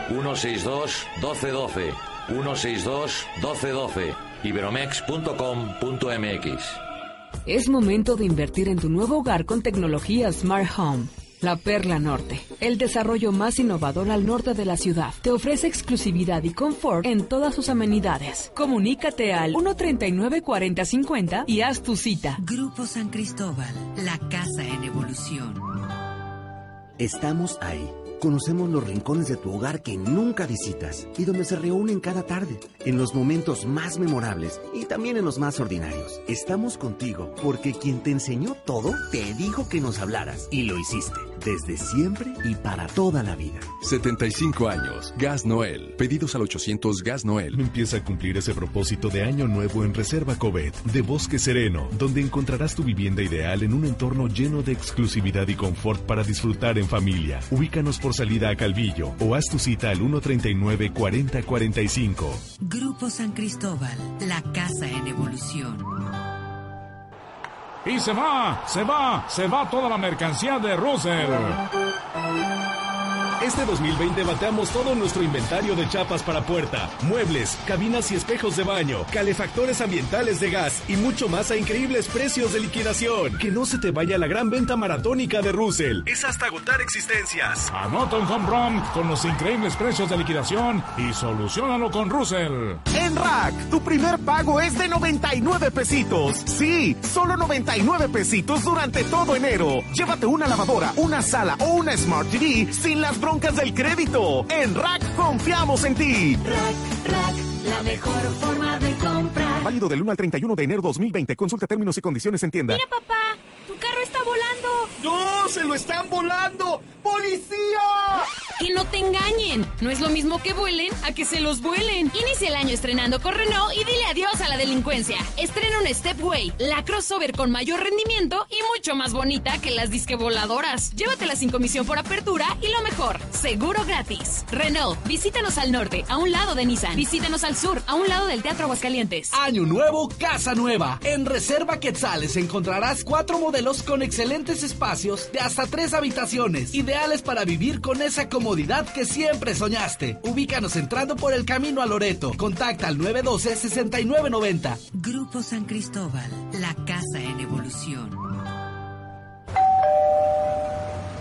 162-1212. 162-1212. Iberomex.com.mx. Es momento de invertir en tu nuevo hogar con tecnología Smart Home. La Perla Norte, el desarrollo más innovador al norte de la ciudad, te ofrece exclusividad y confort en todas sus amenidades. Comunícate al 139-4050 y haz tu cita. Grupo San Cristóbal, la casa en evolución. Estamos ahí. Conocemos los rincones de tu hogar que nunca visitas y donde se reúnen cada tarde, en los momentos más memorables y también en los más ordinarios. Estamos contigo porque quien te enseñó todo te dijo que nos hablaras y lo hiciste. Desde siempre y para toda la vida. 75 años. Gas Noel. Pedidos al 800 Gas Noel. Empieza a cumplir ese propósito de año nuevo en Reserva Covet, de Bosque Sereno, donde encontrarás tu vivienda ideal en un entorno lleno de exclusividad y confort para disfrutar en familia. Ubícanos por salida a Calvillo o haz tu cita al 139 4045. Grupo San Cristóbal, la casa en evolución. Y se va, se va, se va toda la mercancía de Russell. Este 2020 bateamos todo nuestro inventario de chapas para puerta, muebles, cabinas y espejos de baño, calefactores ambientales de gas y mucho más a increíbles precios de liquidación. Que no se te vaya la gran venta maratónica de Russell. Es hasta agotar existencias. Anota un home run con los increíbles precios de liquidación y solucionalo con Russell. En Rack, tu primer pago es de 99 pesitos. Sí, solo 99 pesitos durante todo enero. Llévate una lavadora, una sala o una Smart TV sin las broncas del crédito. En Rack confiamos en ti. Rack, Rack, la mejor forma de comprar. Válido del 1 al 31 de enero 2020. Consulta términos y condiciones en tienda. Mira, papá, tu carro está volando. ¡No! ¡Se lo están volando! ¡Policía! Que no te engañen. No es lo mismo que vuelen a que se los vuelen. Inicia el año estrenando con Renault y dile adiós a la delincuencia. Estrena un Stepway, la crossover con mayor rendimiento y mucho más bonita que las disque voladoras. Llévatela sin comisión por apertura y lo mejor, seguro gratis. Renault, visítanos al norte, a un lado de Nissan. Visítanos al sur, a un lado del Teatro Aguascalientes. Año nuevo, casa nueva. En Reserva Quetzales encontrarás cuatro modelos con excelentes espacios de hasta tres habitaciones, ideales para vivir con esa comodidad que siempre soñaste. Ubícanos entrando por el camino a Loreto. Contacta al 912-6990. Grupo San Cristóbal, la casa en evolución.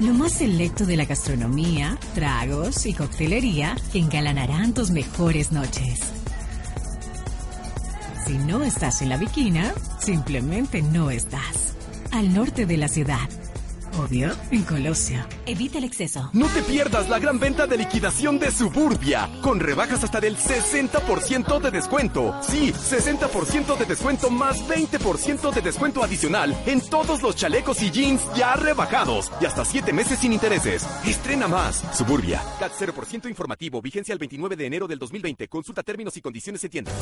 Lo más selecto de la gastronomía, tragos y coctelería que engalanarán tus mejores noches. Si no estás en la Viquina, simplemente no estás. Al norte de la ciudad. Obvio, en Colosio. Evita el exceso. No te pierdas la gran venta de liquidación de Suburbia, con rebajas hasta del 60% de descuento. Sí, 60% de descuento más 20% de descuento adicional en todos los chalecos y jeans ya rebajados y hasta 7 meses sin intereses. Estrena más. Suburbia. CAT 0% informativo, vigencia el 29 de enero del 2020. Consulta términos y condiciones en tienda.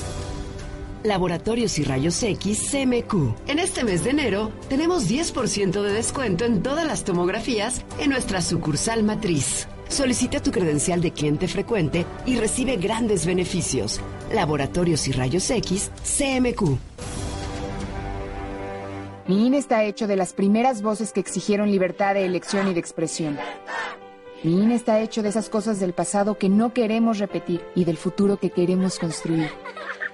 Laboratorios y Rayos X CMQ. En este mes de enero tenemos 10% de descuento en todas las tomografías en nuestra sucursal matriz. Solicita tu credencial de cliente frecuente y recibe grandes beneficios. Laboratorios y Rayos X CMQ. Mi INE está hecho de las primeras voces que exigieron libertad de elección y de expresión. Mi INE está hecho de esas cosas del pasado que no queremos repetir y del futuro que queremos construir.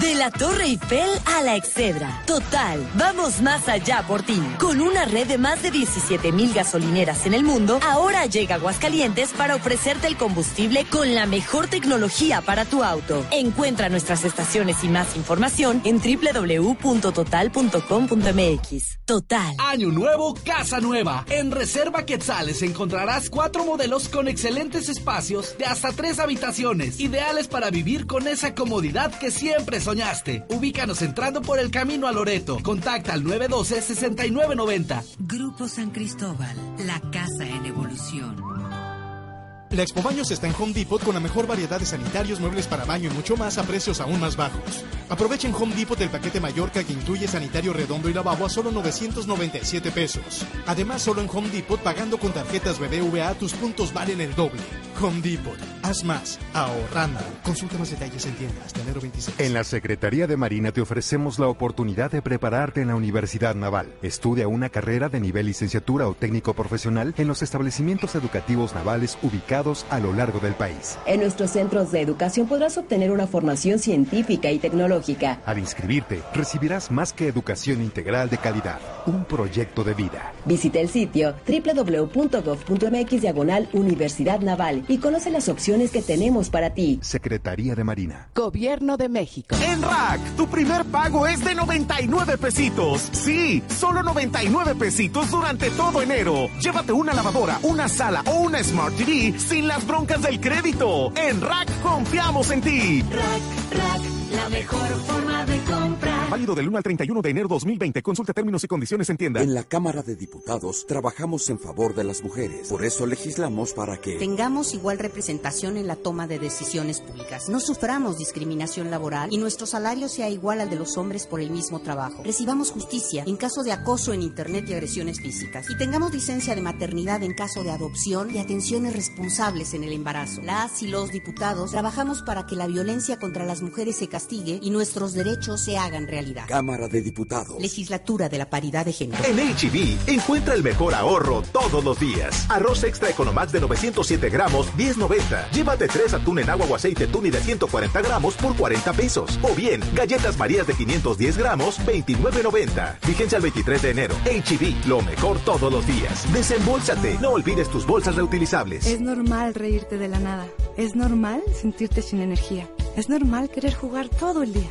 De la Torre Eiffel a la Excedra. Total, vamos más allá por ti. Con una red de más de 17 mil gasolineras en el mundo, ahora llega Aguascalientes para ofrecerte el combustible con la mejor tecnología para tu auto. Encuentra nuestras estaciones y más información en www.total.com.mx. Total. Año nuevo, casa nueva. En Reserva Quetzales encontrarás cuatro modelos con excelentes espacios de hasta tres habitaciones, ideales para vivir con esa comodidad que siempre soñaste. Ubícanos entrando por el camino a Loreto. Contacta al 912-6990. Grupo San Cristóbal, la casa en evolución. La Expo Baños está en Home Depot con la mejor variedad de sanitarios, muebles para baño y mucho más a precios aún más bajos. Aprovechen Home Depot el paquete Mallorca que incluye sanitario redondo y lavabo a solo 997 pesos. Además, solo en Home Depot pagando con tarjetas BBVA tus puntos valen el doble. Home Depot, haz más, ahorrando. Consulta más detalles en tienda hasta enero 26. En la Secretaría de Marina te ofrecemos la oportunidad de prepararte en la Universidad Naval. Estudia una carrera de nivel licenciatura o técnico profesional en los establecimientos educativos navales ubicados a lo largo del país. En nuestros centros de educación podrás obtener una formación científica y tecnológica. Al inscribirte, recibirás más que educación integral de calidad, un proyecto de vida. Visita el sitio www.gov.mx diagonal Universidad Naval y conoce las opciones que tenemos para ti. Secretaría de Marina. Gobierno de México. En Rack, tu primer pago es de 99 pesitos. Sí, solo 99 pesitos durante todo enero. Llévate una lavadora, una sala o una Smart TV sin las broncas del crédito. En Rack confiamos en ti. Rack, Rack, la mejor forma de comprar. Válido del 1 al 31 de enero 2020. Consulta términos y condiciones en tienda. En la Cámara de Diputados trabajamos en favor de las mujeres. Por eso legislamos para que tengamos igual representación en la toma de decisiones públicas. No suframos discriminación laboral y nuestro salario sea igual al de los hombres por el mismo trabajo. Recibamos justicia en caso de acoso en Internet y agresiones físicas. Y tengamos licencia de maternidad en caso de adopción y atenciones responsables en el embarazo. Las y los diputados trabajamos para que la violencia contra las mujeres se castigue y nuestros derechos se hagan realidad. Cámara de Diputados. Legislatura de la Paridad de Género. En HB, e encuentra el mejor ahorro todos los días. Arroz extra Economax de 907 gramos, 10.90. Llévate tres atún en agua o aceite tuni de 140 gramos por 40 pesos. O bien, galletas marías de 510 gramos, 29.90. Fíjense al 23 de enero. HB, e lo mejor todos los días. Desembolsate. No olvides tus bolsas reutilizables. Es normal reírte de la nada. Es normal sentirte sin energía. Es normal querer jugar todo el día.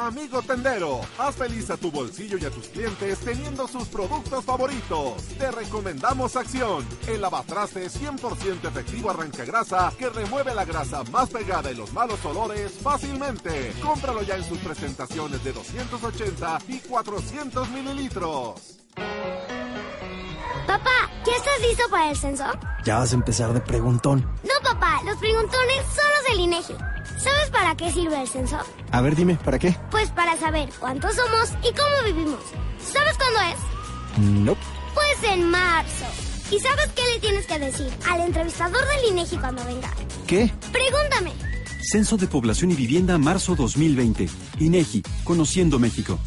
Amigo tendero, haz feliz a tu bolsillo y a tus clientes teniendo sus productos favoritos. Te recomendamos Acción, el lavatraste 100% efectivo arranca grasa que remueve la grasa más pegada y los malos olores fácilmente. Cómpralo ya en sus presentaciones de 280 y 400 mililitros. Papá, ¿ya estás listo para el censo? Ya vas a empezar de preguntón. No, papá, los preguntones son los del INEGI. ¿Sabes para qué sirve el censo? A ver, dime, ¿para qué? Pues para saber cuántos somos y cómo vivimos. ¿Sabes cuándo es? No. Pues en marzo. ¿Y sabes qué le tienes que decir al entrevistador del INEGI cuando venga? ¿Qué? Pregúntame. Censo de Población y Vivienda, marzo 2020. INEGI, Conociendo México.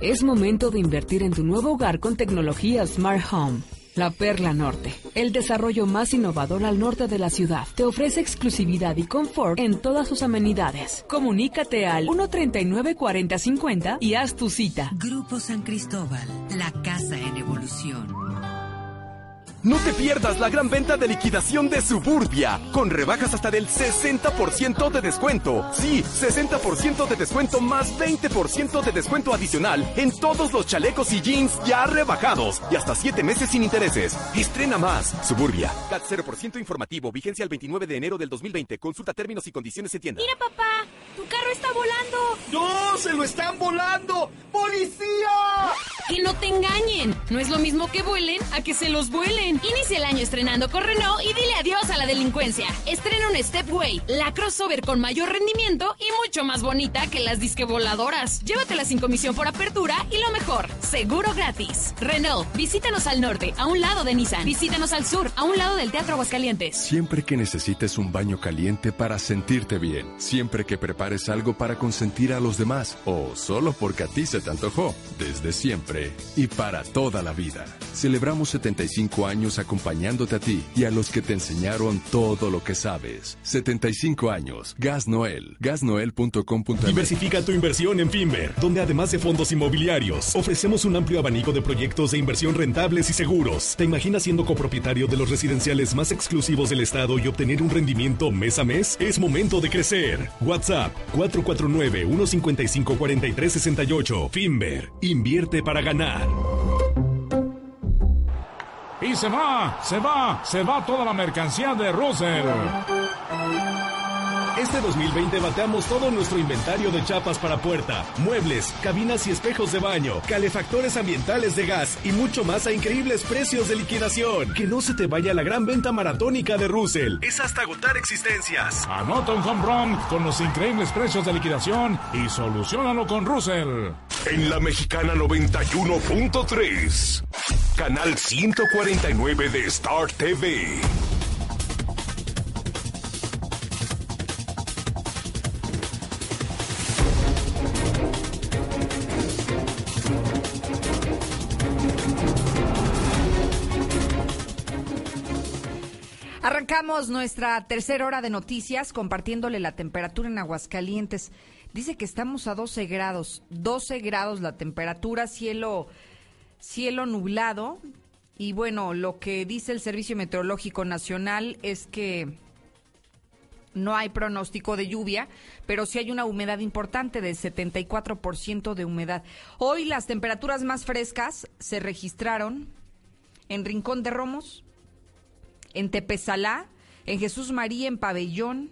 Es momento de invertir en tu nuevo hogar con tecnología Smart Home. La Perla Norte, el desarrollo más innovador al norte de la ciudad, te ofrece exclusividad y confort en todas sus amenidades. Comunícate al 139-4050 y haz tu cita. Grupo San Cristóbal, la casa en evolución. No te pierdas la gran venta de liquidación de Suburbia, con rebajas hasta del 60% de descuento. Sí, 60% de descuento más 20% de descuento adicional en todos los chalecos y jeans ya rebajados y hasta 7 meses sin intereses. Estrena más. Suburbia. CAT 0% informativo, vigencia el 29 de enero del 2020. Consulta términos y condiciones en tienda. Mira, papá, tu carro está volando. ¡No! ¡Se lo están volando! ¡Policía! Que no te engañen. No es lo mismo que vuelen a que se los vuelen. Inicia el año estrenando con Renault y dile adiós a la delincuencia. Estrena un Stepway, la crossover con mayor rendimiento y mucho más bonita que las disque voladoras. Llévatela sin comisión por apertura y lo mejor, seguro gratis. Renault, visítanos al norte, a un lado de Nissan. Visítanos al sur, a un lado del Teatro Aguascalientes. Siempre que necesites un baño caliente para sentirte bien. Siempre que prepares algo para consentir a los demás. O solo porque a ti se te antojó. Desde siempre y para toda la vida. Celebramos 75 años acompañándote a ti y a los que te enseñaron todo lo que sabes. 75 años. Gas Noel. Gasnoel.com.mx. Diversifica tu inversión en Finver, donde además de fondos inmobiliarios, ofrecemos un amplio abanico de proyectos de inversión rentables y seguros. ¿Te imaginas siendo copropietario de los residenciales más exclusivos del estado y obtener un rendimiento mes a mes? Es momento de crecer. WhatsApp 449-155-4368. Finver. Invierte para ganar. Y se va, se va, se va toda la mercancía de Russell. Este 2020 bateamos todo nuestro inventario de chapas para puerta, muebles, cabinas y espejos de baño, calefactores ambientales de gas y mucho más a increíbles precios de liquidación. Que no se te vaya la gran venta maratónica de Russell. Es hasta agotar existencias. Anota un home run con los increíbles precios de liquidación y solucionalo con Russell. En la mexicana 91.3, canal 149 de Star TV. Arrancamos nuestra tercera hora de noticias compartiéndole la temperatura en Aguascalientes. Dice que estamos a 12 grados, 12 grados la temperatura, cielo, cielo nublado Y bueno, lo que dice el Servicio Meteorológico Nacional es que no hay pronóstico de lluvia, pero sí hay una humedad importante del 74% de humedad. Hoy las temperaturas más frescas se registraron en Rincón de Romos, en Tepezalá, en Jesús María, en Pabellón,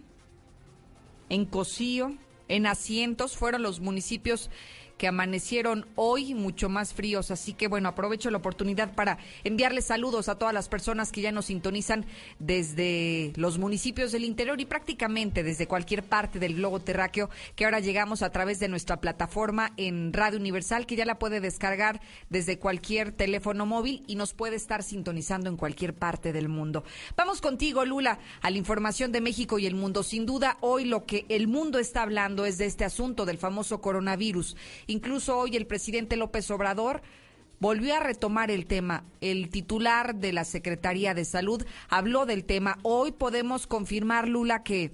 en Cocío, en Asientos, fueron los municipios que amanecieron hoy mucho más fríos. Así que bueno, aprovecho la oportunidad para enviarles saludos a todas las personas que ya nos sintonizan desde los municipios del interior y prácticamente desde cualquier parte del globo terráqueo que ahora llegamos a través de nuestra plataforma en Radio Universal que ya la puede descargar desde cualquier teléfono móvil y nos puede estar sintonizando en cualquier parte del mundo. Vamos contigo, Lula, a la información de México y el mundo. Sin duda, hoy lo que el mundo está hablando es de este asunto del famoso coronavirus Incluso hoy el presidente López Obrador volvió a retomar el tema. El titular de la Secretaría de Salud habló del tema. Hoy podemos confirmar, Lula, que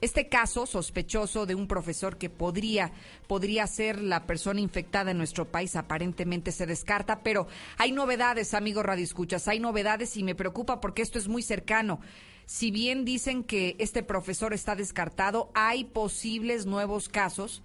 este caso sospechoso de un profesor que podría, podría ser la persona infectada en nuestro país aparentemente se descarta, pero hay novedades, amigos radioescuchas, hay novedades y me preocupa porque esto es muy cercano. Si bien dicen que este profesor está descartado, hay posibles nuevos casos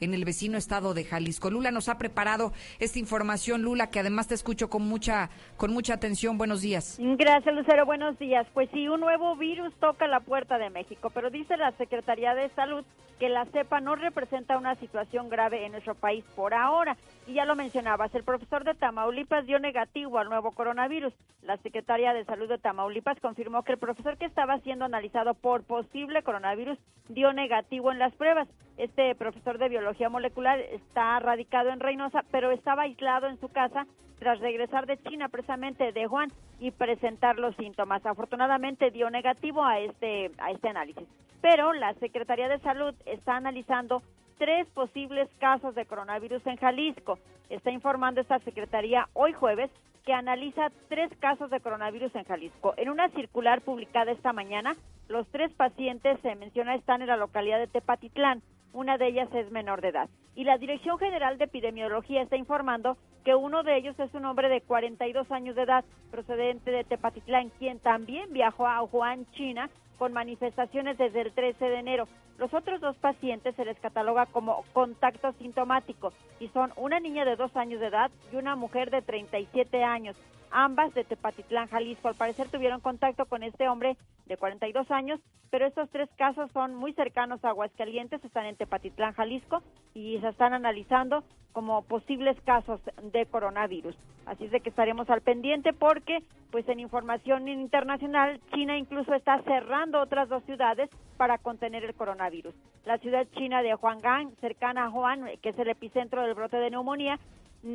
en el vecino estado de Jalisco. Lula nos ha preparado esta información, Lula, que además te escucho con mucha, con mucha atención. Buenos días. Gracias, Lucero. Buenos días. Pues sí, un nuevo virus toca la puerta de México, pero dice la Secretaría de Salud que la cepa no representa una situación grave en nuestro país por ahora. Ya lo mencionabas, el profesor de Tamaulipas dio negativo al nuevo coronavirus. La Secretaría de Salud de Tamaulipas confirmó que el profesor que estaba siendo analizado por posible coronavirus dio negativo en las pruebas. Este profesor de biología molecular está radicado en Reynosa, pero estaba aislado en su casa tras regresar de China, precisamente de Juan, y presentar los síntomas. Afortunadamente dio negativo a este, a este análisis. Pero la Secretaría de Salud está analizando tres posibles casos de coronavirus en Jalisco. Está informando esta Secretaría hoy jueves que analiza tres casos de coronavirus en Jalisco. En una circular publicada esta mañana, los tres pacientes se menciona están en la localidad de Tepatitlán. Una de ellas es menor de edad. Y la Dirección General de Epidemiología está informando que uno de ellos es un hombre de 42 años de edad, procedente de Tepatitlán, quien también viajó a Wuhan, China, con manifestaciones desde el 13 de enero. Los otros dos pacientes se les cataloga como contacto sintomático y son una niña de dos años de edad y una mujer de 37 años ambas de Tepatitlán, Jalisco. Al parecer tuvieron contacto con este hombre de 42 años, pero estos tres casos son muy cercanos a Aguascalientes, están en Tepatitlán, Jalisco, y se están analizando como posibles casos de coronavirus. Así es de que estaremos al pendiente porque, pues en información internacional, China incluso está cerrando otras dos ciudades para contener el coronavirus. La ciudad china de Huanggang, cercana a Wuhan, que es el epicentro del brote de neumonía,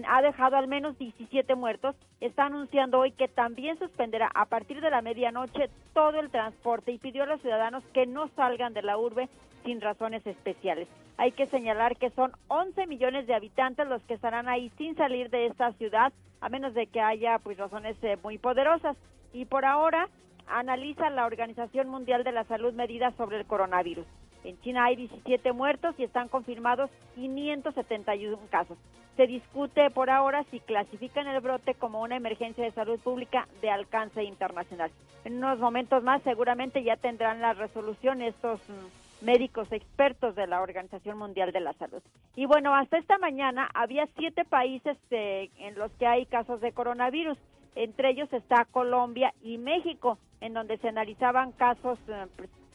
ha dejado al menos 17 muertos, está anunciando hoy que también suspenderá a partir de la medianoche todo el transporte y pidió a los ciudadanos que no salgan de la urbe sin razones especiales. Hay que señalar que son 11 millones de habitantes los que estarán ahí sin salir de esta ciudad, a menos de que haya pues razones eh, muy poderosas. Y por ahora analiza la Organización Mundial de la Salud medidas sobre el coronavirus. En China hay 17 muertos y están confirmados 571 casos. Se discute por ahora si clasifican el brote como una emergencia de salud pública de alcance internacional. En unos momentos más seguramente ya tendrán la resolución estos mm, médicos expertos de la Organización Mundial de la Salud. Y bueno, hasta esta mañana había siete países eh, en los que hay casos de coronavirus. Entre ellos está Colombia y México, en donde se analizaban casos eh,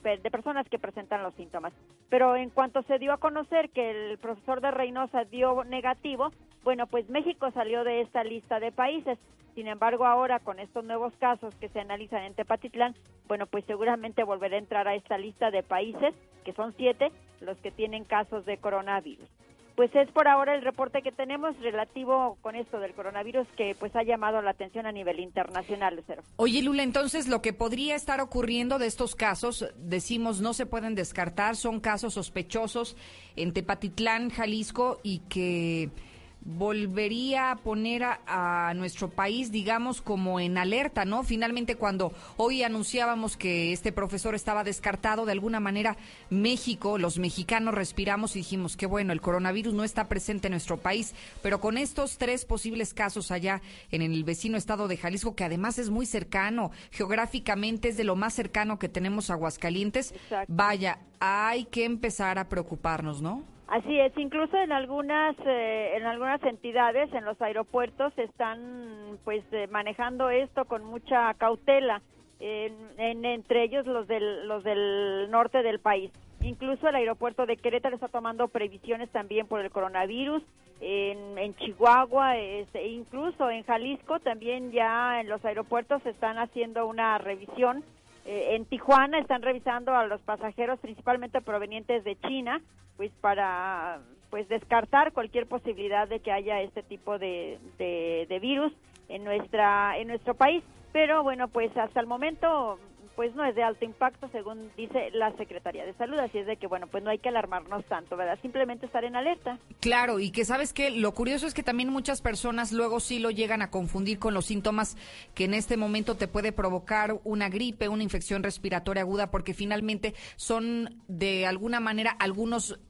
de personas que presentan los síntomas. Pero en cuanto se dio a conocer que el profesor de Reynosa dio negativo, bueno, pues México salió de esta lista de países. Sin embargo, ahora con estos nuevos casos que se analizan en Tepatitlán, bueno, pues seguramente volverá a entrar a esta lista de países, que son siete, los que tienen casos de coronavirus pues es por ahora el reporte que tenemos relativo con esto del coronavirus que pues ha llamado la atención a nivel internacional, Lucero. Oye, Lula, entonces lo que podría estar ocurriendo de estos casos, decimos, no se pueden descartar, son casos sospechosos en Tepatitlán, Jalisco, y que volvería a poner a, nuestro país, digamos, como en alerta, ¿no? Finalmente, cuando hoy anunciábamos que este profesor estaba descartado, de alguna manera México, los mexicanos respiramos y dijimos que bueno, el coronavirus no está presente en nuestro país, pero con estos tres posibles casos allá en el vecino estado de Jalisco, que además es muy cercano, geográficamente es de lo más cercano que tenemos Aguascalientes, vaya, hay que empezar a preocuparnos, ¿no? Así es, incluso en algunas eh, en algunas entidades, en los aeropuertos, están pues eh, manejando esto con mucha cautela, en, entre ellos los del los del norte del país. Incluso el aeropuerto de Querétaro está tomando previsiones también por el coronavirus. En, en Chihuahua, este, incluso en Jalisco, también ya en los aeropuertos están haciendo una revisión eh, en Tijuana están revisando a los pasajeros principalmente provenientes de China, pues para pues descartar cualquier posibilidad de que haya este tipo de, de virus en nuestra en nuestro país. Pero bueno, pues hasta el momento pues no es de alto impacto, según dice la Secretaría de Salud. Así es de que, bueno, pues no hay que alarmarnos tanto, ¿verdad? Simplemente estar en alerta. Claro, y que sabes que lo curioso es que también muchas personas luego sí lo llegan a confundir con los síntomas que en este momento te puede provocar una gripe, una infección respiratoria aguda, porque finalmente son de alguna manera algunos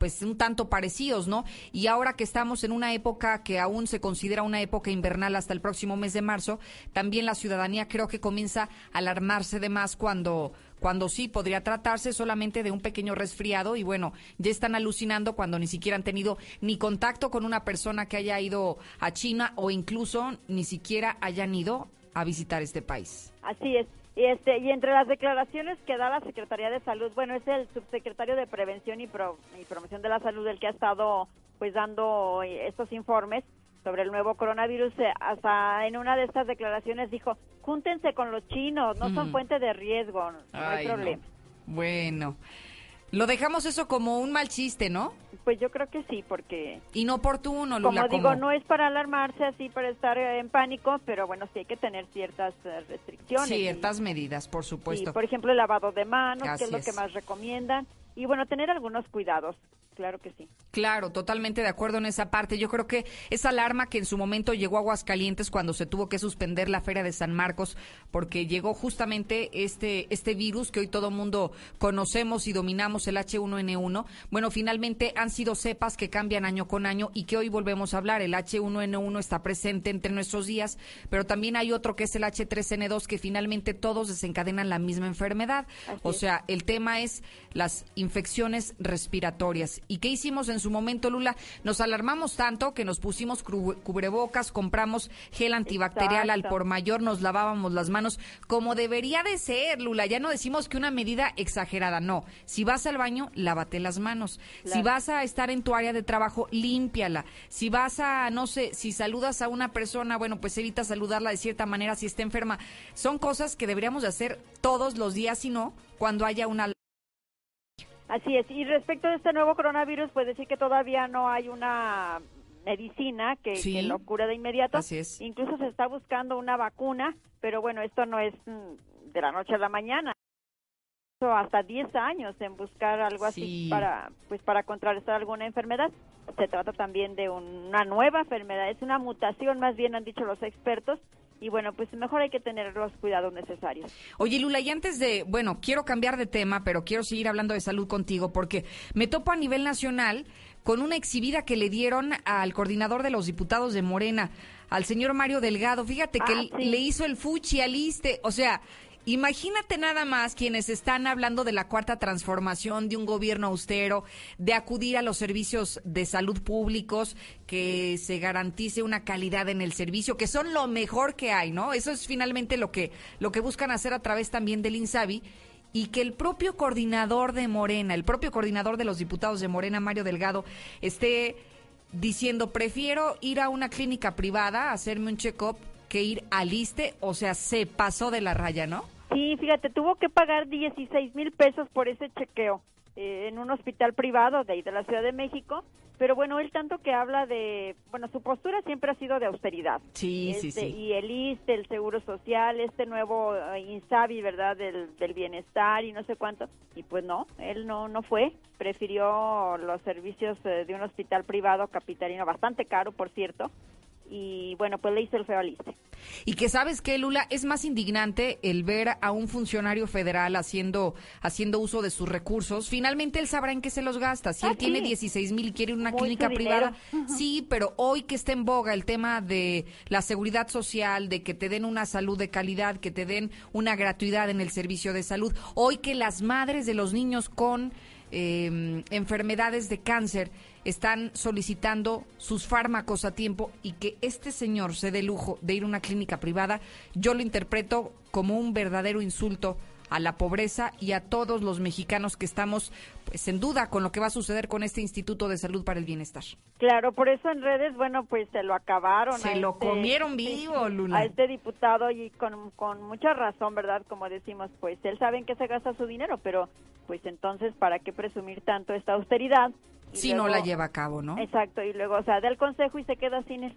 pues un tanto parecidos, ¿no? Y ahora que estamos en una época que aún se considera una época invernal hasta el próximo mes de marzo, también la ciudadanía creo que comienza a alarmarse de más cuando cuando sí podría tratarse solamente de un pequeño resfriado y bueno, ya están alucinando cuando ni siquiera han tenido ni contacto con una persona que haya ido a China o incluso ni siquiera hayan ido a visitar este país. Así es. Y, este, y entre las declaraciones que da la Secretaría de Salud, bueno, es el subsecretario de Prevención y, Promoción de la Salud el que ha estado pues dando estos informes sobre el nuevo coronavirus. Eh, hasta en una de estas declaraciones dijo, júntense con los chinos, no son fuente de riesgo, no hay problema. Bueno, lo dejamos eso como un mal chiste, ¿no? Pues yo creo que sí, porque... Inoportuno, Lula. Como digo, no es para alarmarse así, para estar en pánico, pero bueno, sí hay que tener ciertas eh, restricciones. Ciertas medidas, por supuesto. por ejemplo, el lavado de manos, que es lo que más recomiendan. Y bueno, tener algunos cuidados claro que sí. Claro, totalmente de acuerdo en esa parte. Yo creo que esa alarma que en su momento llegó a Aguascalientes cuando se tuvo que suspender la Feria de San Marcos, porque llegó justamente este, este virus que hoy todo mundo conocemos y dominamos, el H1N1. Bueno, finalmente han sido cepas que cambian año con año y que hoy volvemos a hablar. El H1N1 está presente entre nuestros días, pero también hay otro que es el H3N2 que finalmente todos desencadenan la misma enfermedad. o sea, el tema es las infecciones respiratorias ¿Y qué hicimos en su momento, Lula? Nos alarmamos tanto que nos pusimos cubrebocas, compramos gel antibacterial al por mayor, nos lavábamos las manos como debería de ser, Lula. Ya no decimos que una medida exagerada, no. Si vas al baño, lávate las manos. Si vas a estar en tu área de trabajo, límpiala. Si vas a, no sé, si saludas a una persona, bueno, pues evita saludarla de cierta manera si está enferma. Son cosas que deberíamos de hacer todos los días, y no cuando haya una Así es. Y respecto a este nuevo coronavirus, pues decir que todavía no hay una medicina que, lo cura de inmediato. Así es. Incluso se está buscando una vacuna, pero bueno, esto no es mm, de la noche a la mañana. Hasta 10 años en buscar algo así para pues para contrarrestar alguna enfermedad. Se trata también de una nueva enfermedad, es una mutación más bien han dicho los expertos y bueno, pues mejor hay que tener los cuidados necesarios. Oye, Lula, y antes de, bueno, quiero cambiar de tema, pero quiero seguir hablando de salud contigo porque me topo a nivel nacional con una exhibida que le dieron al coordinador de los diputados de Morena, al señor Mario Delgado. Fíjate que ah, le hizo el fuchi al ISTE, o sea, Imagínate nada más quienes están hablando de la cuarta transformación, de un gobierno austero, de acudir a los servicios de salud públicos, que se garantice una calidad en el servicio, que son lo mejor que hay, ¿no? Eso es finalmente lo que, lo que buscan hacer a través también del INSABI y que el propio coordinador de Morena, el propio coordinador de los diputados de Morena, Mario Delgado, esté diciendo, prefiero ir a una clínica privada hacerme un check-up que ir al ISTE, o sea, se pasó de la raya, ¿no? Sí, fíjate, tuvo que pagar 16 mil pesos por ese chequeo eh, en un hospital privado de ahí de la Ciudad de México pero bueno, él tanto que habla de, bueno, su postura siempre ha sido de austeridad. Sí, sí, Este, sí. Y el ISTE, el Seguro Social, este nuevo eh, INSABI, ¿verdad? Del, del bienestar y no sé cuánto. Y pues no, él no, no fue. Prefirió los servicios eh, de un hospital privado capitalino, bastante caro, por cierto. Y bueno, pues le hizo el feo al ISTE. Y que sabes que, Lula, es más indignante el ver a un funcionario federal haciendo, haciendo uso de sus recursos. Finalmente él sabrá en qué se los gasta. Si Ah, él tiene sí. 16 mil y quiere una Mucho clínica dinero. privada, sí, pero hoy que está en boga el tema de la seguridad social, de que te den una salud de calidad, que te den una gratuidad en el servicio de salud, hoy que las madres de los niños con eh, enfermedades de cáncer están solicitando sus fármacos a tiempo y que este señor se dé lujo de ir a una clínica privada, yo lo interpreto como un verdadero insulto a la pobreza y a todos los mexicanos que estamos pues en duda con lo que va a suceder con este Instituto de Salud para el Bienestar. Claro, por eso en redes, bueno, pues se lo acabaron. Se lo este- comieron vivo, Lula. A este diputado y con, con mucha razón, ¿verdad? Como decimos, pues él sabe en qué se gasta su dinero, pero pues entonces, ¿para qué presumir tanto esta austeridad? Si no la lleva a cabo, ¿no? Exacto, y luego, o sea, da el consejo y se queda sin él.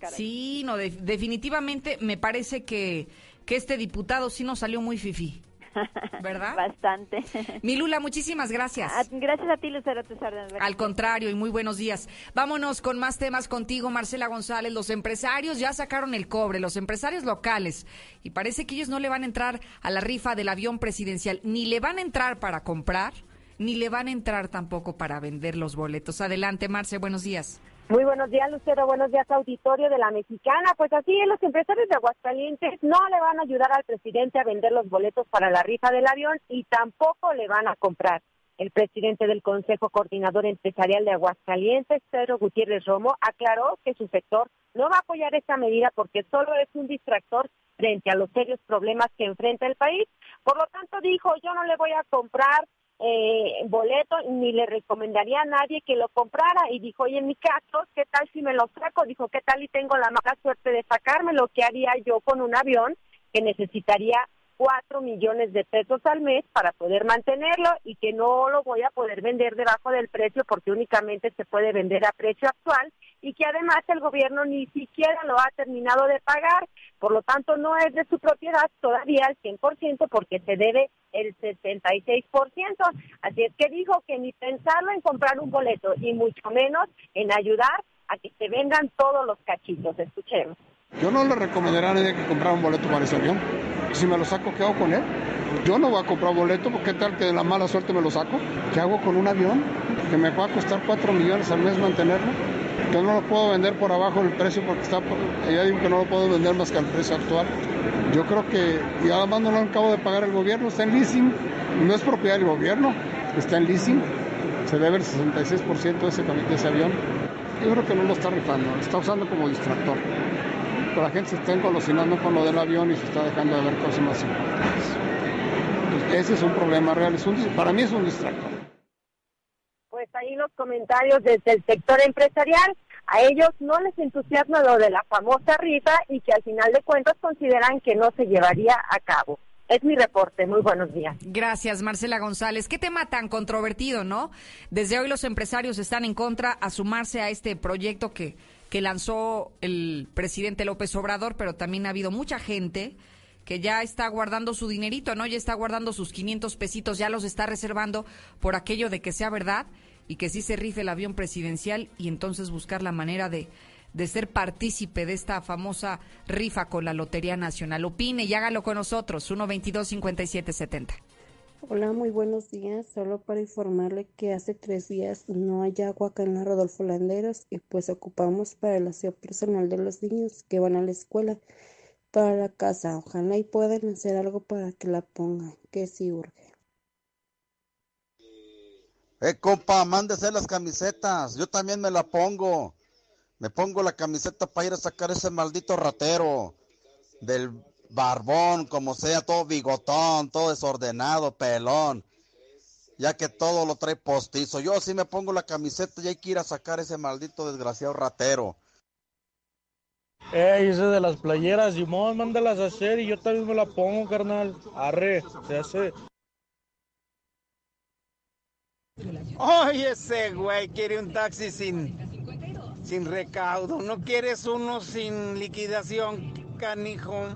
Caray. Sí, no, de- definitivamente me parece que, que este diputado sí nos salió muy fifí. ¿Verdad? Bastante. Mi Lula, muchísimas gracias. A- gracias a ti, Lucero César. Al contrario, y muy buenos días. Vámonos con más temas contigo, Marcela González. Los empresarios ya sacaron el cobre, los empresarios locales. Y parece que ellos no le van a entrar a la rifa del avión presidencial. Ni le van a entrar para comprar, ni le van a entrar tampoco para vender los boletos. Adelante, Marce, buenos días. Muy buenos días, Lucero. Buenos días, auditorio de la Mexicana. Pues así, los empresarios de Aguascalientes no le van a ayudar al presidente a vender los boletos para la rifa del avión y tampoco le van a comprar. El presidente del Consejo Coordinador Empresarial de Aguascalientes, Pedro Gutiérrez Romo, aclaró que su sector no va a apoyar esta medida porque solo es un distractor frente a los serios problemas que enfrenta el país. Por lo tanto, dijo, yo no le voy a comprar eh, boleto ni le recomendaría a nadie que lo comprara y dijo, oye, en mi caso, ¿qué tal si me lo saco? Dijo, ¿qué tal y tengo la mala suerte de sacarme? Lo que haría yo con un avión que necesitaría cuatro millones de pesos al mes para poder mantenerlo y que no lo voy a poder vender debajo del precio porque únicamente se puede vender a precio actual y que además el gobierno ni siquiera lo ha terminado de pagar, por lo tanto no es de su propiedad todavía al 100% porque se debe el 66%, así es que dijo que ni pensarlo en comprar un boleto y mucho menos en ayudar a que se vendan todos los cachitos, escuchemos. Yo no le recomendaría a nadie que comprara un boleto para ese avión. Si me lo saco, ¿qué hago con él? Yo no voy a comprar boleto, porque tal que de la mala suerte me lo saco. ¿Qué hago con un avión que me va a costar 4 millones al mes mantenerlo? Yo no lo puedo vender por abajo del precio porque está, ya digo que no lo puedo vender más que al precio actual. Yo creo que, y además no lo acabo de pagar el gobierno, está en leasing, no es propiedad del gobierno, está en leasing, se debe el 66% de ese, de ese avión. Yo creo que no lo está rifando, lo está usando como distractor. Pero la gente se está engolosinando con lo del avión y se está dejando de ver cosas más importantes. Entonces, ese es un problema real, es un para mí es un distractor. Pues ahí los comentarios desde el sector empresarial. A ellos no les entusiasma lo de la famosa rifa y que al final de cuentas consideran que no se llevaría a cabo. Es mi reporte. Muy buenos días. Gracias, Marcela González. Qué tema tan controvertido, ¿no? Desde hoy los empresarios están en contra a sumarse a este proyecto que, que lanzó el presidente López Obrador, pero también ha habido mucha gente que ya está guardando su dinerito, ¿no? Ya está guardando sus 500 pesitos, ya los está reservando por aquello de que sea verdad y que sí se rife el avión presidencial y entonces buscar la manera de, de ser partícipe de esta famosa rifa con la Lotería Nacional. Opine y hágalo con nosotros, 122-5770. Hola, muy buenos días. Solo para informarle que hace tres días no hay agua acá en la Rodolfo Landeros y pues ocupamos para el aseo personal de los niños que van a la escuela para la casa. Ojalá y puedan hacer algo para que la pongan, que sí urge. Eh, compa, mándese las camisetas. Yo también me la pongo. Me pongo la camiseta para ir a sacar ese maldito ratero. Del barbón, como sea, todo bigotón, todo desordenado, pelón. Ya que todo lo trae postizo. Yo sí me pongo la camiseta y hay que ir a sacar ese maldito desgraciado ratero. Eh, ese de las playeras, Simón, mándalas a hacer y yo también me la pongo, carnal. Arre, se hace. Oye, ese güey quiere un taxi sin, sin recaudo. ¿No quieres uno sin liquidación, canijo?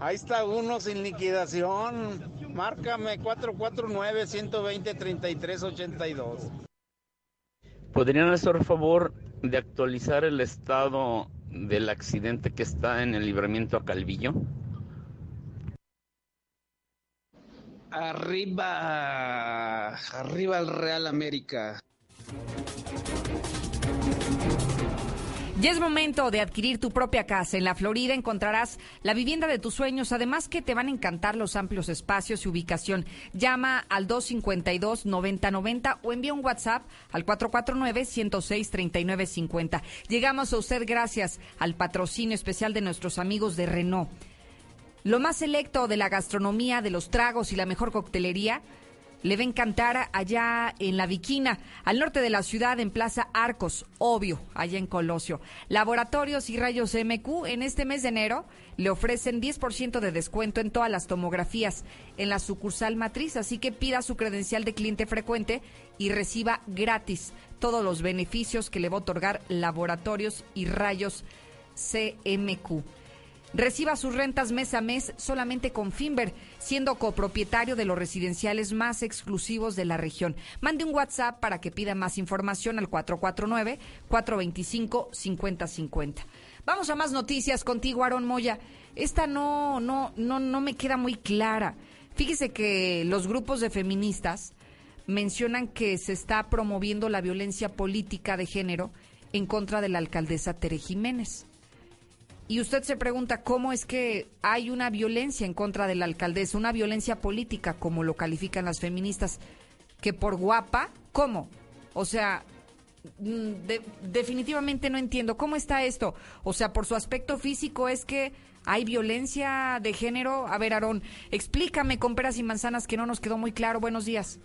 Ahí está uno sin liquidación. Márcame 449-120-3382. ¿Podrían hacer favor de actualizar el estado del accidente que está en el libramiento a Calvillo? Arriba, arriba el Real América. Ya es momento de adquirir tu propia casa. En la Florida encontrarás la vivienda de tus sueños, además que te van a encantar los amplios espacios y ubicación. Llama al 252-9090 o envía un WhatsApp al 449-106-3950. Llegamos a usted gracias al patrocinio especial de nuestros amigos de Renault. Lo más selecto de la gastronomía, de los tragos y la mejor coctelería le va a encantar allá en La Viquina, al norte de la ciudad, en Plaza Arcos, obvio, allá en Colosio. Laboratorios y Rayos MQ en este mes de enero le ofrecen 10% de descuento en todas las tomografías en la sucursal matriz, así que pida su credencial de cliente frecuente y reciba gratis todos los beneficios que le va a otorgar Laboratorios y Rayos CMQ. Reciba sus rentas mes a mes solamente con Finver, siendo copropietario de los residenciales más exclusivos de la región. Mande un WhatsApp para que pida más información al 449-425-5050. Vamos a más noticias contigo, Aaron Moya. Esta no, no, no, no me queda muy clara. Fíjese que los grupos de feministas mencionan que se está promoviendo la violencia política de género en contra de la alcaldesa Tere Jiménez. Y usted se pregunta cómo es que hay una violencia en contra de la alcaldesa, una violencia política, como lo califican las feministas, que por guapa, ¿cómo? O sea, mm, definitivamente no entiendo. ¿Cómo está esto? O sea, por su aspecto físico es que hay violencia de género. A ver, Aarón, explícame con peras y manzanas que no nos quedó muy claro. Buenos días.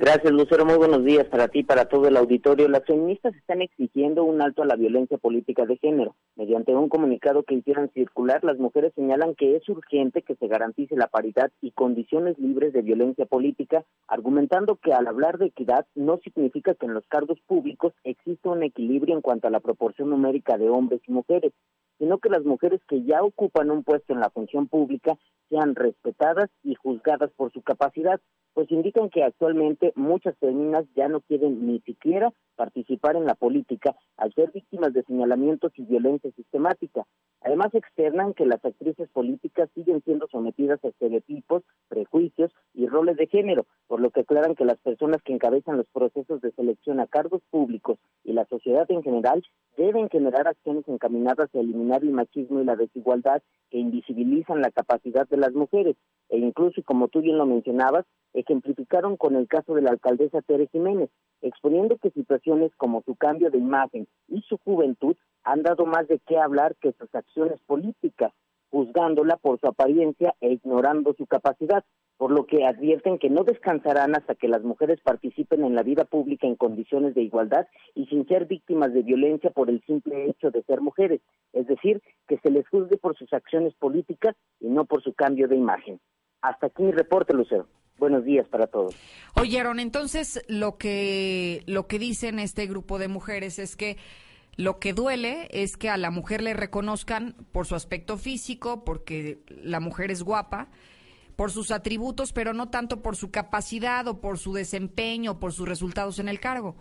Gracias, Lucero. Muy buenos días para ti para todo el auditorio. Las feministas están exigiendo un alto a la violencia política de género. Mediante un comunicado que hicieron circular, las mujeres señalan que es urgente que se garantice la paridad y condiciones libres de violencia política, argumentando que al hablar de equidad no significa que en los cargos públicos exista un equilibrio en cuanto a la proporción numérica de hombres y mujeres, sino que las mujeres que ya ocupan un puesto en la función pública sean respetadas y juzgadas por su capacidad, pues indican que actualmente muchas féminas ya no quieren ni siquiera participar en la política al ser víctimas de señalamientos y violencia sistemática. Además externan que las actrices políticas siguen siendo sometidas a estereotipos, prejuicios y roles de género, por lo que aclaran que las personas que encabezan los procesos de selección a cargos públicos y la sociedad en general deben generar acciones encaminadas a el machismo y la desigualdad que invisibilizan la capacidad de las mujeres. E incluso, como tú bien lo mencionabas, ejemplificaron con el caso de la alcaldesa Tere Jiménez, exponiendo que situaciones como su cambio de imagen y su juventud han dado más de qué hablar que sus acciones políticas, juzgándola por su apariencia e ignorando su capacidad, por lo que advierten que no descansarán hasta que las mujeres participen en la vida pública en condiciones de igualdad y sin ser víctimas de violencia por el simple hecho de ser mujeres, es decir, que se les juzgue por sus acciones políticas y no por su cambio de imagen. Hasta aquí mi reporte, Lucero. Buenos días para todos. Oyeron, entonces lo que lo que dicen este grupo de mujeres es que lo que duele es que a la mujer le reconozcan por su aspecto físico, porque la mujer es guapa, por sus atributos, pero no tanto por su capacidad o por su desempeño por sus resultados en el cargo.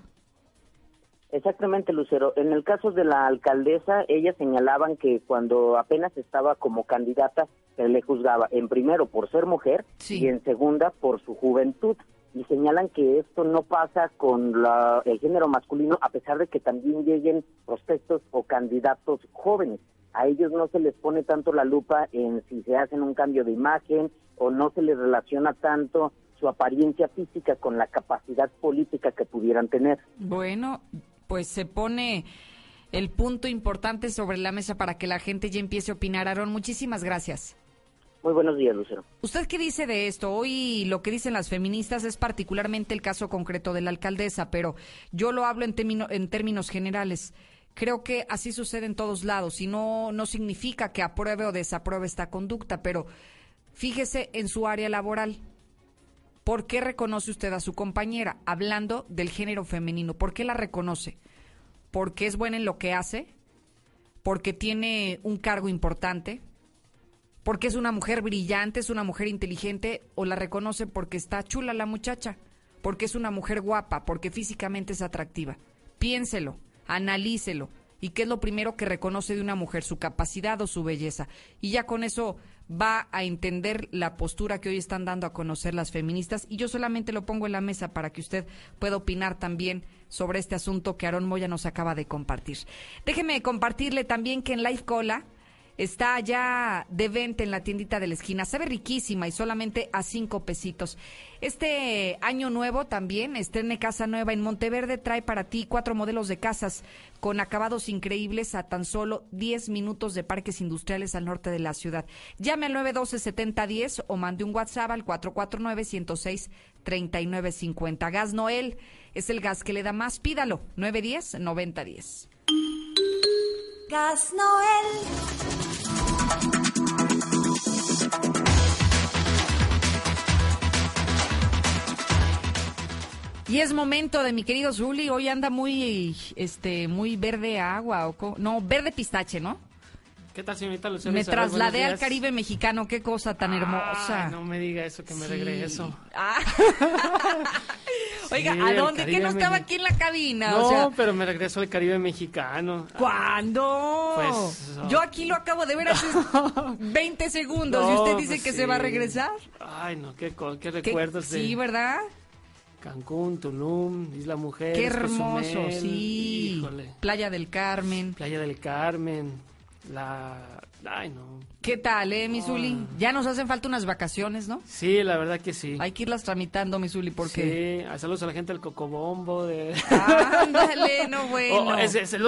Exactamente, Lucero. En el caso de la alcaldesa, ellas señalaban que cuando apenas estaba como candidata, se le juzgaba en primero por ser mujer y en segunda por su juventud. Y señalan que esto no pasa con el género masculino, a pesar de que también lleguen prospectos o candidatos jóvenes. A ellos no se les pone tanto la lupa en si se hacen un cambio de imagen o no se les relaciona tanto su apariencia física con la capacidad política que pudieran tener. Bueno, pues se pone el punto importante sobre la mesa para que la gente ya empiece a opinar. Aaron, muchísimas gracias. Muy buenos días, Lucero. ¿Usted qué dice de esto? Hoy lo que dicen las feministas es particularmente el caso concreto de la alcaldesa, pero yo lo hablo en, en términos generales. Creo que así sucede en todos lados y no, no significa que apruebe o desapruebe esta conducta, pero fíjese en su área laboral ¿Por qué reconoce usted a su compañera? Hablando del género femenino, ¿por qué la reconoce? ¿Porque es buena en lo que hace? ¿Porque tiene un cargo importante? ¿Porque es una mujer brillante, es una mujer inteligente? ¿O la reconoce porque está chula la muchacha? ¿Porque es una mujer guapa? ¿Porque físicamente es atractiva? Piénselo, analícelo. ¿Y qué es lo primero que reconoce de una mujer? Su capacidad o su belleza. Y ya con eso va a entender la postura que hoy están dando a conocer las feministas. Y yo solamente lo pongo en la mesa para que usted pueda opinar también sobre este asunto que Aarón Moya nos acaba de compartir. Déjeme compartirle también que en Life Cola Está ya de venta en la tiendita de la esquina. Sabe riquísima y solamente a cinco pesitos. Este año nuevo también, estrene Casa Nueva en Monteverde, trae para ti cuatro modelos de casas con acabados increíbles a tan solo 10 minutos de parques industriales al norte de la ciudad. Llame al 912-7010 o mande un WhatsApp al 449-106-3950. Gas Noel es el gas que le da más. Pídalo, 910-9010. Gas Noel. Y es momento de mi querido Zuli, hoy anda muy este muy verde agua o no, verde pistache, ¿no? ¿Qué tal, señorita Lucía? Me trasladé al Caribe mexicano, qué cosa tan hermosa. no me diga eso, que me regreso. Ah. Oiga, ¿a dónde? ¿Que no estaba aquí en la cabina? No, pero me regreso al Caribe mexicano. ¿Cuándo? Pues, Yo aquí lo acabo de ver hace 20 segundos y usted dice pues que se va a regresar. Ay, no, qué, qué recuerdos Sí, ¿verdad? Cancún, Tulum, Isla Mujer. Qué hermoso, sí. Playa del Carmen. Playa del Carmen. La. Ay, no. ¿Qué tal, eh, Misuli? Ya nos hacen falta unas vacaciones, ¿no? Sí, la verdad que sí. Hay que irlas tramitando, Misuli, porque. Sí, saludos a la gente del Cocobombo. De... Ándale, no bueno.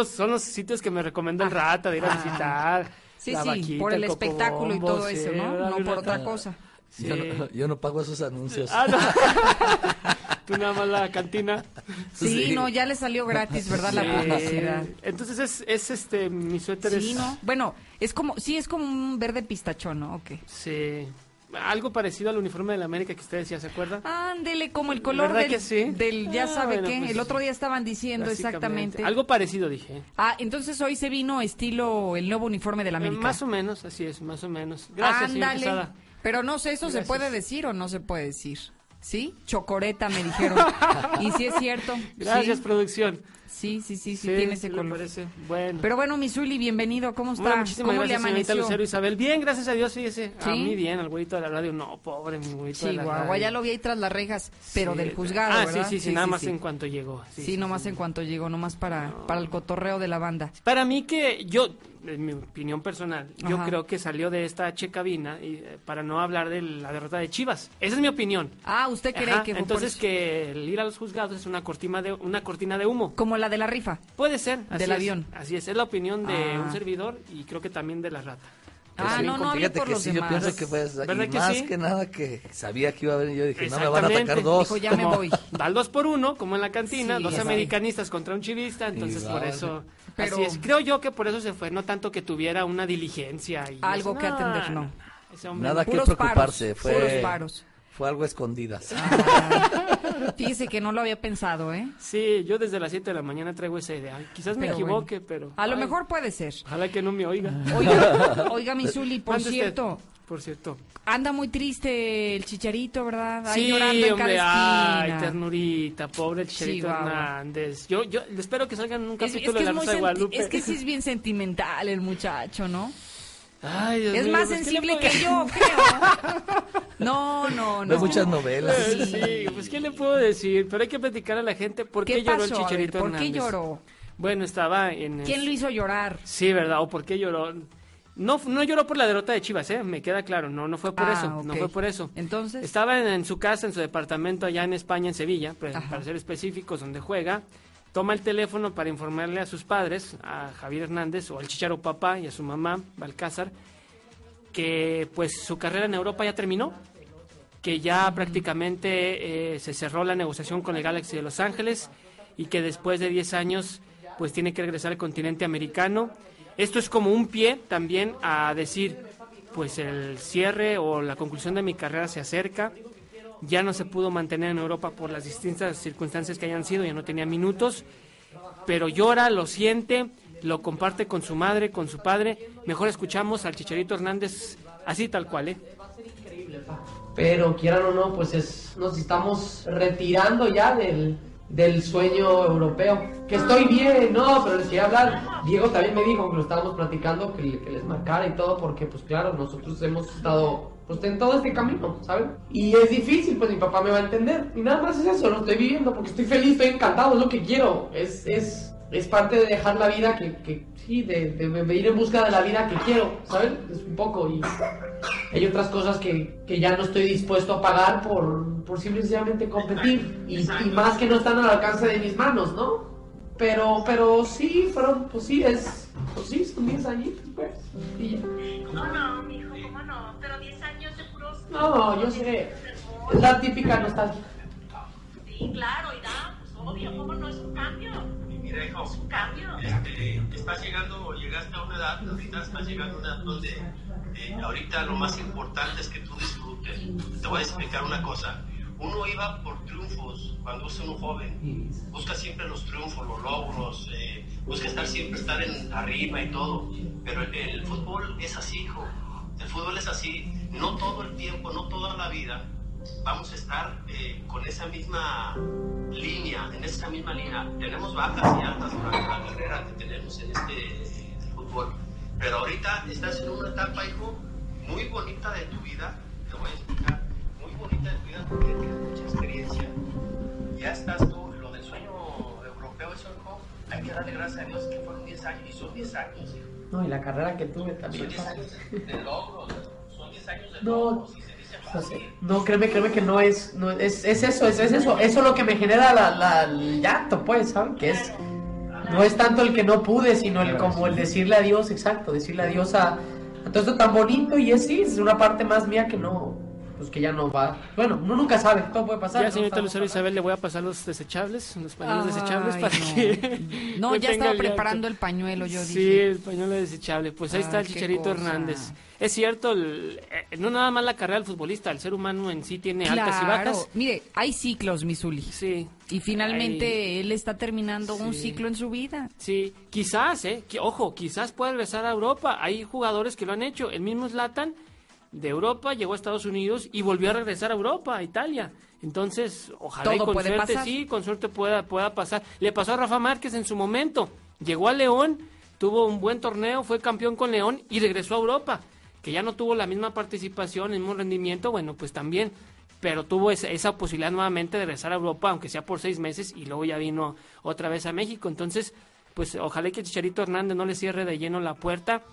son los sitios que me recomendó el Rata de ir a visitar. Sí, sí, por el, espectáculo y todo eso, ¿no? No por otra cosa. Yo, no, yo, no, pago esos anuncios. Ah, Tú nada más la cantina. Sí, no, ya le salió gratis, ¿verdad? La publicidad. Entonces es, es este, mi suéter sí, ¿no? Bueno, es como, sí, es como un verde pistachón, ¿no? Ok. Sí. Algo parecido al uniforme de la América que usted decía, ¿se acuerda? Ándele, como el color del, que sí? del, ya ah, sabe qué, pues, el otro día estaban diciendo exactamente. Algo parecido dije. Ah, entonces hoy se vino estilo el nuevo uniforme de la América. más o menos, así es, más o menos. Gracias, Ándale. Pero no sé, ¿eso se puede decir o no se puede decir? ¿Sí? Chocoreta me dijeron. y sí es cierto. Gracias, producción. Sí, sí, sí, sí, tiene ese color. Parece. Bueno. Pero bueno, Misuli, bienvenido. ¿Cómo está? muchísimas ¿Cómo gracias, señorita Lucero Isabel. Bien, gracias a Dios, fíjese. ¿Sí? A mí bien, al güeyito de la radio. No, pobre, mi güeyito de la radio. ya lo vi ahí tras las rejas, pero del juzgado, ah, ¿verdad? sí, sí, sí, nada más en cuanto llegó. Sí, nomás en cuanto llegó, nomás para, para el cotorreo de la banda. Para mí que yo, en mi opinión personal, yo creo que salió de esta H cabina y, eh, para no hablar de la derrota de Chivas. Esa es mi opinión. Ah, ¿usted cree que Entonces que el ir a los juzgados es una cortina de una cortina de humo. Como la de la rifa. Puede ser. Del avión. Así es, es la opinión de un ah. servidor y creo que también de la rata. Ah, no, no, fíjate que sí, yo pienso que fue y más que nada que sabía que iba a venir, yo dije, no me van a atacar dos. Dijo, ya me voy. Al dos por uno, como en la cantina, dos americanistas contra un chivista, entonces por eso Así es, creo yo que por eso se fue, no tanto que tuviera una diligencia. Y Algo que atender, no. Nada que preocuparse, fue, fue algo escondidas. Ah, fíjese que no lo había pensado, ¿eh? Sí, yo desde las 7 de la mañana traigo esa idea. Quizás me equivoque, pero... A lo mejor puede ser. Ojalá que no me oiga. Oiga, oiga mi Zuli, por cierto... por cierto. Anda muy triste el chicharito, ¿verdad? Ahí sí, llorando en hombre, cada ay, ternurita, pobre el chicharito Hernández. Yo, yo espero que salgan un capítulo de la Rosa de Guadalupe. Es que sí es bien sentimental el muchacho, ¿no? Ay, Dios es más pues, sensible que yo, creo. No, no, no. Hay muchas novelas. Sí, pues ¿qué le puedo decir? Pero hay que platicar a la gente por qué, lloró el Chicharito ¿Por qué lloró? Bueno, estaba en... ¿Quién lo hizo llorar? Sí, ¿verdad? ¿O por qué lloró? No, no lloró por la derrota de Chivas, ¿eh? Me queda claro, no, no fue por ah, eso, no fue por eso. Entonces. Estaba en, su casa, en su departamento allá en España, en Sevilla, pues, para ser específicos, donde juega. Toma el teléfono para informarle a sus padres, a Javier Hernández o al Chicharo Papá y a su mamá, Balcázar, que pues su carrera en Europa ya terminó, que ya prácticamente eh, se cerró la negociación con el Galaxy de Los Ángeles y que después de 10 años pues tiene que regresar al continente americano esto es como un pie también a decir, pues el cierre o la conclusión de mi carrera se acerca. Ya no se pudo mantener en Europa por las distintas circunstancias que hayan sido, ya no tenía minutos, pero llora, lo siente, lo comparte con su madre, con su padre. Mejor escuchamos al Chicharito Hernández así tal cual, ¿eh? Pero quieran o no, pues es, nos estamos retirando ya del, del sueño europeo. Que estoy bien, no, pero les quería hablar. Diego también me dijo que lo estábamos platicando, que, que les marcara y todo, porque pues claro, nosotros hemos estado pues en todo este camino, ¿saben? Y es difícil, pues mi papá me va a entender. Y nada más es eso, lo estoy viviendo porque estoy feliz, estoy encantado, es lo que quiero. Es, es, es parte de dejar la vida que, que sí, de, de, ir en busca de la vida que quiero, ¿saben? Es un poco. Y hay otras cosas que, que ya no estoy dispuesto a pagar por, por simplemente competir. Y, y más que no están al alcance de mis manos, ¿no? Pero, pero sí, fueron, pues sí, es, pues sí, son 10 añitos, pues. Y ya. ¿Cómo no, mijo? ¿Cómo no? Pero 10 años de puros... No, yo sé. Es la típica nostalgia. Sí, claro, y da, pues obvio, ¿cómo no? Es un cambio. Mira, hijo, es un cambio. Este, estás llegando, llegaste a una edad, ahorita estás llegando a una edad donde eh, ahorita lo más importante es que tú disfrutes. Te voy a explicar una cosa. Uno iba por triunfos cuando es un joven. Busca siempre los triunfos, los logros, eh, busca estar siempre estar en arriba y todo. Pero el fútbol es así, hijo. El fútbol es así, no todo el tiempo, no toda la vida vamos a estar eh, con esa misma línea, en esa misma línea. Tenemos bajas y altas durante la carrera que tenemos en este fútbol. Pero ahorita estás en una etapa, hijo, muy bonita de tu vida. Te voy a explicar, muy bonita de tu vida porque tienes mucha experiencia. Ya estás tú, lo del sueño europeo, eso, hijo, hay que darle gracias a Dios que fueron 10 años y son 10 años, hijo. No, y la carrera que tuve también. Son 10 años de logros, son 10 años de logros. No, créeme, créeme que no es, no, es, es eso, es, es, eso, eso es lo que me genera la, la, el llanto, pues, ¿saben? Que es, no es tanto el que no pude, sino el como el decirle adiós, exacto, decirle adiós a, a todo esto tan bonito y es sí, es una parte más mía que no, pues que ya no va. Bueno, uno nunca sabe, todo puede pasar. Ya, señorita Lucero Isabel, le voy a pasar los desechables, los pañuelos desechables para que. No, ya estaba preparando el pañuelo, yo dije. Sí, el pañuelo desechable. Pues ahí está el Chicharito Hernández. Es cierto, eh, no nada más la carrera del futbolista, el ser humano en sí tiene altas y bajas. Mire, hay ciclos, Misuli. Sí. Y finalmente él está terminando un ciclo en su vida. Sí, quizás, eh, ojo, quizás pueda regresar a Europa. Hay jugadores que lo han hecho. El mismo Zlatan de Europa, llegó a Estados Unidos y volvió a regresar a Europa, a Italia. Entonces, ojalá y con suerte, sí, con suerte pueda, pueda pasar. Le pasó a Rafa Márquez en su momento. Llegó a León, tuvo un buen torneo, fue campeón con León y regresó a Europa. Que ya no tuvo la misma participación, el mismo rendimiento, bueno, pues también. Pero tuvo esa, esa posibilidad nuevamente de regresar a Europa, aunque sea por seis meses, y luego ya vino otra vez a México. Entonces, pues ojalá que Chicharito Hernández no le cierre de lleno la puerta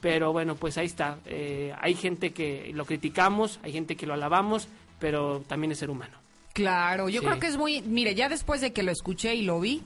pero bueno, pues ahí está. Eh, hay gente que lo criticamos, hay gente que lo alabamos, pero también es ser humano. Claro, yo creo que es muy, mire, ya después de que lo escuché y lo vi,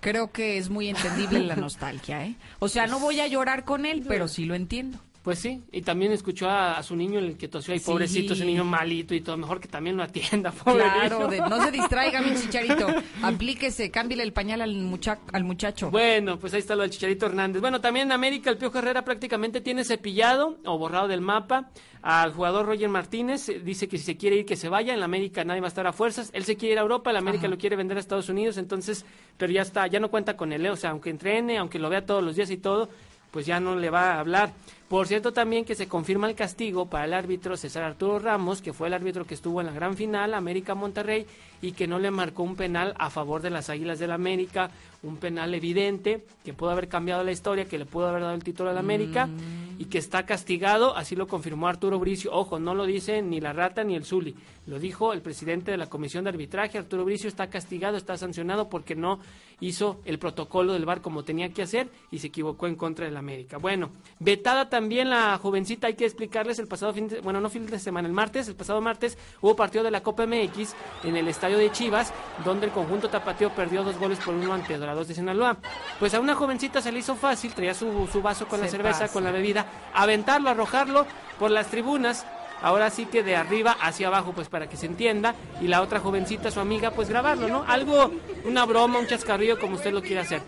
creo que es muy entendible la nostalgia, ¿eh? O sea, no voy a llorar con él, pero sí lo entiendo. Pues sí, y también escuchó a, su niño el que tosió ahí, pobrecito, ese niño malito y todo, mejor que también lo atienda, pobre Claro, no se distraiga, mi chicharito, aplíquese, cámbiale el pañal al, mucha al muchacho. Bueno, pues ahí está lo del chicharito Hernández. Bueno, también en América el Piojo Herrera prácticamente tiene cepillado o borrado del mapa al jugador Roger Martínez, dice que si se quiere ir que se vaya, en la América nadie va a estar a fuerzas, él se quiere ir a Europa, la América lo quiere vender a Estados Unidos, entonces, pero ya está, ya no cuenta con él, ¿eh? o sea, aunque entrene, aunque lo vea todos los días y todo, pues ya no le va a hablar. Por cierto, también que se confirma el castigo para el árbitro César Arturo Ramos, que fue el árbitro que estuvo en la gran final, América Monterrey, y que no le marcó un penal a favor de las Águilas del la América, un penal evidente que pudo haber cambiado la historia, que le pudo haber dado el título a la América mm. y que está castigado, así lo confirmó Arturo Bricio. Ojo, no lo dice ni la rata ni el Zuli, lo dijo el presidente de la Comisión de Arbitraje, Arturo Bricio está castigado, está sancionado porque no hizo el protocolo del VAR como tenía que hacer y se equivocó en contra de la América. Bueno, vetada también la jovencita, hay que explicarles el pasado fin de, bueno, no fin de semana, el martes, el pasado martes hubo partido de la Copa MX en el estadio de Chivas, donde el conjunto tapatío perdió dos goles por uno ante Dorados de Sinaloa. Pues a una jovencita se le hizo fácil, traía su, su vaso con la cerveza, con la bebida, aventarlo, arrojarlo por las tribunas ahora sí que de arriba hacia abajo, pues para que se entienda, y la otra jovencita, su amiga, pues grabarlo, ¿no? Algo, una broma, un chascarrillo, como usted lo quiera hacer.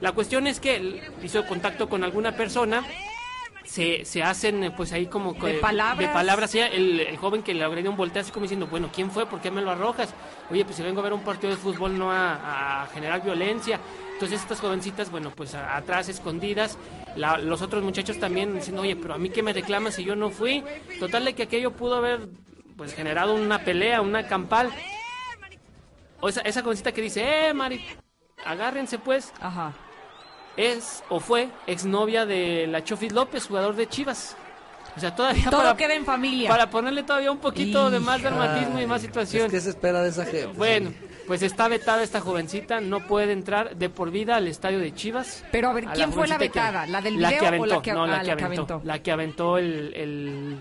La cuestión es que hizo contacto con alguna persona se, se hacen pues ahí como de palabras, de palabras. el, el, joven que le agredió un voltea así como diciendo bueno quién fue por qué me lo arrojas oye pues si vengo a ver un partido de fútbol no a, generar violencia entonces estas jovencitas bueno pues atrás escondidas los otros muchachos también diciendo oye pero a mí qué me reclamas si yo no fui total de que aquello pudo haber pues generado una pelea una campal. O esa, esa jovencita que dice eh Mari agárrense pues ajá es o fue exnovia de la Chofis López, jugador de Chivas. O sea, todavía Todo para, queda en familia. Para ponerle todavía un poquito de más dramatismo y más situación. ¿Qué se espera de esa gente? Bueno, pues está vetada esta jovencita, no puede entrar de por vida al estadio de Chivas. Pero a ver, ¿quién fue la vetada? ¿La del video la que aventó, o la que, no, la, ah, que aventó, La que aventó el el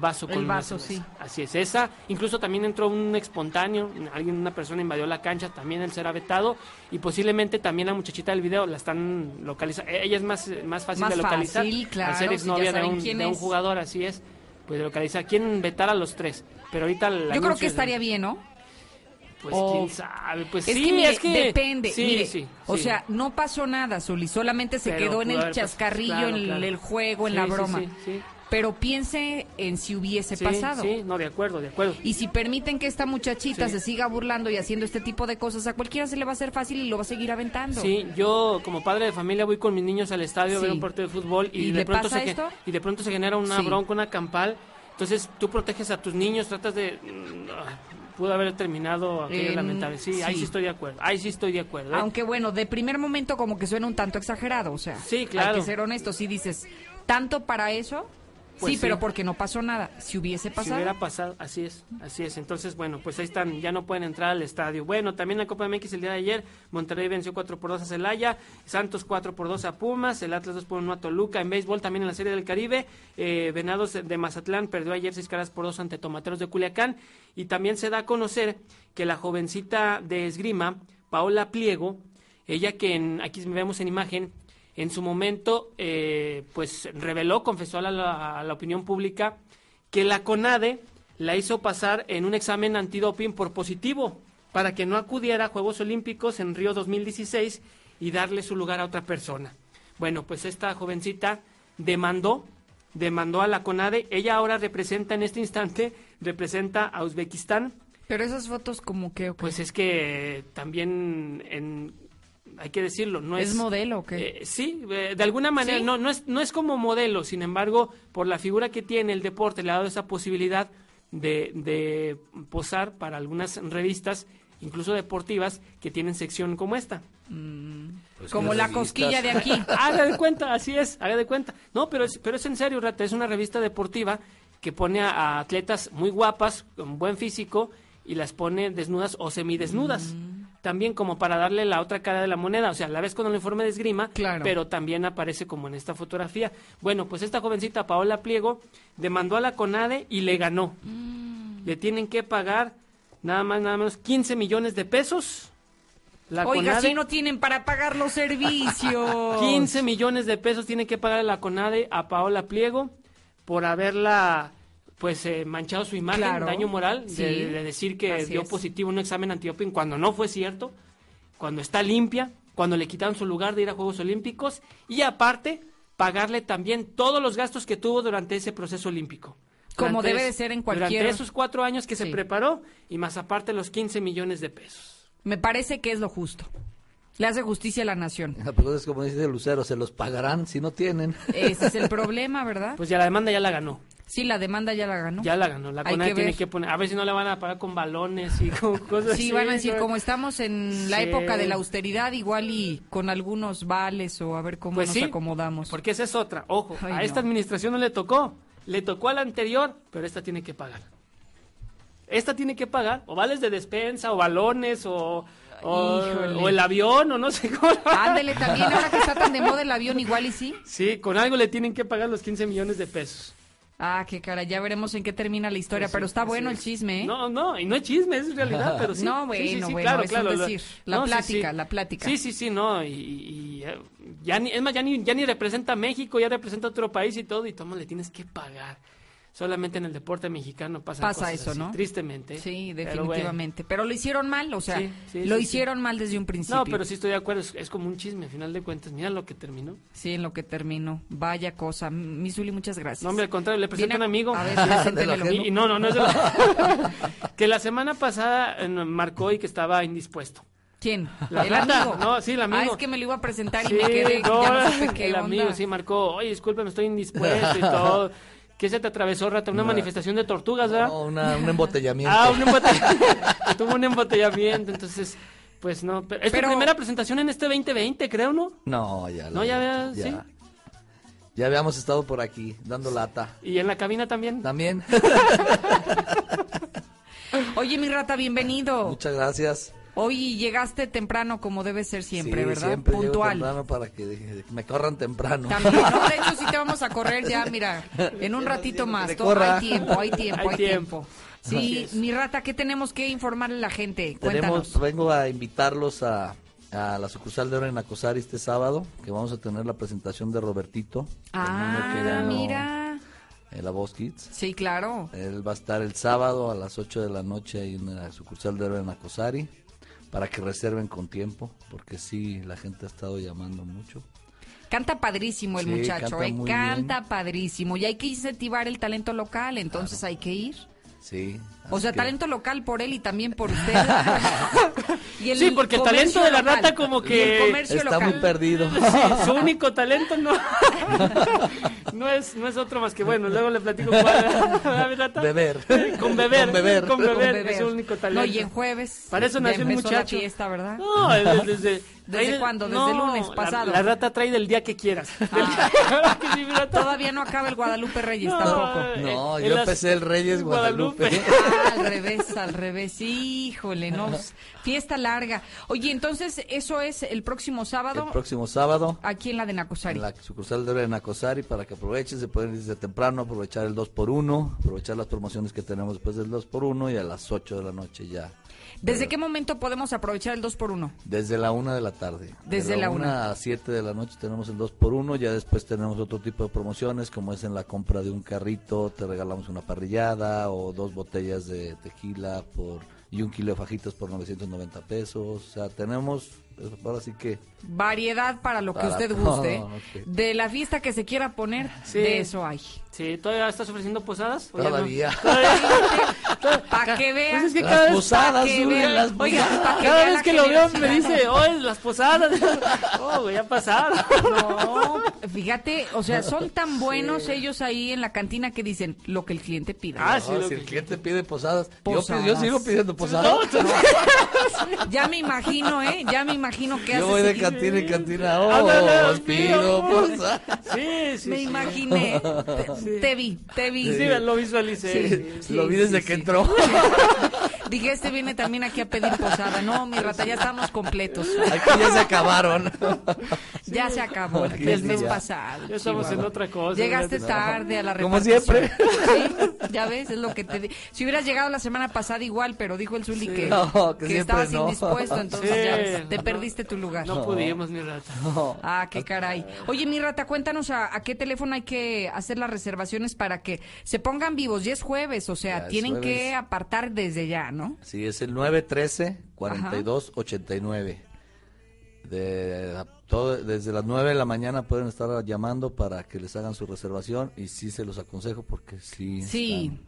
vaso con el vaso, sí. Así es, esa. Incluso también entró un espontáneo, alguien, una persona invadió la cancha, también él será vetado y posiblemente también la muchachita del video la están localizando. Ella es más, más fácil de localizar. Fácil, claro, al ser exnovia de, un, de un jugador, así es. Pues localizar. ¿Quién vetar a los tres? Pero ahorita Yo creo que estaría bien, ¿no? Pues quién sabe, pues es sí, que, es que depende, sí, mire, sí, o sea, no pasó nada, Zuli, solamente se Pero quedó en el pasado, chascarrillo, claro, en claro. el juego, en la sí, broma. Pero piense en si hubiese Sí, pasado. Sí, no, de acuerdo, de acuerdo. Y si permiten que esta muchachita Sí. se siga burlando y haciendo este tipo de cosas, a cualquiera se le va a hacer fácil y lo va a seguir aventando. Sí, yo como padre de familia voy con mis niños al estadio a ver un partido de fútbol y, ¿Y de pronto se ge- esto? y de pronto se genera una bronca, una campal. Entonces tú proteges a tus niños, tratas de mm, pudo haber terminado aquello En- lamentable. Sí, ahí sí. sí estoy de acuerdo. Ahí sí estoy de acuerdo. ¿eh? Aunque bueno, de primer momento como que suena un tanto exagerado, o sea. Sí, claro. Hay que ser honesto, si dices, ¿tanto para eso? Pues sí, sí. pero porque no pasó nada. Si hubiese Si pasado. hubiera pasado, así es, así es. Entonces, bueno, pues ahí están, ya no pueden entrar al estadio. Bueno, también la Copa MX el día de ayer, Monterrey venció 4 por 2 a Celaya, Santos 4 por 2 a Pumas, el Atlas 2 por 1 a Toluca. En béisbol también en la Serie del Caribe, eh, Venados de Mazatlán perdió ayer 6 caras por 2 ante Tomateros de Culiacán. Y también se da a conocer que la jovencita de esgrima, Paola Pliego, ella que en, aquí vemos en imagen, en su momento, eh, pues reveló, confesó a la, a la opinión pública que la CONADE la hizo pasar en un examen antidoping por positivo para que no acudiera a Juegos Olímpicos en Río 2016 y darle su lugar a otra persona. Bueno, pues esta jovencita demandó, demandó a la CONADE. Ella ahora representa en este instante, representa a Uzbekistán. Pero esas fotos como que... Pues es que también en, hay que decirlo, no es... ¿Es modelo o qué? Eh, sí, eh, de alguna manera, ¿Sí? no, no, es, no es como modelo, sin embargo, por la figura que tiene el deporte, le ha dado esa posibilidad de, de posar para algunas revistas, incluso deportivas, que tienen sección como esta. Pues como la revistas. cosquilla de aquí. haga de cuenta, así es, haga de cuenta. No, pero es, pero es en serio, Rata, es una revista deportiva que pone a, a atletas muy guapas, con buen físico, y las pone desnudas o semidesnudas. Mm. También como para darle la otra cara de la moneda, o sea, la ves con el informe de esgrima, Claro. pero también aparece como en esta fotografía. Bueno, pues esta jovencita Paola Pliego demandó a la CONADE y le ganó. Mm. Le tienen que pagar nada más, nada menos 15 millones de pesos. La Oiga, CONADE- si no tienen para pagar los servicios. 15 millones de pesos tiene que pagar la CONADE a Paola Pliego por haberla pues eh, manchado su imagen, Claro. daño moral, Sí. de, de decir que Así dio es. positivo en un examen antidoping cuando no fue cierto, cuando está limpia, cuando le quitaron su lugar de ir a Juegos Olímpicos y aparte pagarle también todos los gastos que tuvo durante ese proceso olímpico. Como Durante debe es- de ser en cualquier- Durante esos cuatro años que se preparó y más aparte los 15 millones de pesos. Me parece que es lo justo. Le hace justicia a la nación. Ah, Pero es como dice Lucero, se los pagarán si no tienen. Ese es el problema, ¿verdad? Pues ya la demanda ya la ganó. Sí, la demanda ya la ganó. Ya la ganó. La CONADE que tiene ver. que poner. A ver si no la van a pagar con balones y con cosas así. Sí, van a decir, como estamos en la época de la austeridad, igual y con algunos vales o a ver cómo Pues nos sí, acomodamos. Porque esa es otra. Ojo, Ay, a no. esta administración no le tocó. Le tocó a la anterior, pero esta tiene que pagar. Esta tiene que pagar. O vales de despensa, o balones, o, o, o el avión, o no sé cómo. Ándele, también ahora que está tan de moda el avión, igual y sí. Sí, con algo le tienen que pagar los 15 millones de pesos. Ah, qué cara, ya veremos en qué termina la historia, Pues sí, pero está bueno el chisme, ¿eh? No, no, y no es chisme, es realidad, pero sí. No, bueno, bueno, claro, es claro, decir. La no, plática, la plática. Sí, sí, sí, no, y, y, eh, ya ni, es más, ya ni, ya ni representa a México, ya representa a otro país y todo, y todo le tienes que pagar. Solamente en el deporte mexicano pasa, pasa eso, ¿no? Tristemente. Sí, definitivamente. Pero, lo hicieron mal, o sea, lo hicieron mal desde un principio. No, pero sí estoy de acuerdo, es, como un chisme, al final de cuentas. Mira lo que terminó. Sí, en lo que terminó. Vaya cosa. Misuli, muchas gracias. No, hombre, al contrario, le presento a un amigo. A ver, y, no, no, no es de la... que la semana pasada marcó y que estaba indispuesto. ¿Quién? ¿El amigo? No, sí, el amigo. Ah, es que me lo iba a presentar y me quedé. No, ya no qué el amigo sí marcó. Oye, disculpe, me estoy indispuesto y todo. ¿Qué se te atravesó, Rata? ¿Una, manifestación de tortugas, verdad? No, una, un embotellamiento. Ah, un embotellamiento. Tuvo un embotellamiento, entonces, pues no. Pero, es tu primera presentación en este 2020, creo, ¿no? No, ya. No, ya veas, sí. Ya habíamos estado por aquí, dando lata. ¿Y en la cabina también? También. Oye, mi rata, bienvenido. Muchas gracias. Hoy llegaste temprano como debe ser siempre, sí, ¿verdad? Siempre Puntual. temprano para que me corran temprano. También, no, de hecho sí te vamos a correr ya, mira, en un ratito más. Todo, hay tiempo, hay tiempo, hay, tiempo. Sí, mi rata, ¿qué tenemos que informarle a la gente? Cuéntanos. vengo a invitarlos a, a la sucursal de Oro en Acosari este sábado, que vamos a tener la presentación de Robertito. Ah, mira. En la Voz Kids. Sí, claro. Él va a estar el sábado a las 8 de la noche ahí en la sucursal de Oro en Acosari para que reserven con tiempo, porque sí, la gente ha estado llamando mucho. Canta padrísimo el muchacho, canta, ¿eh? canta padrísimo y hay que incentivar el talento local, entonces hay que ir. Sí. O sea, talento local por él y también por usted. sí, porque el talento de la rata como que está muy perdido. su único talento no no es no es otro más que bueno, luego le platico cuál rata. Beber. Con beber. Con beber. Con beber, es su único talento. No, y en jueves. Para eso nació el muchacho. La fiesta, ¿verdad? No, desde ¿Desde cuándo? Desde el lunes pasado. La, rata trae del día que quieras. Ah. Todavía no acaba el Guadalupe Reyes tampoco. No, yo empecé el Reyes Guadalupe. Ah, al revés, al revés. Híjole, no. Fiesta larga. Oye, entonces, ¿eso es el próximo sábado? El próximo sábado. Aquí en la de Nacosari. En la sucursal de Nacosari para que aprovechen, se pueden ir desde temprano, aprovechar el 2 por 1 aprovechar las promociones que tenemos después del 2 por 1 y a las 8 de la noche ya ¿Desde qué momento podemos aprovechar el 2 por 1 Desde la 1 de la tarde. Desde la 1 a 7 de la noche tenemos el 2 por 1 ya después tenemos otro tipo de promociones, como es en la compra de un carrito, te regalamos una parrillada o dos botellas de tequila por y un kilo de fajitas por 990 pesos. O sea, tenemos ahora sí que variedad para lo que usted guste. De la fiesta que se quiera poner, de eso hay. Sí, ¿todavía estás ofreciendo posadas? Todavía. para que vean. Pues es que cada las posadas, las Oiga, cada vez que lo veo me dice, oye, las posadas. oh, ya pasaron. no, fíjate, o sea, son tan buenos ellos ahí en la cantina que dicen lo que el cliente pide. Ah, sí, si el cliente pide posadas. Yo, sigo pidiendo posadas. ya me imagino, ¿eh? Ya me imagino que Yo voy de cantina en cantina. Oh, pido posadas. Sí, sí. Me imaginé. Te vi, te vi. Sí, lo visualicé. lo vi desde que entró. Dije, este viene también aquí a pedir posada. No, mi rata, ya estamos completos. Aquí ya se acabaron. Ya se acabó el mes pasado. Ya estamos en otra cosa. Llegaste tarde a la Como siempre. ya ves, es lo que te Si hubieras llegado la semana pasada igual, pero dijo el Zuli que, que, estabas indispuesto, entonces ya te perdiste tu lugar. No, pudimos, mi rata. Ah, qué caray. Oye, mi rata, cuéntanos a, a qué teléfono hay que hacer la reserva reservaciones para que se pongan vivos. Ya es jueves, o sea, tienen que apartar desde ya, ¿no? Sí, es el 913-4289. De, todo, desde las 9 de la mañana pueden estar llamando para que les hagan su reservación y sí se los aconsejo porque sí. Sí.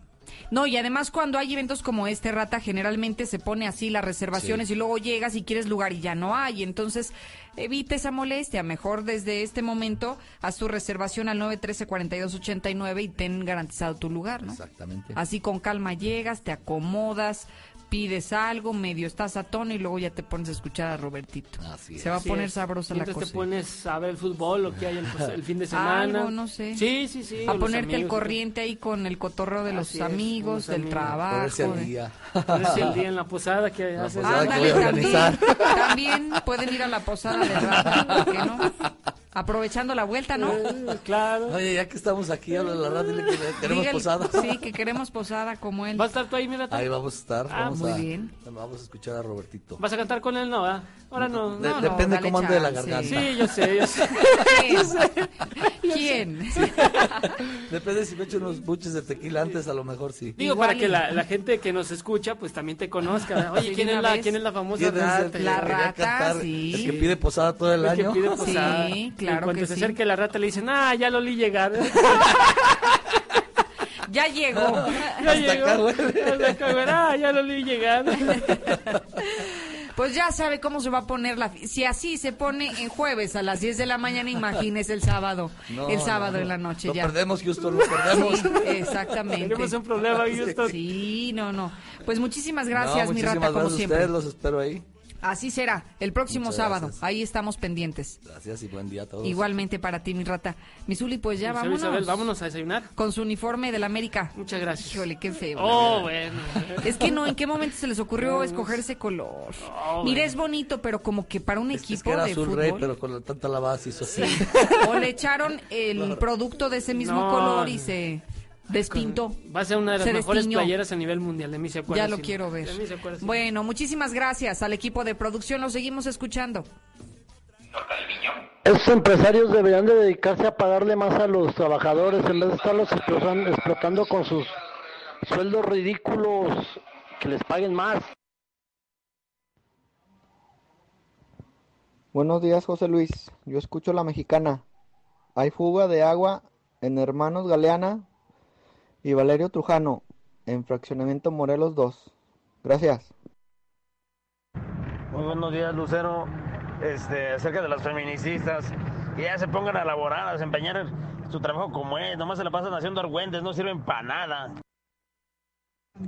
No, y además cuando hay eventos como este, Rata, generalmente se pone así las reservaciones y luego llegas y quieres lugar y ya no hay. Entonces, evite esa molestia. Mejor desde este momento haz tu reservación al 913-4289 y ten garantizado tu lugar, ¿no? Exactamente. Así con calma llegas, te acomodas, pides algo, medio estás a tono y luego ya te pones a escuchar a Robertito. Así Se va a poner sabrosa la cosa. te pones a ver el fútbol, lo que hay el, fin de semana. Algo, no sé. Sí, sí, sí. A ponerte el corriente ahí con el cotorreo de los amigos, del trabajo. Ponerse el día. Ponerse el día en la posada que haces. Ándale, también, también pueden ir a la posada de rato, ¿por qué no? Aprovechando la vuelta, ¿no? Eh, claro. Oye, ya que estamos aquí, habla la radio, dile que queremos Dígale- posada. Sí, que queremos posada como él. ¿Vas a estar tú ahí, mira? Ahí vamos a estar. Ah, vamos muy a, bien. Vamos a escuchar a Robertito. ¿Vas a cantar con él? No, ¿ah? Ahora no. De- No, no, depende cómo ande de la garganta. Sí, yo sé, yo sé. ¿Quién? Depende si me echo unos buches de tequila antes, a lo mejor sí. Digo, Igual para que la, la gente que nos escucha, pues también te conozca. Oye, Sí, ¿quién es, la. ¿quién es la famosa ¿Quién es el rata? que La rata, cantar? sí. El que pide posada todo el El que año. pide posada. Sí, Y claro cuando que se sí. acerque la rata le dicen, ah, ya lo li llegar. Ya llegó. ya Hasta llegó. acá huele. Hasta acá, güey, ah, ya lo li llegar. Pues ya sabe cómo se va a poner la... Si así se pone en jueves a las 10 de la mañana, imagínese el sábado. No, el sábado no, en la noche Lo ya. perdemos, Houston, lo perdemos. Sí, exactamente. Tenemos un problema, Houston. Sí, no, no. Pues muchísimas No, gracias, mi rata, como gracias a siempre. ustedes, los espero ahí. Así será, el próximo Muchas sábado. gracias. Ahí estamos pendientes. Gracias y buen día a todos. Igualmente para ti, mi rata. Mi Zuli, pues ya vámonos. Isabel, vámonos a desayunar. Con su uniforme del América. Muchas gracias. Híjole, qué feo. la Oh, bueno. Es que no, ¿en qué momento se les ocurrió No, escoger ese color? Oh, Mira, bueno. es bonito, pero como que para un Es, equipo es que era de azul fútbol. rey, pero con la tanta lavada se hizo así. O le echaron el producto de ese mismo No. color y se despintó. Va a ser una de las Se mejores destiñó. playeras a nivel mundial. De mí se acuerda. Ya lo sí. quiero ver. De mí se acuerda, sí. Bueno, muchísimas gracias al equipo de producción. Lo seguimos escuchando. Esos empresarios deberían de dedicarse a pagarle más a los trabajadores en vez de estarlos explotando, explotando con sus sueldos ridículos, que les paguen más. Buenos días, José Luis. Yo escucho la mexicana. Hay fuga de agua en Hermanos Galeana y Valerio Trujano, en Fraccionamiento Morelos 2. Gracias. Muy buenos días, Lucero. Este, acerca de las feministas, que ya se pongan a laborar, a desempeñar su trabajo como es. Nomás se la pasan haciendo argüentes, no sirven para nada.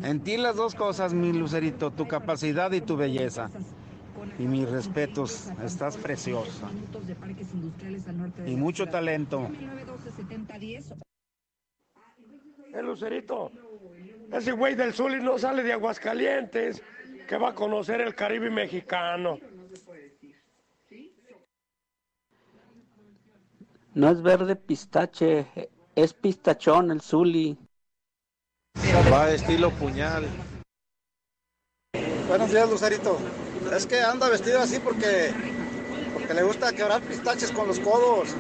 En ti las dos cosas, mi Lucerito, tu capacidad y tu belleza. Y mis respetos, estás preciosa. Y mucho talento. El Lucerito, ese güey del Zuli no sale de Aguascalientes, que va a conocer el Caribe mexicano. No es verde pistache, es pistachón el Zuli. Va estilo puñal. Buenos días, Lucerito. Es que anda vestido así porque, porque le gusta quebrar pistaches con los codos.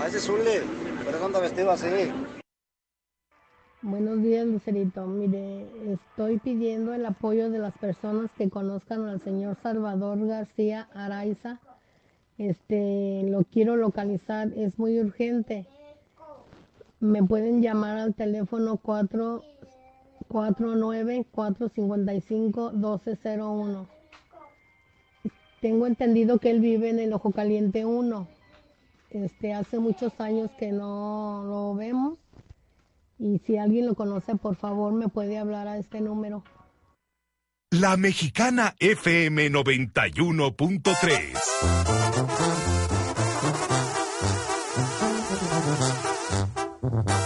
A ese Zuli, por eso anda vestido así. Buenos días, Lucerito. Mire, estoy pidiendo el apoyo de las personas que conozcan al señor Salvador García Araiza. Este, lo quiero localizar, es muy urgente. Me pueden llamar al teléfono 449-455-1201. Tengo entendido que él vive en el Ojo Caliente 1. Este, hace muchos años que no lo vemos. Y si alguien lo conoce, por favor, me puede hablar a este número. La Mexicana FM 91.3.